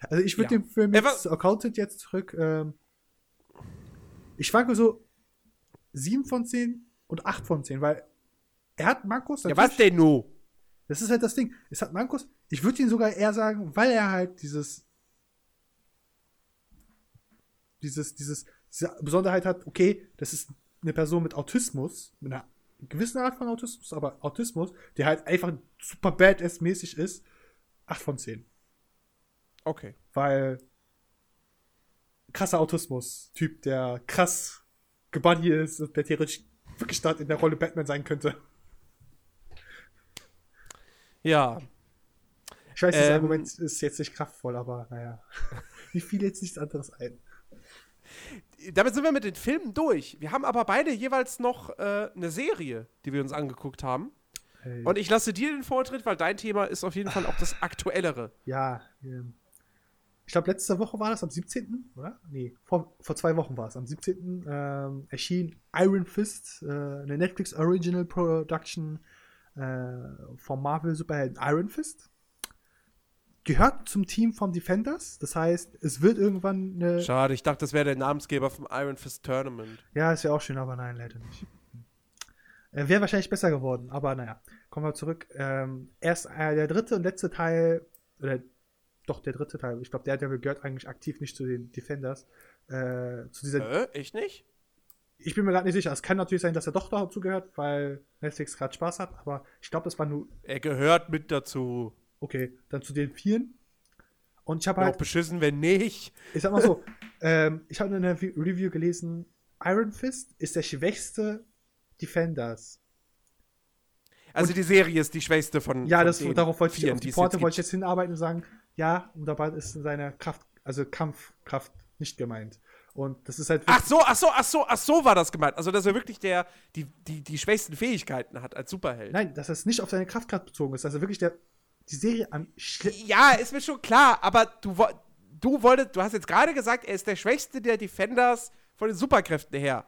S2: Also ich würde ja. den Film jetzt, Accountant jetzt zurück, ähm, ich schwanke so 7 von 10 und 8 von 10, weil er hat Markus.
S1: Ja, was denn nu?
S2: Das ist halt das Ding. Es hat Markus. Ich würde ihn sogar eher sagen, weil er halt dieses. Dieses, dieses, diese Besonderheit hat, okay, das ist eine Person mit Autismus, mit einer gewissen Art von Autismus, aber Autismus, der halt einfach super badass-mäßig ist. 8 von 10.
S1: Okay.
S2: Weil krasser Autismus-Typ, der krass gebuddy ist und der theoretisch wirklich dort in der Rolle Batman sein könnte.
S1: Ja.
S2: Ich weiß, das ähm, Argument ist jetzt nicht kraftvoll, aber naja. Mir fiel jetzt nichts anderes ein.
S1: Damit sind wir mit den Filmen durch. Wir haben aber beide jeweils noch äh, eine Serie, die wir uns angeguckt haben. Hey. Und ich lasse dir den Vortritt, weil dein Thema ist auf jeden Fall auch das aktuellere.
S2: Ja, ähm, ich glaube, letzte Woche war das, am 17., oder? Nee, vor, vor zwei Wochen war es. Am 17. Ähm, erschien Iron Fist, äh, eine Netflix Original Production äh, vom Marvel Superhelden Iron Fist. Gehört zum Team von Defenders. Das heißt, es wird irgendwann eine.
S1: Schade, ich dachte, das wäre der Namensgeber vom Iron Fist Tournament.
S2: Ja, ist ja auch schön, aber nein, leider nicht. Äh, wäre wahrscheinlich besser geworden, aber naja. Kommen wir zurück. Ähm, erst äh, der dritte und letzte Teil, oder doch der dritte Teil. Ich glaube, der, der gehört eigentlich aktiv nicht zu den Defenders. Äh, zu
S1: dieser. Äh, ich nicht?
S2: Ich bin mir gerade nicht sicher. Es kann natürlich sein, dass er doch dazu gehört, weil Netflix gerade Spaß hat, aber ich glaube, das war nur.
S1: Er gehört mit dazu.
S2: Okay, dann zu den Vieren. Und ich habe halt.
S1: Auch beschissen, wenn nicht.
S2: Ich sag mal so, ähm, ich habe in einer Review gelesen, Iron Fist ist der schwächste Defenders.
S1: Also und die Serie ist die schwächste von.
S2: Ja, von das, darauf wollte ich, auf die Porte wollte ich jetzt hinarbeiten und sagen, ja, und dabei ist seine Kraft, also Kampfkraft nicht gemeint. Und das ist halt.
S1: Ach so, ach so, ach so, ach so war das gemeint. Also, dass er wirklich der, die, die, die schwächsten Fähigkeiten hat als Superheld.
S2: Nein, dass es nicht auf seine Kraftkraft bezogen ist. Dass er wirklich der, die Serie am
S1: Ja, ist mir schon klar, aber du, du wolltest, du hast jetzt gerade gesagt, er ist der schwächste der Defenders von den Superkräften her.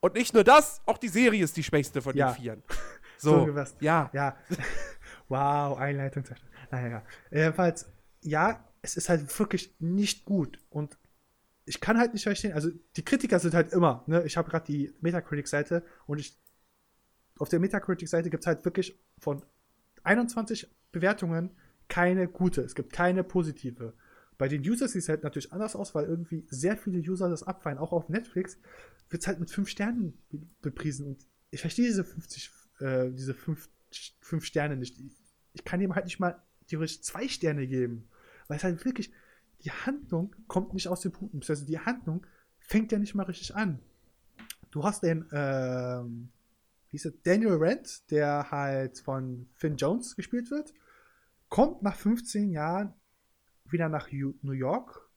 S1: Und nicht nur das, auch die Serie ist die schwächste von ja. den Vieren.
S2: So, so ja. Ja. wow, Einleitung. Naja, jedenfalls, ja, es ist halt wirklich nicht gut. Und ich kann halt nicht verstehen, also die Kritiker sind halt immer, ne? Ich habe gerade die Metacritic-Seite und ich auf der Metacritic-Seite gibt es halt wirklich von 21 Bewertungen keine gute. Es gibt keine positive. Bei den Users sieht es halt natürlich anders aus, weil irgendwie sehr viele User das abfallen. Auch auf Netflix wird es halt mit 5 Sternen bepriesen. Und ich verstehe diese 50, äh, diese 5 Sterne nicht. Ich kann ihm halt nicht mal theoretisch 2 Sterne geben. Weil es halt wirklich, die Handlung kommt nicht aus den Punkten. Also die Handlung fängt ja nicht mal richtig an. Du hast den, ähm, wie ist es, Daniel Rand, der halt von Finn Jones gespielt wird, kommt nach 15 Jahren wieder nach New York.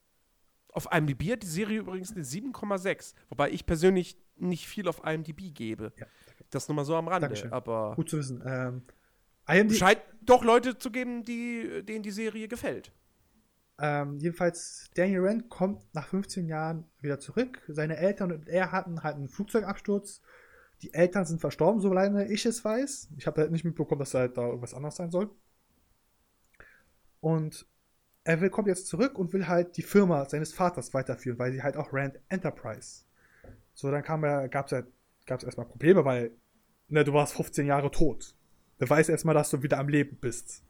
S1: Auf IMDb hat die Serie übrigens eine 7,6, wobei ich persönlich nicht viel auf IMDb gebe. Ja, das nur mal so am Rande, Dankeschön. aber.
S2: Gut zu wissen. Ähm,
S1: IMDb scheint doch Leute zu geben, die, denen die Serie gefällt.
S2: Ähm, jedenfalls, Daniel Rand kommt nach 15 Jahren wieder zurück. Seine Eltern und er hatten halt einen Flugzeugabsturz. Die Eltern sind verstorben, so lange ich es weiß. Ich habe halt nicht mitbekommen, dass halt da irgendwas anderes sein soll. Und er will, kommt jetzt zurück und will halt die Firma seines Vaters weiterführen, weil sie halt auch Rand Enterprise. So, dann kam er, gab es ja, gab's erstmal Probleme, weil, ne, du warst 15 Jahre tot. Weißt erstmal, dass du wieder am Leben bist.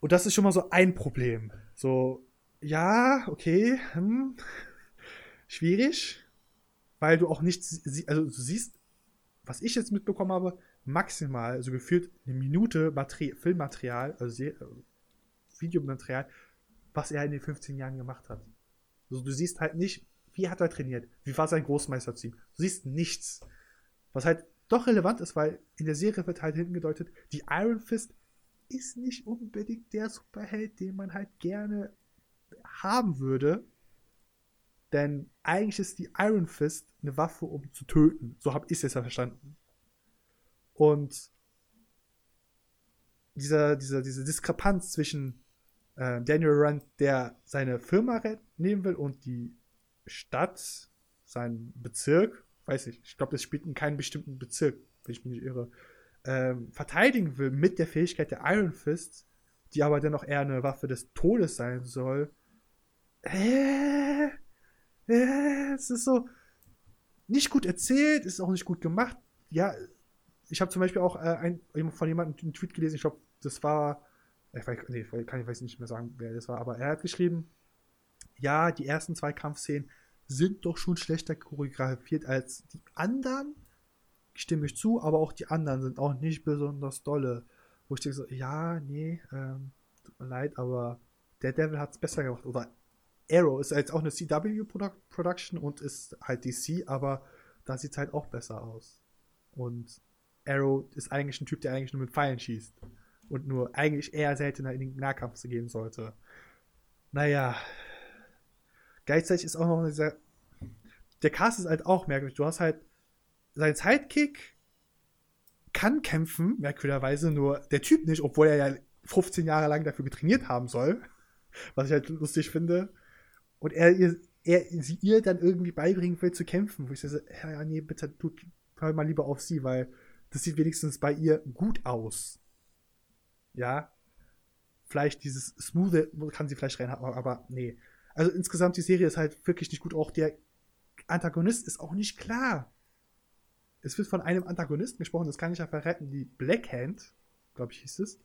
S2: Und das ist schon mal so ein Problem. So, ja, okay, hm, schwierig, weil du auch nicht, also du siehst, was ich jetzt mitbekommen habe, maximal, so gefühlt eine Minute Materi Filmmaterial, also Videomaterial, was er in den 15 Jahren gemacht hat. Also du siehst halt nicht, wie hat er trainiert, wie war sein Großmeisterteam. Du siehst nichts. Was halt doch relevant ist, weil in der Serie wird halt hingedeutet, die Iron Fist ist nicht unbedingt der Superheld, den man halt gerne haben würde. Denn eigentlich ist die Iron Fist eine Waffe, um zu töten. So habe ich es jetzt verstanden. Und dieser, dieser, diese Diskrepanz zwischen äh, Daniel Rand, der seine Firma nehmen will und die Stadt, seinen Bezirk, weiß ich, ich glaube, das spielt in keinem bestimmten Bezirk, wenn ich mich nicht irre, ähm, verteidigen will mit der Fähigkeit der Iron Fist, die aber dennoch eher eine Waffe des Todes sein soll. Äh, äh, es ist so nicht gut erzählt, ist auch nicht gut gemacht. Ja, ich habe zum Beispiel auch äh, ein, von jemandem einen Tweet gelesen, ich glaube, das war, ich weiß, nee, kann ich weiß nicht mehr sagen, wer das war, aber er hat geschrieben, ja, die ersten zwei Kampfszenen sind doch schon schlechter choreografiert als die anderen. Stimme ich zu, aber auch die anderen sind auch nicht besonders dolle. Wo ich denke so, ja, nee, ähm, tut mir leid, aber der Devil hat es besser gemacht. Oder Arrow ist jetzt auch eine CW-Production und ist halt DC, aber da sieht es halt auch besser aus. Und Arrow ist eigentlich ein Typ, der eigentlich nur mit Pfeilen schießt. Und nur eigentlich eher seltener in den Nahkampf zu gehen sollte. Naja. Gleichzeitig ist auch noch dieser. Der Cast ist halt auch merkwürdig. Du hast halt. Sein Sidekick kann kämpfen, merkwürdigerweise, nur der Typ nicht, obwohl er ja 15 Jahre lang dafür getrainiert haben soll. Was ich halt lustig finde. Und er er sie ihr dann irgendwie beibringen will zu kämpfen. Wo ich sage, ja, nee, bitte, tut, hör mal lieber auf sie, weil das sieht wenigstens bei ihr gut aus. Ja. Vielleicht dieses Smooth kann sie vielleicht reinhaben, aber nee. Also insgesamt die Serie ist halt wirklich nicht gut. Auch der Antagonist ist auch nicht klar. Es wird von einem Antagonisten gesprochen, das kann ich ja verraten, die Blackhand, glaube ich, hieß es.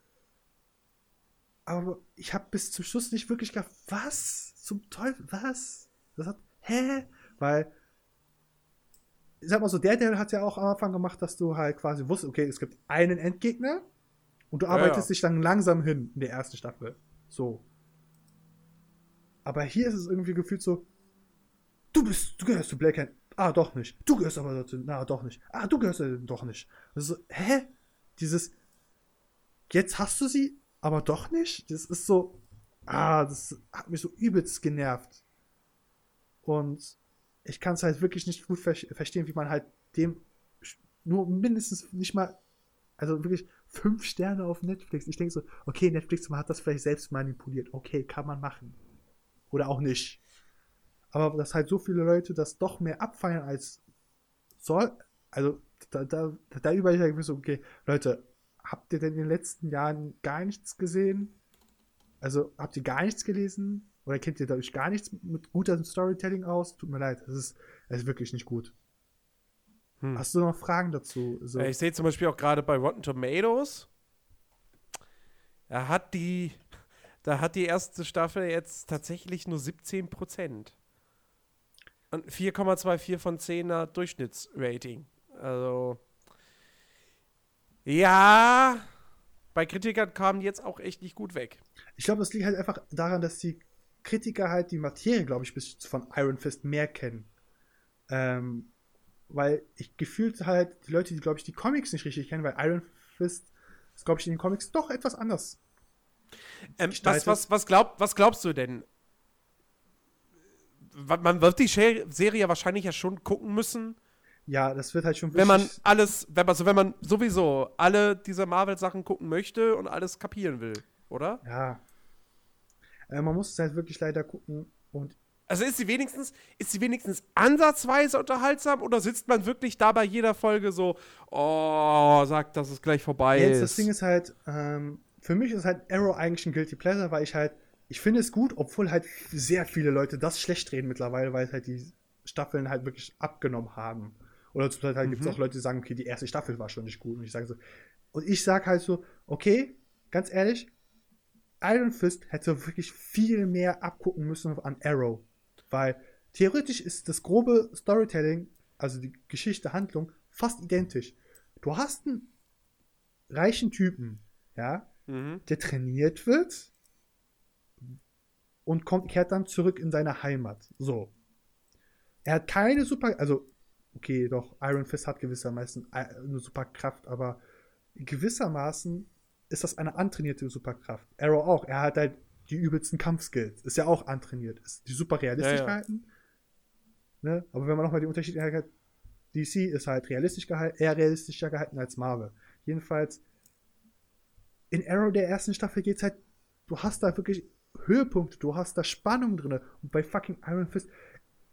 S2: Aber ich habe bis zum Schluss nicht wirklich gedacht, was zum Teufel, was? Das hat, hä? Weil ich sag mal so, der Teil hat ja auch am Anfang gemacht, dass du halt quasi wusstest, okay, es gibt einen Endgegner und du arbeitest ja, dich dann langsam hin in der ersten Staffel. So. Aber hier ist es irgendwie gefühlt so, du bist, du gehörst zu Blackhand. Ah, doch nicht. Du gehörst aber dazu. Na, doch nicht. Ah, du gehörst doch nicht. Also, hä? Dieses, jetzt hast du sie, aber doch nicht? Das ist so, ah, das hat mich so übelst genervt. Und ich kann es halt wirklich nicht gut ver verstehen, wie man halt dem nur mindestens nicht mal, also wirklich fünf Sterne auf Netflix. Ich denke so, okay, Netflix hat das vielleicht selbst manipuliert. Okay, kann man machen. Oder auch nicht. Aber dass halt so viele Leute das doch mehr abfeiern als soll, also da, da, da überlege ich mir so, okay, Leute, habt ihr denn in den letzten Jahren gar nichts gesehen? Also habt ihr gar nichts gelesen? Oder kennt ihr dadurch gar nichts mit gutem Storytelling aus? Tut mir leid, das ist, das ist wirklich nicht gut. Hm. Hast du noch Fragen dazu?
S1: So. Ich sehe zum Beispiel auch gerade bei Rotten Tomatoes, er hat die, da hat die erste Staffel jetzt tatsächlich nur 17 Prozent. Und 4,24 von 10er Durchschnittsrating. Also, ja, bei Kritikern kamen die jetzt auch echt nicht gut weg.
S2: Ich glaube, es liegt halt einfach daran, dass die Kritiker halt die Materie, glaube ich, bis von Iron Fist mehr kennen. Ähm, weil ich gefühlt halt die Leute, die, glaube ich, die Comics nicht richtig kennen, weil Iron Fist ist, glaube ich, in den Comics doch etwas anders.
S1: Ähm, was, was, was, glaub, was glaubst du denn? Man wird die Serie wahrscheinlich ja schon gucken müssen.
S2: Ja, das wird halt schon
S1: Wenn man alles, wenn man, also wenn man sowieso alle diese Marvel-Sachen gucken möchte und alles kapieren will, oder?
S2: Ja, äh, man muss es halt wirklich leider gucken und
S1: also ist sie wenigstens, ist sie wenigstens ansatzweise unterhaltsam oder sitzt man wirklich da bei jeder Folge so, oh, sagt, dass es gleich vorbei Jetzt, ist?
S2: Das Ding ist halt, ähm, für mich ist halt Arrow eigentlich ein Guilty Pleasure, weil ich halt, ich finde es gut, obwohl halt sehr viele Leute das schlecht reden mittlerweile, weil halt die Staffeln halt wirklich abgenommen haben. Oder zum Teil halt mhm. gibt es auch Leute, die sagen, okay, die erste Staffel war schon nicht gut. Und ich sage so, und ich sage halt so, okay, ganz ehrlich, Iron Fist hätte wirklich viel mehr abgucken müssen an Arrow. Weil theoretisch ist das grobe Storytelling, also die Geschichte, Handlung, fast identisch. Du hast einen reichen Typen, ja, mhm. der trainiert wird und kommt, kehrt dann zurück in seine Heimat. So. Er hat keine super, also, okay, doch, Iron Fist hat gewissermaßen eine super Kraft, aber gewissermaßen ist das eine antrainierte Superkraft. Arrow auch. Er hat halt die übelsten Kampfskills. Ist ja auch antrainiert. Ist die super realistisch
S1: Ja, ja.
S2: gehalten. Ne? Aber wenn man nochmal die Unterschiede hat, DC ist halt realistisch gehalten, eher realistischer gehalten als Marvel. Jedenfalls, in Arrow der ersten Staffel geht's halt, du hast da wirklich Höhepunkte, du hast da Spannung drin. Und bei fucking Iron Fist,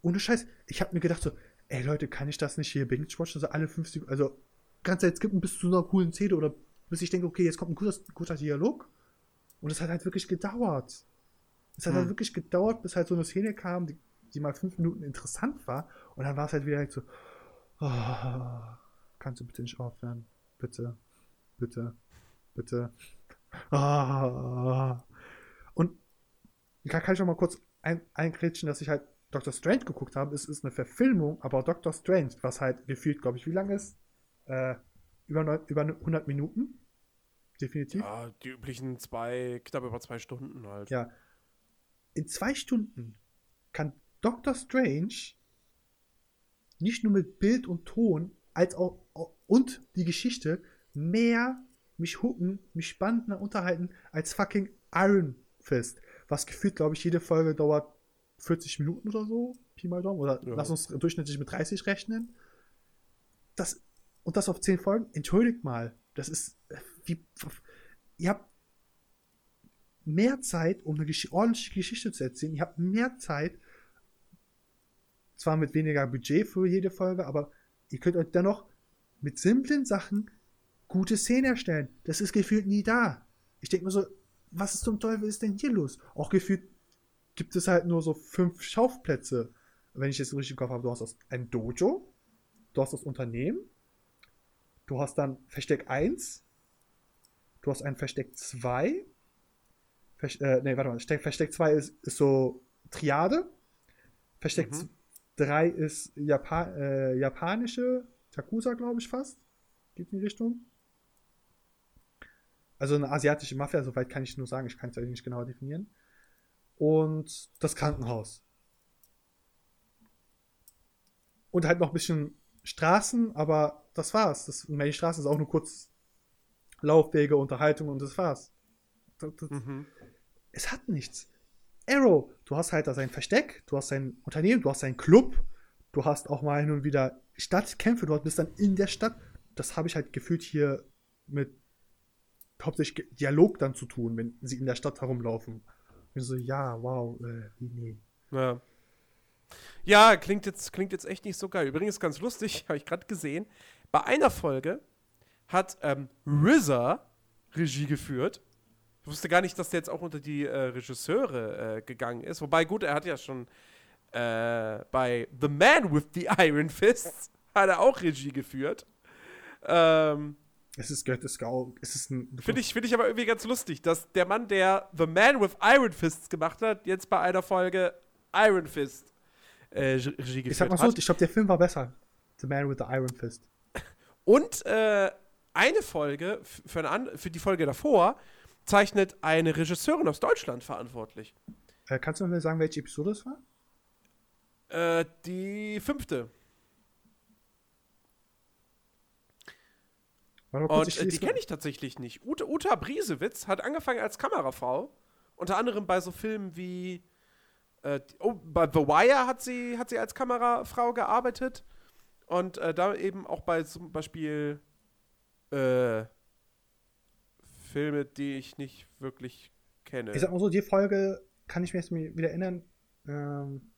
S2: ohne Scheiß, ich hab mir gedacht so, ey Leute, kann ich das nicht hier binge watchen? Also alle 50, also ganz Zeit skippen bis zu einer coolen Szene oder bis ich denke, okay, jetzt kommt ein guter, guter Dialog. Und es hat halt wirklich gedauert. Es hat
S1: Hm.
S2: halt wirklich gedauert, bis halt so eine Szene kam, die, die mal fünf Minuten interessant war. Und dann war es halt wieder halt so, oh, kannst du bitte nicht aufhören? Bitte, bitte, bitte. Ah. Und da kann ich auch mal kurz ein, einkritschen, dass ich halt Doctor Strange geguckt habe. Es ist eine Verfilmung, aber Doctor Strange, was halt gefühlt, glaube ich, wie lange ist? Äh, über, neun, über 100 Minuten. Definitiv.
S1: Ja, die üblichen zwei, knapp über zwei Stunden halt.
S2: Ja. In zwei Stunden kann Doctor Strange nicht nur mit Bild und Ton, als auch und die Geschichte mehr mich hooken, mich spannend unterhalten als fucking Iron Fist. Was gefühlt, glaube ich, jede Folge dauert 40 Minuten oder so. Pi mal Daumen. Oder
S1: Ja.
S2: lass uns durchschnittlich mit 30 rechnen. Das, und das auf 10 Folgen. Entschuldigt mal. Das ist äh, wie. Ihr habt mehr Zeit, um eine gesch ordentliche Geschichte zu erzählen. Ihr habt mehr Zeit, zwar mit weniger Budget für jede Folge, aber ihr könnt euch dennoch mit simplen Sachen gute Szenen erstellen. Das ist gefühlt nie da. Ich denke mir so, was zum Teufel ist denn hier los? Auch gefühlt gibt es halt nur so fünf Schaufplätze. Wenn ich jetzt richtig im Kopf habe, du hast das ein Dojo, du hast das Unternehmen, du hast dann Versteck 1, du hast ein Versteck 2, Versteck, äh, nee, warte mal, Versteck, Versteck 2 ist, ist so Triade, Versteck
S1: Mhm.
S2: 3 ist Japa äh, japanische Yakuza, glaube ich fast. Geht in die Richtung. Also eine asiatische Mafia, soweit kann ich nur sagen, ich kann es ja nicht genau definieren. Und das Krankenhaus. Und halt noch ein bisschen Straßen, aber das war's. Das, die Straßen ist auch nur kurz Laufwege, Unterhaltung und das war's. Das, das,
S1: Mhm.
S2: es hat nichts. Arrow, du hast halt da sein Versteck, du hast sein Unternehmen, du hast seinen Club, du hast auch mal hin und wieder Stadtkämpfe, du bist dann in der Stadt. Das habe ich halt gefühlt hier mit hauptsächlich Dialog dann zu tun, wenn sie in der Stadt herumlaufen. Und so, ja, wow, äh, wie nee.
S1: Ja. Ja, klingt jetzt, klingt jetzt echt nicht so geil. Übrigens ganz lustig, habe ich gerade gesehen. Bei einer Folge hat ähm, RZA Regie geführt. Ich wusste gar nicht, dass der jetzt auch unter die äh, Regisseure äh, gegangen ist. Wobei, gut, er hat ja schon äh, bei The Man with the Iron Fists hat er auch Regie geführt. Ähm,
S2: Es ist gehört es auch, es ist ein
S1: Finde ich, find ich aber irgendwie ganz lustig, dass der Mann, der The Man with Iron Fists gemacht hat, jetzt bei einer Folge Iron Fist äh, Regie geführt
S2: Ich sag mal so,
S1: hat.
S2: ich glaube, der Film war besser. The Man with the Iron Fist.
S1: Und äh, eine Folge, für, eine für die Folge davor, zeichnet eine Regisseurin aus Deutschland verantwortlich.
S2: Äh, kannst du mir sagen, welche Episode es war?
S1: Äh, die fünfte. Und äh, die kenne ich tatsächlich nicht. Ute, Uta Briesewitz hat angefangen als Kamerafrau. Unter anderem bei so Filmen wie. Äh, oh, bei The Wire hat sie, hat sie als Kamerafrau gearbeitet. Und äh, da eben auch bei zum Beispiel äh, Filme, die ich nicht wirklich kenne.
S2: Ich sag mal so, die Folge kann ich mir jetzt wieder erinnern. Ähm,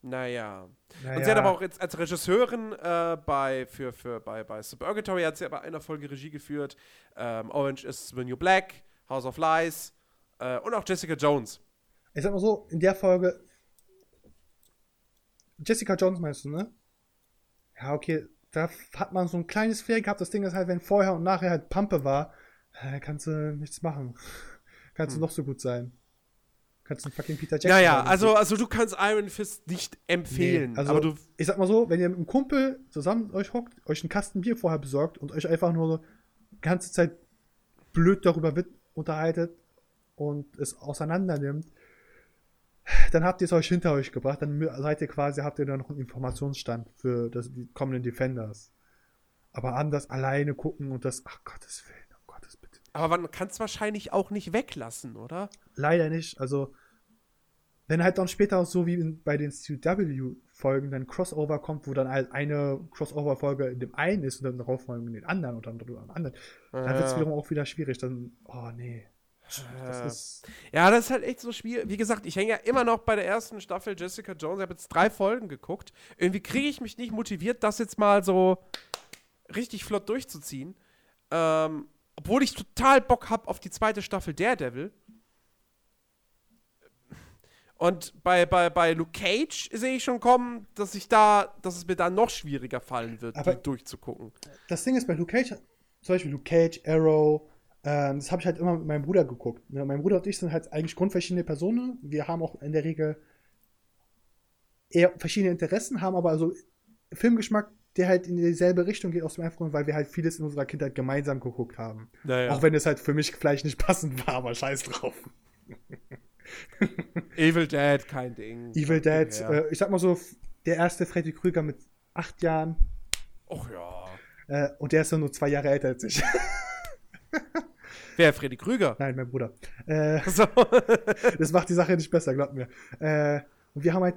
S1: Naja.
S2: naja,
S1: Und sie hat aber auch jetzt als Regisseurin äh, bei, für, für, bei, bei Suburgatory hat sie bei einer Folge Regie geführt. Ähm, Orange is the New Black, House of Lies äh, und auch Jessica Jones.
S2: Ich sag mal so, in der Folge. Jessica Jones meinst du, ne? Ja, okay. Da hat man so ein kleines Flair gehabt. Das Ding ist halt, wenn vorher und nachher halt Pampe war, äh, kannst du nichts machen. kannst du noch so gut sein. Kannst du fucking Peter Jackson
S1: Ja, ja, also, also du kannst Iron Fist nicht empfehlen.
S2: Nee, also
S1: aber du.
S2: ich sag mal so, wenn ihr mit einem Kumpel zusammen euch hockt, euch einen Kasten Bier vorher besorgt und euch einfach nur so die ganze Zeit blöd darüber unterhaltet und es auseinander nimmt, dann habt ihr es euch hinter euch gebracht, dann seid ihr quasi, habt ihr dann noch einen Informationsstand für das, die kommenden Defenders. Aber anders alleine gucken und das, ach Gottes Willen, um
S1: Aber man kann es wahrscheinlich auch nicht weglassen, oder?
S2: Leider nicht. Also, wenn halt dann später auch so wie bei den CW-Folgen dann Crossover kommt, wo dann halt eine Crossover-Folge in dem einen ist und dann darauf folgen in den anderen und dann drüber am anderen, dann wird es wiederum auch wieder schwierig. Dann, oh nee.
S1: Das ist ja, das ist halt echt so schwierig. Wie gesagt, ich hänge ja immer noch bei der ersten Staffel Jessica Jones. Ich habe jetzt drei Folgen geguckt. Irgendwie kriege ich mich nicht motiviert, das jetzt mal so richtig flott durchzuziehen. Ähm, obwohl ich total Bock habe auf die zweite Staffel Daredevil. Und bei, bei, bei Luke Cage sehe ich schon kommen, dass ich da, dass es mir da noch schwieriger fallen wird,
S2: Aber
S1: durchzugucken.
S2: Das Ding ist bei Luke Cage, zum Beispiel Luke Cage, Arrow, ähm, das habe ich halt immer mit meinem Bruder geguckt. Ja, mein Bruder und ich sind halt eigentlich grundverschiedene Personen. Wir haben auch in der Regel eher verschiedene Interessen, haben aber also Filmgeschmack, der halt in dieselbe Richtung geht, aus dem einfachen weil wir halt vieles in unserer Kindheit gemeinsam geguckt haben.
S1: Naja.
S2: Auch wenn es halt für mich vielleicht nicht passend war, aber scheiß drauf.
S1: Evil Dead, kein Ding.
S2: Evil Dead, äh, ich sag mal so, der erste Freddy Krüger mit acht Jahren.
S1: Och ja.
S2: Äh, und der ist ja nur zwei Jahre älter als ich.
S1: Wer, Freddy Krüger?
S2: Nein, mein Bruder. Äh,
S1: So.
S2: das macht die Sache nicht besser, glaubt mir. Äh, und wir haben halt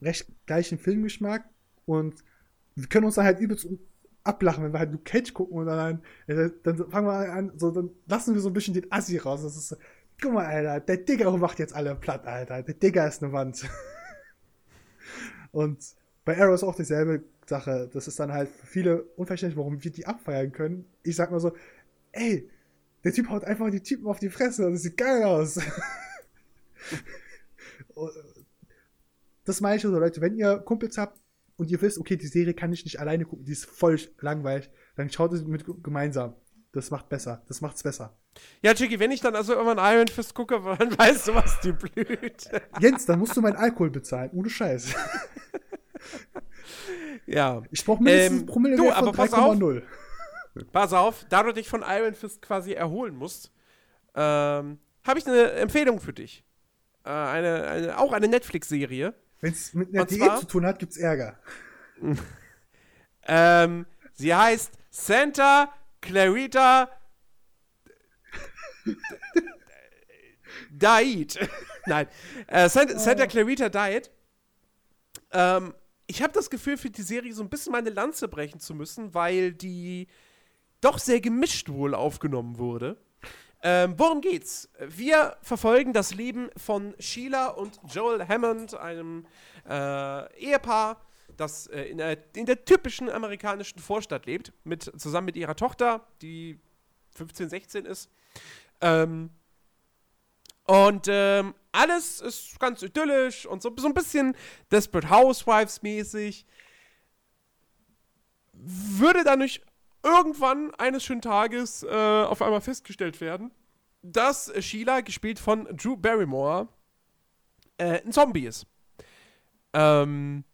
S2: recht gleichen Filmgeschmack und wir können uns dann halt übelst ablachen, wenn wir halt Luke Cage gucken und dann, äh, dann fangen wir an, so, dann lassen wir so ein bisschen den Assi raus. Das ist guck mal, Alter, der Digger macht jetzt alle platt, Alter. Der Digger ist eine Wand. und bei Arrow ist auch dieselbe Sache. Das ist dann halt für viele unverständlich, warum wir die abfeiern können. Ich sag mal so, ey, der Typ haut einfach die Typen auf die Fresse und das sieht geil aus. das meine ich so, Leute, wenn ihr Kumpels habt und ihr wisst, okay, die Serie kann ich nicht alleine gucken, die ist voll langweilig, dann schaut es mit gemeinsam. Das macht besser. Das macht's besser.
S1: Ja, Chicky, wenn ich dann also irgendwann Iron Fist gucke, dann weißt du, was dir blüht.
S2: Jens, dann musst du meinen Alkohol bezahlen. Ohne Scheiß.
S1: ja.
S2: Ich brauche mindestens
S1: Ähm,
S2: Promille
S1: du,
S2: von
S1: aber pass auf.
S2: 3,0.
S1: Pass auf, da du dich von Iron Fist quasi erholen musst, ähm, habe ich eine Empfehlung für dich. Äh, eine, eine, auch eine Netflix-Serie.
S2: Wenn es mit einer
S1: Und
S2: Diät
S1: zwar-
S2: zu tun hat, gibt's Ärger.
S1: Ähm, sie heißt Santa Clarita Diet. Nein, äh, Santa, Santa Clarita Diet. Ähm, ich habe das Gefühl, für die Serie so ein bisschen meine Lanze brechen zu müssen, weil die doch sehr gemischt wohl aufgenommen wurde. Ähm, worum geht's? Wir verfolgen das Leben von Sheila und Joel Hammond, einem äh, Ehepaar, das äh, in, der, in der typischen amerikanischen Vorstadt lebt, mit, zusammen mit ihrer Tochter, die 15, 16 ist. Ähm, und ähm, alles ist ganz idyllisch und so, so ein bisschen Desperate Housewives-mäßig. Würde dann nicht irgendwann eines schönen Tages äh, auf einmal festgestellt werden, dass Sheila, gespielt von Drew Barrymore, äh, ein Zombie ist. Ähm,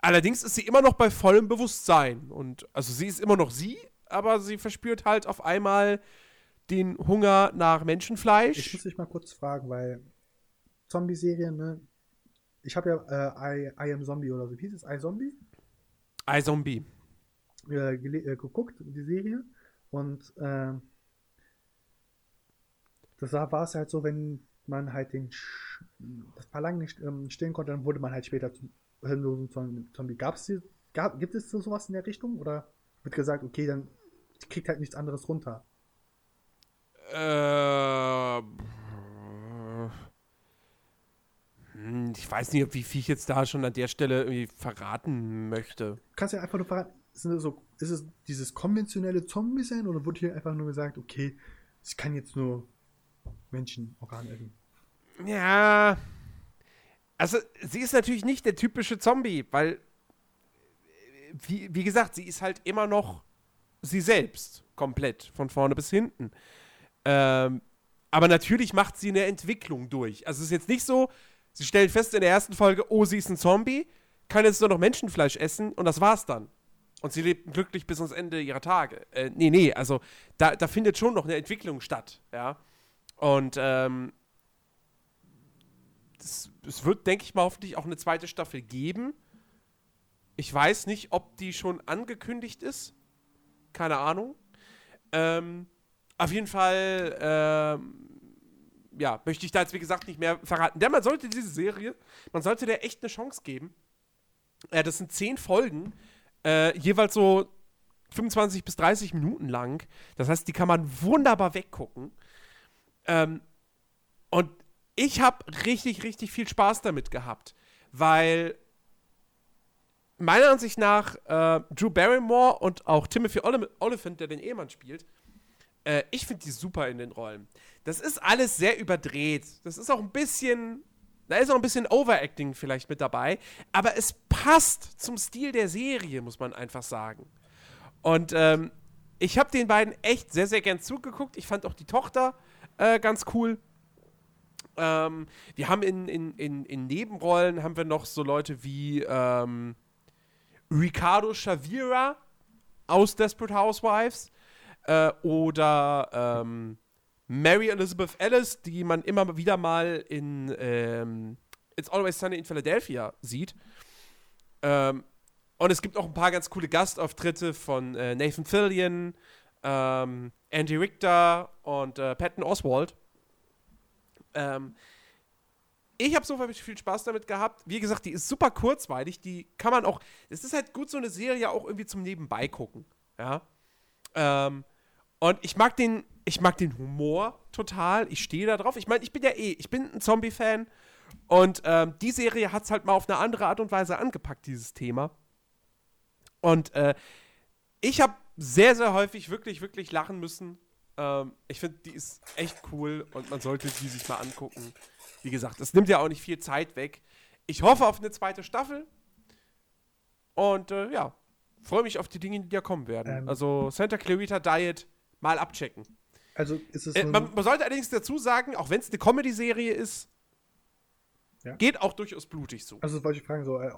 S1: allerdings ist sie immer noch bei vollem Bewusstsein. Und also sie ist immer noch sie, aber sie verspürt halt auf einmal den Hunger nach Menschenfleisch.
S2: Ich muss dich mal kurz fragen, weil Zombie-Serien, ne? Ich habe ja äh, I, I Am Zombie oder so. Wie hieß es? I Zombie?
S1: I Zombie.
S2: Äh, äh, geguckt, die Serie. Und ähm, das war es halt so, wenn man halt den Sch das Verlangen nicht ähm, stillen konnte, dann wurde man halt später zum hirnlosen Zom- Zombie. Gab's die, gab, gibt es so sowas in der Richtung? Oder wird gesagt, okay, dann kriegt halt nichts anderes runter?
S1: Äh, hm, ich weiß nicht, wie viel ich jetzt da schon an der Stelle irgendwie verraten möchte.
S2: Du kannst ja einfach nur verraten, ist es, so, ist es dieses konventionelle Zombie sein oder wurde hier einfach nur gesagt, okay, ich kann jetzt nur Menschenorgane essen?
S1: Ja. Also, sie ist natürlich nicht der typische Zombie, weil, wie, wie gesagt, sie ist halt immer noch sie selbst. Komplett. Von vorne bis hinten. Ähm, aber natürlich macht sie eine Entwicklung durch. Also, es ist jetzt nicht so, sie stellt fest in der ersten Folge, oh, sie ist ein Zombie, kann jetzt nur noch Menschenfleisch essen und das war's dann. Und sie lebt glücklich bis ans Ende ihrer Tage. Äh, nee, nee, also da, da findet schon noch eine Entwicklung statt, ja. Und ähm, es, es wird, denke ich mal, hoffentlich auch eine zweite Staffel geben. Ich weiß nicht, ob die schon angekündigt ist. Keine Ahnung. Ähm, auf jeden Fall, ähm, ja, möchte ich da jetzt, wie gesagt, nicht mehr verraten. Denn man sollte diese Serie, man sollte der echt eine Chance geben. Äh, das sind zehn Folgen, äh, jeweils so 25 bis 30 Minuten lang. Das heißt, die kann man wunderbar weggucken. Ähm, und ich habe richtig, richtig viel Spaß damit gehabt, weil meiner Ansicht nach äh, Drew Barrymore und auch Timothy Oliphant, der den Ehemann spielt, äh, ich finde die super in den Rollen. Das ist alles sehr überdreht. Das ist auch ein bisschen, da ist auch ein bisschen Overacting vielleicht mit dabei, aber es passt zum Stil der Serie, muss man einfach sagen. Und ähm, ich habe den beiden echt sehr, sehr gern zugeguckt. Ich fand auch die Tochter äh, ganz cool. Ähm, wir haben in, in, in, in Nebenrollen haben wir noch so Leute wie ähm, Ricardo Shavira aus Desperate Housewives äh, oder ähm, Mary Elizabeth Ellis, die man immer wieder mal in ähm, It's Always Sunny in Philadelphia sieht. Ähm, und es gibt auch ein paar ganz coole Gastauftritte von äh, Nathan Fillion, ähm, Andy Richter und äh, Patton Oswald. Ähm, ich habe so viel Spaß damit gehabt. Wie gesagt, die ist super kurzweilig. Die kann man auch. Es ist halt gut, so eine Serie auch irgendwie zum Nebenbei gucken. Ja. Ähm, und ich mag den, ich mag den Humor total. Ich stehe da drauf. Ich meine, ich bin ja eh, ich bin ein Zombie-Fan. Und ähm, die Serie hat es halt mal auf eine andere Art und Weise angepackt, dieses Thema. Und äh, ich habe sehr, sehr häufig wirklich, wirklich lachen müssen. Ähm, ich finde, die ist echt cool und man sollte die sich mal angucken. Wie gesagt, es nimmt ja auch nicht viel Zeit weg. Ich hoffe auf eine zweite Staffel. Und äh, ja, freue mich auf die Dinge, die da kommen werden. Ähm, also Santa Clarita Diet mal abchecken.
S2: Also ist es.
S1: Äh, man, man, sollte allerdings dazu sagen, auch wenn es eine Comedy-Serie ist, ja. geht auch durchaus blutig zu.
S2: Also wollte ich fragen, so, äh,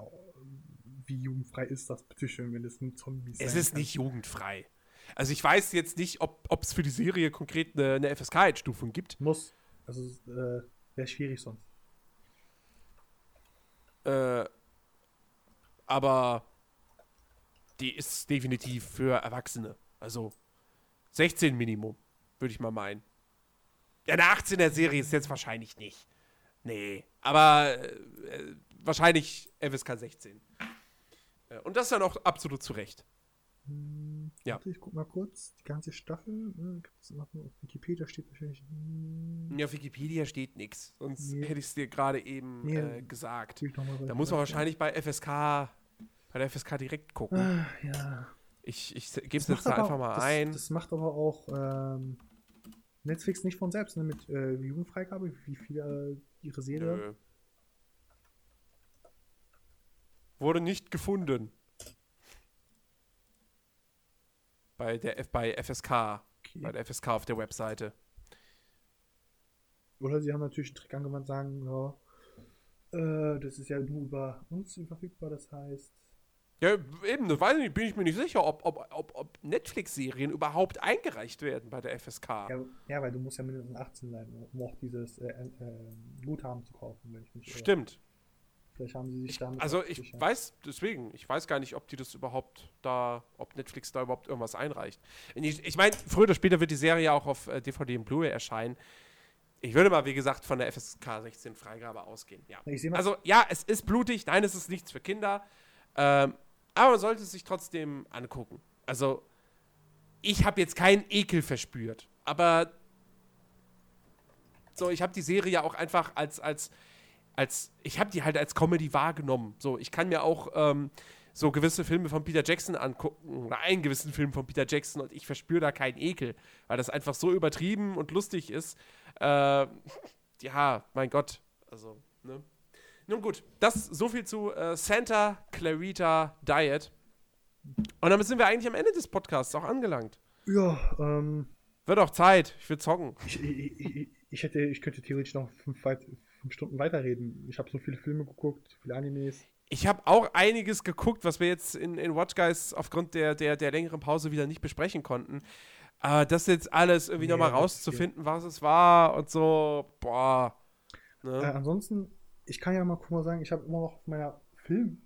S2: wie jugendfrei ist das bitte schön, wenn es ein Zombie ist?
S1: Es ist kann? nicht jugendfrei. Also ich weiß jetzt nicht, ob es für die Serie konkret eine, eine FSK-Einstufung gibt.
S2: Muss. Also äh, wäre schwierig sonst.
S1: Äh, aber die ist definitiv für Erwachsene. Also 16 Minimum, würde ich mal meinen. Ja, eine 18er Serie ist jetzt wahrscheinlich nicht. Nee, aber äh, wahrscheinlich FSK 16. Äh, und das dann auch absolut zu Recht.
S2: Hm, ja. Ich guck mal kurz. Die ganze Staffel. Äh, auf Wikipedia steht wahrscheinlich.
S1: Hm. Ja, auf Wikipedia steht nichts. Sonst nee. hätte ich es dir gerade eben nee, äh, gesagt. Da muss man wahrscheinlich bei FSK bei der FSK direkt gucken.
S2: Ah, ja.
S1: Ich, ich gebe es jetzt da einfach mal
S2: das,
S1: ein.
S2: Das macht aber auch ähm, Netflix nicht von selbst, ne? Mit äh, Jugendfreigabe, wie viele äh, ihre Serie. Nö.
S1: Wurde nicht gefunden. Bei der F bei FSK. Okay. Bei der FSK auf der Webseite.
S2: Oder sie haben natürlich einen Trick angewandt, sagen, ja, äh, das ist ja nur über uns verfügbar, das heißt,
S1: ja, eben, das weiß ich, bin ich mir nicht sicher, ob, ob, ob, ob Netflix-Serien überhaupt eingereicht werden bei der FSK.
S2: Ja, ja, weil du musst ja mindestens 18 sein, um auch dieses äh, äh, Guthaben zu kaufen, wenn ich mich
S1: Stimmt.
S2: Irre. Vielleicht haben sie sich
S1: damit. Also ich sicher. weiß, deswegen, ich weiß gar nicht, ob die das überhaupt da, ob Netflix da überhaupt irgendwas einreicht. Ich, ich meine, früher oder später wird die Serie ja auch auf äh, DVD und Blu-ray erscheinen. Ich würde mal, wie gesagt, von der FSK 16 Freigabe ausgehen. Ja. Also ja, es ist blutig, nein, es ist nichts für Kinder. Ähm, aber man sollte es sich trotzdem angucken. Also, ich habe jetzt keinen Ekel verspürt. Aber so, ich habe die Serie ja auch einfach als, als, als, ich habe die halt als Comedy wahrgenommen. So, ich kann mir auch ähm, so gewisse Filme von Peter Jackson angucken oder einen gewissen Film von Peter Jackson und ich verspüre da keinen Ekel, weil das einfach so übertrieben und lustig ist. Äh, ja, mein Gott. Also, ne? Nun gut, das so viel zu äh, Santa Clarita Diet. Und damit sind wir eigentlich am Ende des Podcasts auch angelangt.
S2: Ja, ähm.
S1: Wird auch Zeit, ich will zocken.
S2: Ich, ich, ich, hätte, ich könnte theoretisch noch fünf, fünf Stunden weiterreden. Ich habe so viele Filme geguckt, viele Animes.
S1: Ich habe auch einiges geguckt, was wir jetzt in, in Watch Guys aufgrund der, der, der längeren Pause wieder nicht besprechen konnten. Aber das jetzt alles irgendwie nee, nochmal rauszufinden, was es war und so, boah.
S2: Ne? Äh, ansonsten ich kann ja mal guck mal sagen, ich habe immer noch auf meiner Film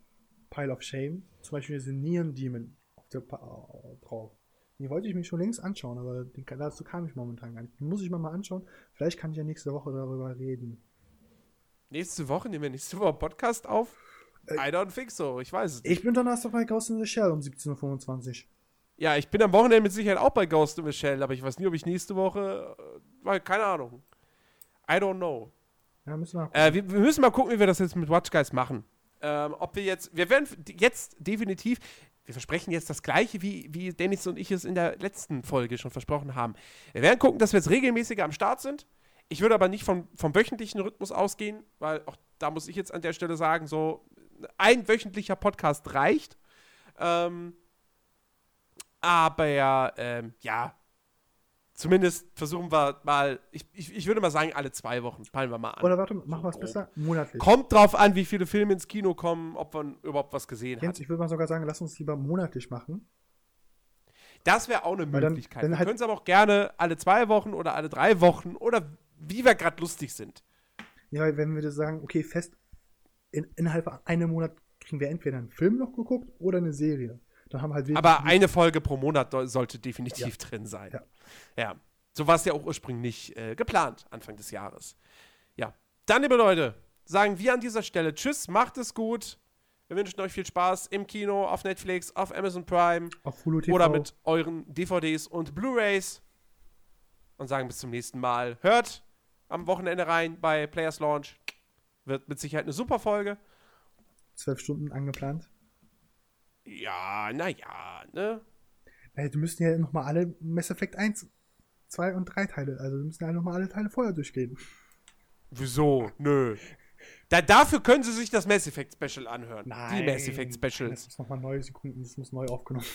S2: Pile of Shame zum Beispiel diese Neon Demon auf der, äh, drauf. Die wollte ich mich schon längst anschauen, aber den, dazu kam ich momentan gar nicht. Den muss ich mir mal anschauen. Vielleicht kann ich ja nächste Woche darüber reden.
S1: Nächste Woche nehmen wir nächste Woche Podcast auf? Äh, I don't think so. Ich weiß es
S2: nicht. Ich bin Donnerstag bei Ghost in the Shell um 17.25 Uhr.
S1: Ja, ich bin am Wochenende mit Sicherheit auch bei Ghost in the Shell, aber ich weiß nie, ob ich nächste Woche. Äh, weil, keine Ahnung. I don't know. Ja, müssen wir, äh, wir, wir, müssen mal gucken, wie wir das jetzt mit Watch Guys machen. Ähm, ob wir jetzt. Wir werden jetzt definitiv. Wir versprechen jetzt das gleiche, wie, wie Dennis und ich es in der letzten Folge schon versprochen haben. Wir werden gucken, dass wir jetzt regelmäßiger am Start sind. Ich würde aber nicht vom, vom wöchentlichen Rhythmus ausgehen, weil auch da muss ich jetzt an der Stelle sagen, so ein wöchentlicher Podcast reicht. Ähm, aber ähm, ja, zumindest versuchen wir mal, ich, ich, ich, würde mal sagen, alle zwei Wochen fallen wir mal an.
S2: Oder warte, machen wir es besser, monatlich.
S1: Kommt drauf an, wie viele Filme ins Kino kommen, ob man überhaupt was gesehen
S2: Jens, hat. Ich würde mal sogar sagen, lass uns lieber monatlich machen.
S1: Das wäre auch eine Möglichkeit. Dann, dann wir halt können es aber auch gerne alle zwei Wochen oder alle drei Wochen oder wie wir gerade lustig sind.
S2: Ja, wenn wir das sagen, okay, fest in, innerhalb einem Monat kriegen wir entweder einen Film noch geguckt oder eine Serie. Dann haben halt
S1: Aber eine Folge pro Monat sollte definitiv ja. drin sein. Ja. Ja. So war es ja auch ursprünglich äh, geplant, Anfang des Jahres. Ja. Dann, liebe Leute, sagen wir an dieser Stelle Tschüss, macht es gut. Wir wünschen euch viel Spaß im Kino, auf Netflix, auf Amazon Prime
S2: auf Hulu TV.
S1: oder mit euren DVDs und Blu-rays. Und sagen bis zum nächsten Mal. Hört am Wochenende rein bei Players Launch. Wird mit Sicherheit eine super Folge.
S2: Zwölf Stunden angeplant.
S1: Ja, naja, ne?
S2: Naja, du müssten ja nochmal alle Mass Effect 1, 2 und 3 Teile, also wir müssen ja nochmal alle Teile vorher durchgehen.
S1: Wieso? Nö. Da, dafür können sie sich das Mass Effect Special anhören. Nein, die Mass Effect Specials.
S2: Das muss nochmal neu Sekunden, das muss neu aufgenommen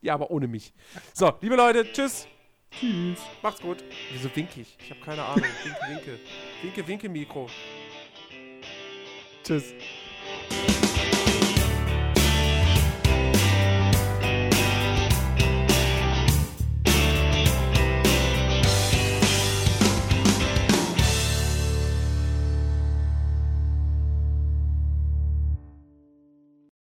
S1: Ja, aber ohne mich. So, liebe Leute, tschüss.
S2: Tschüss.
S1: Macht's gut. Wieso winke ich? Ich habe keine Ahnung. Winke, winke. Winke, winke, Mikro. Tschüss.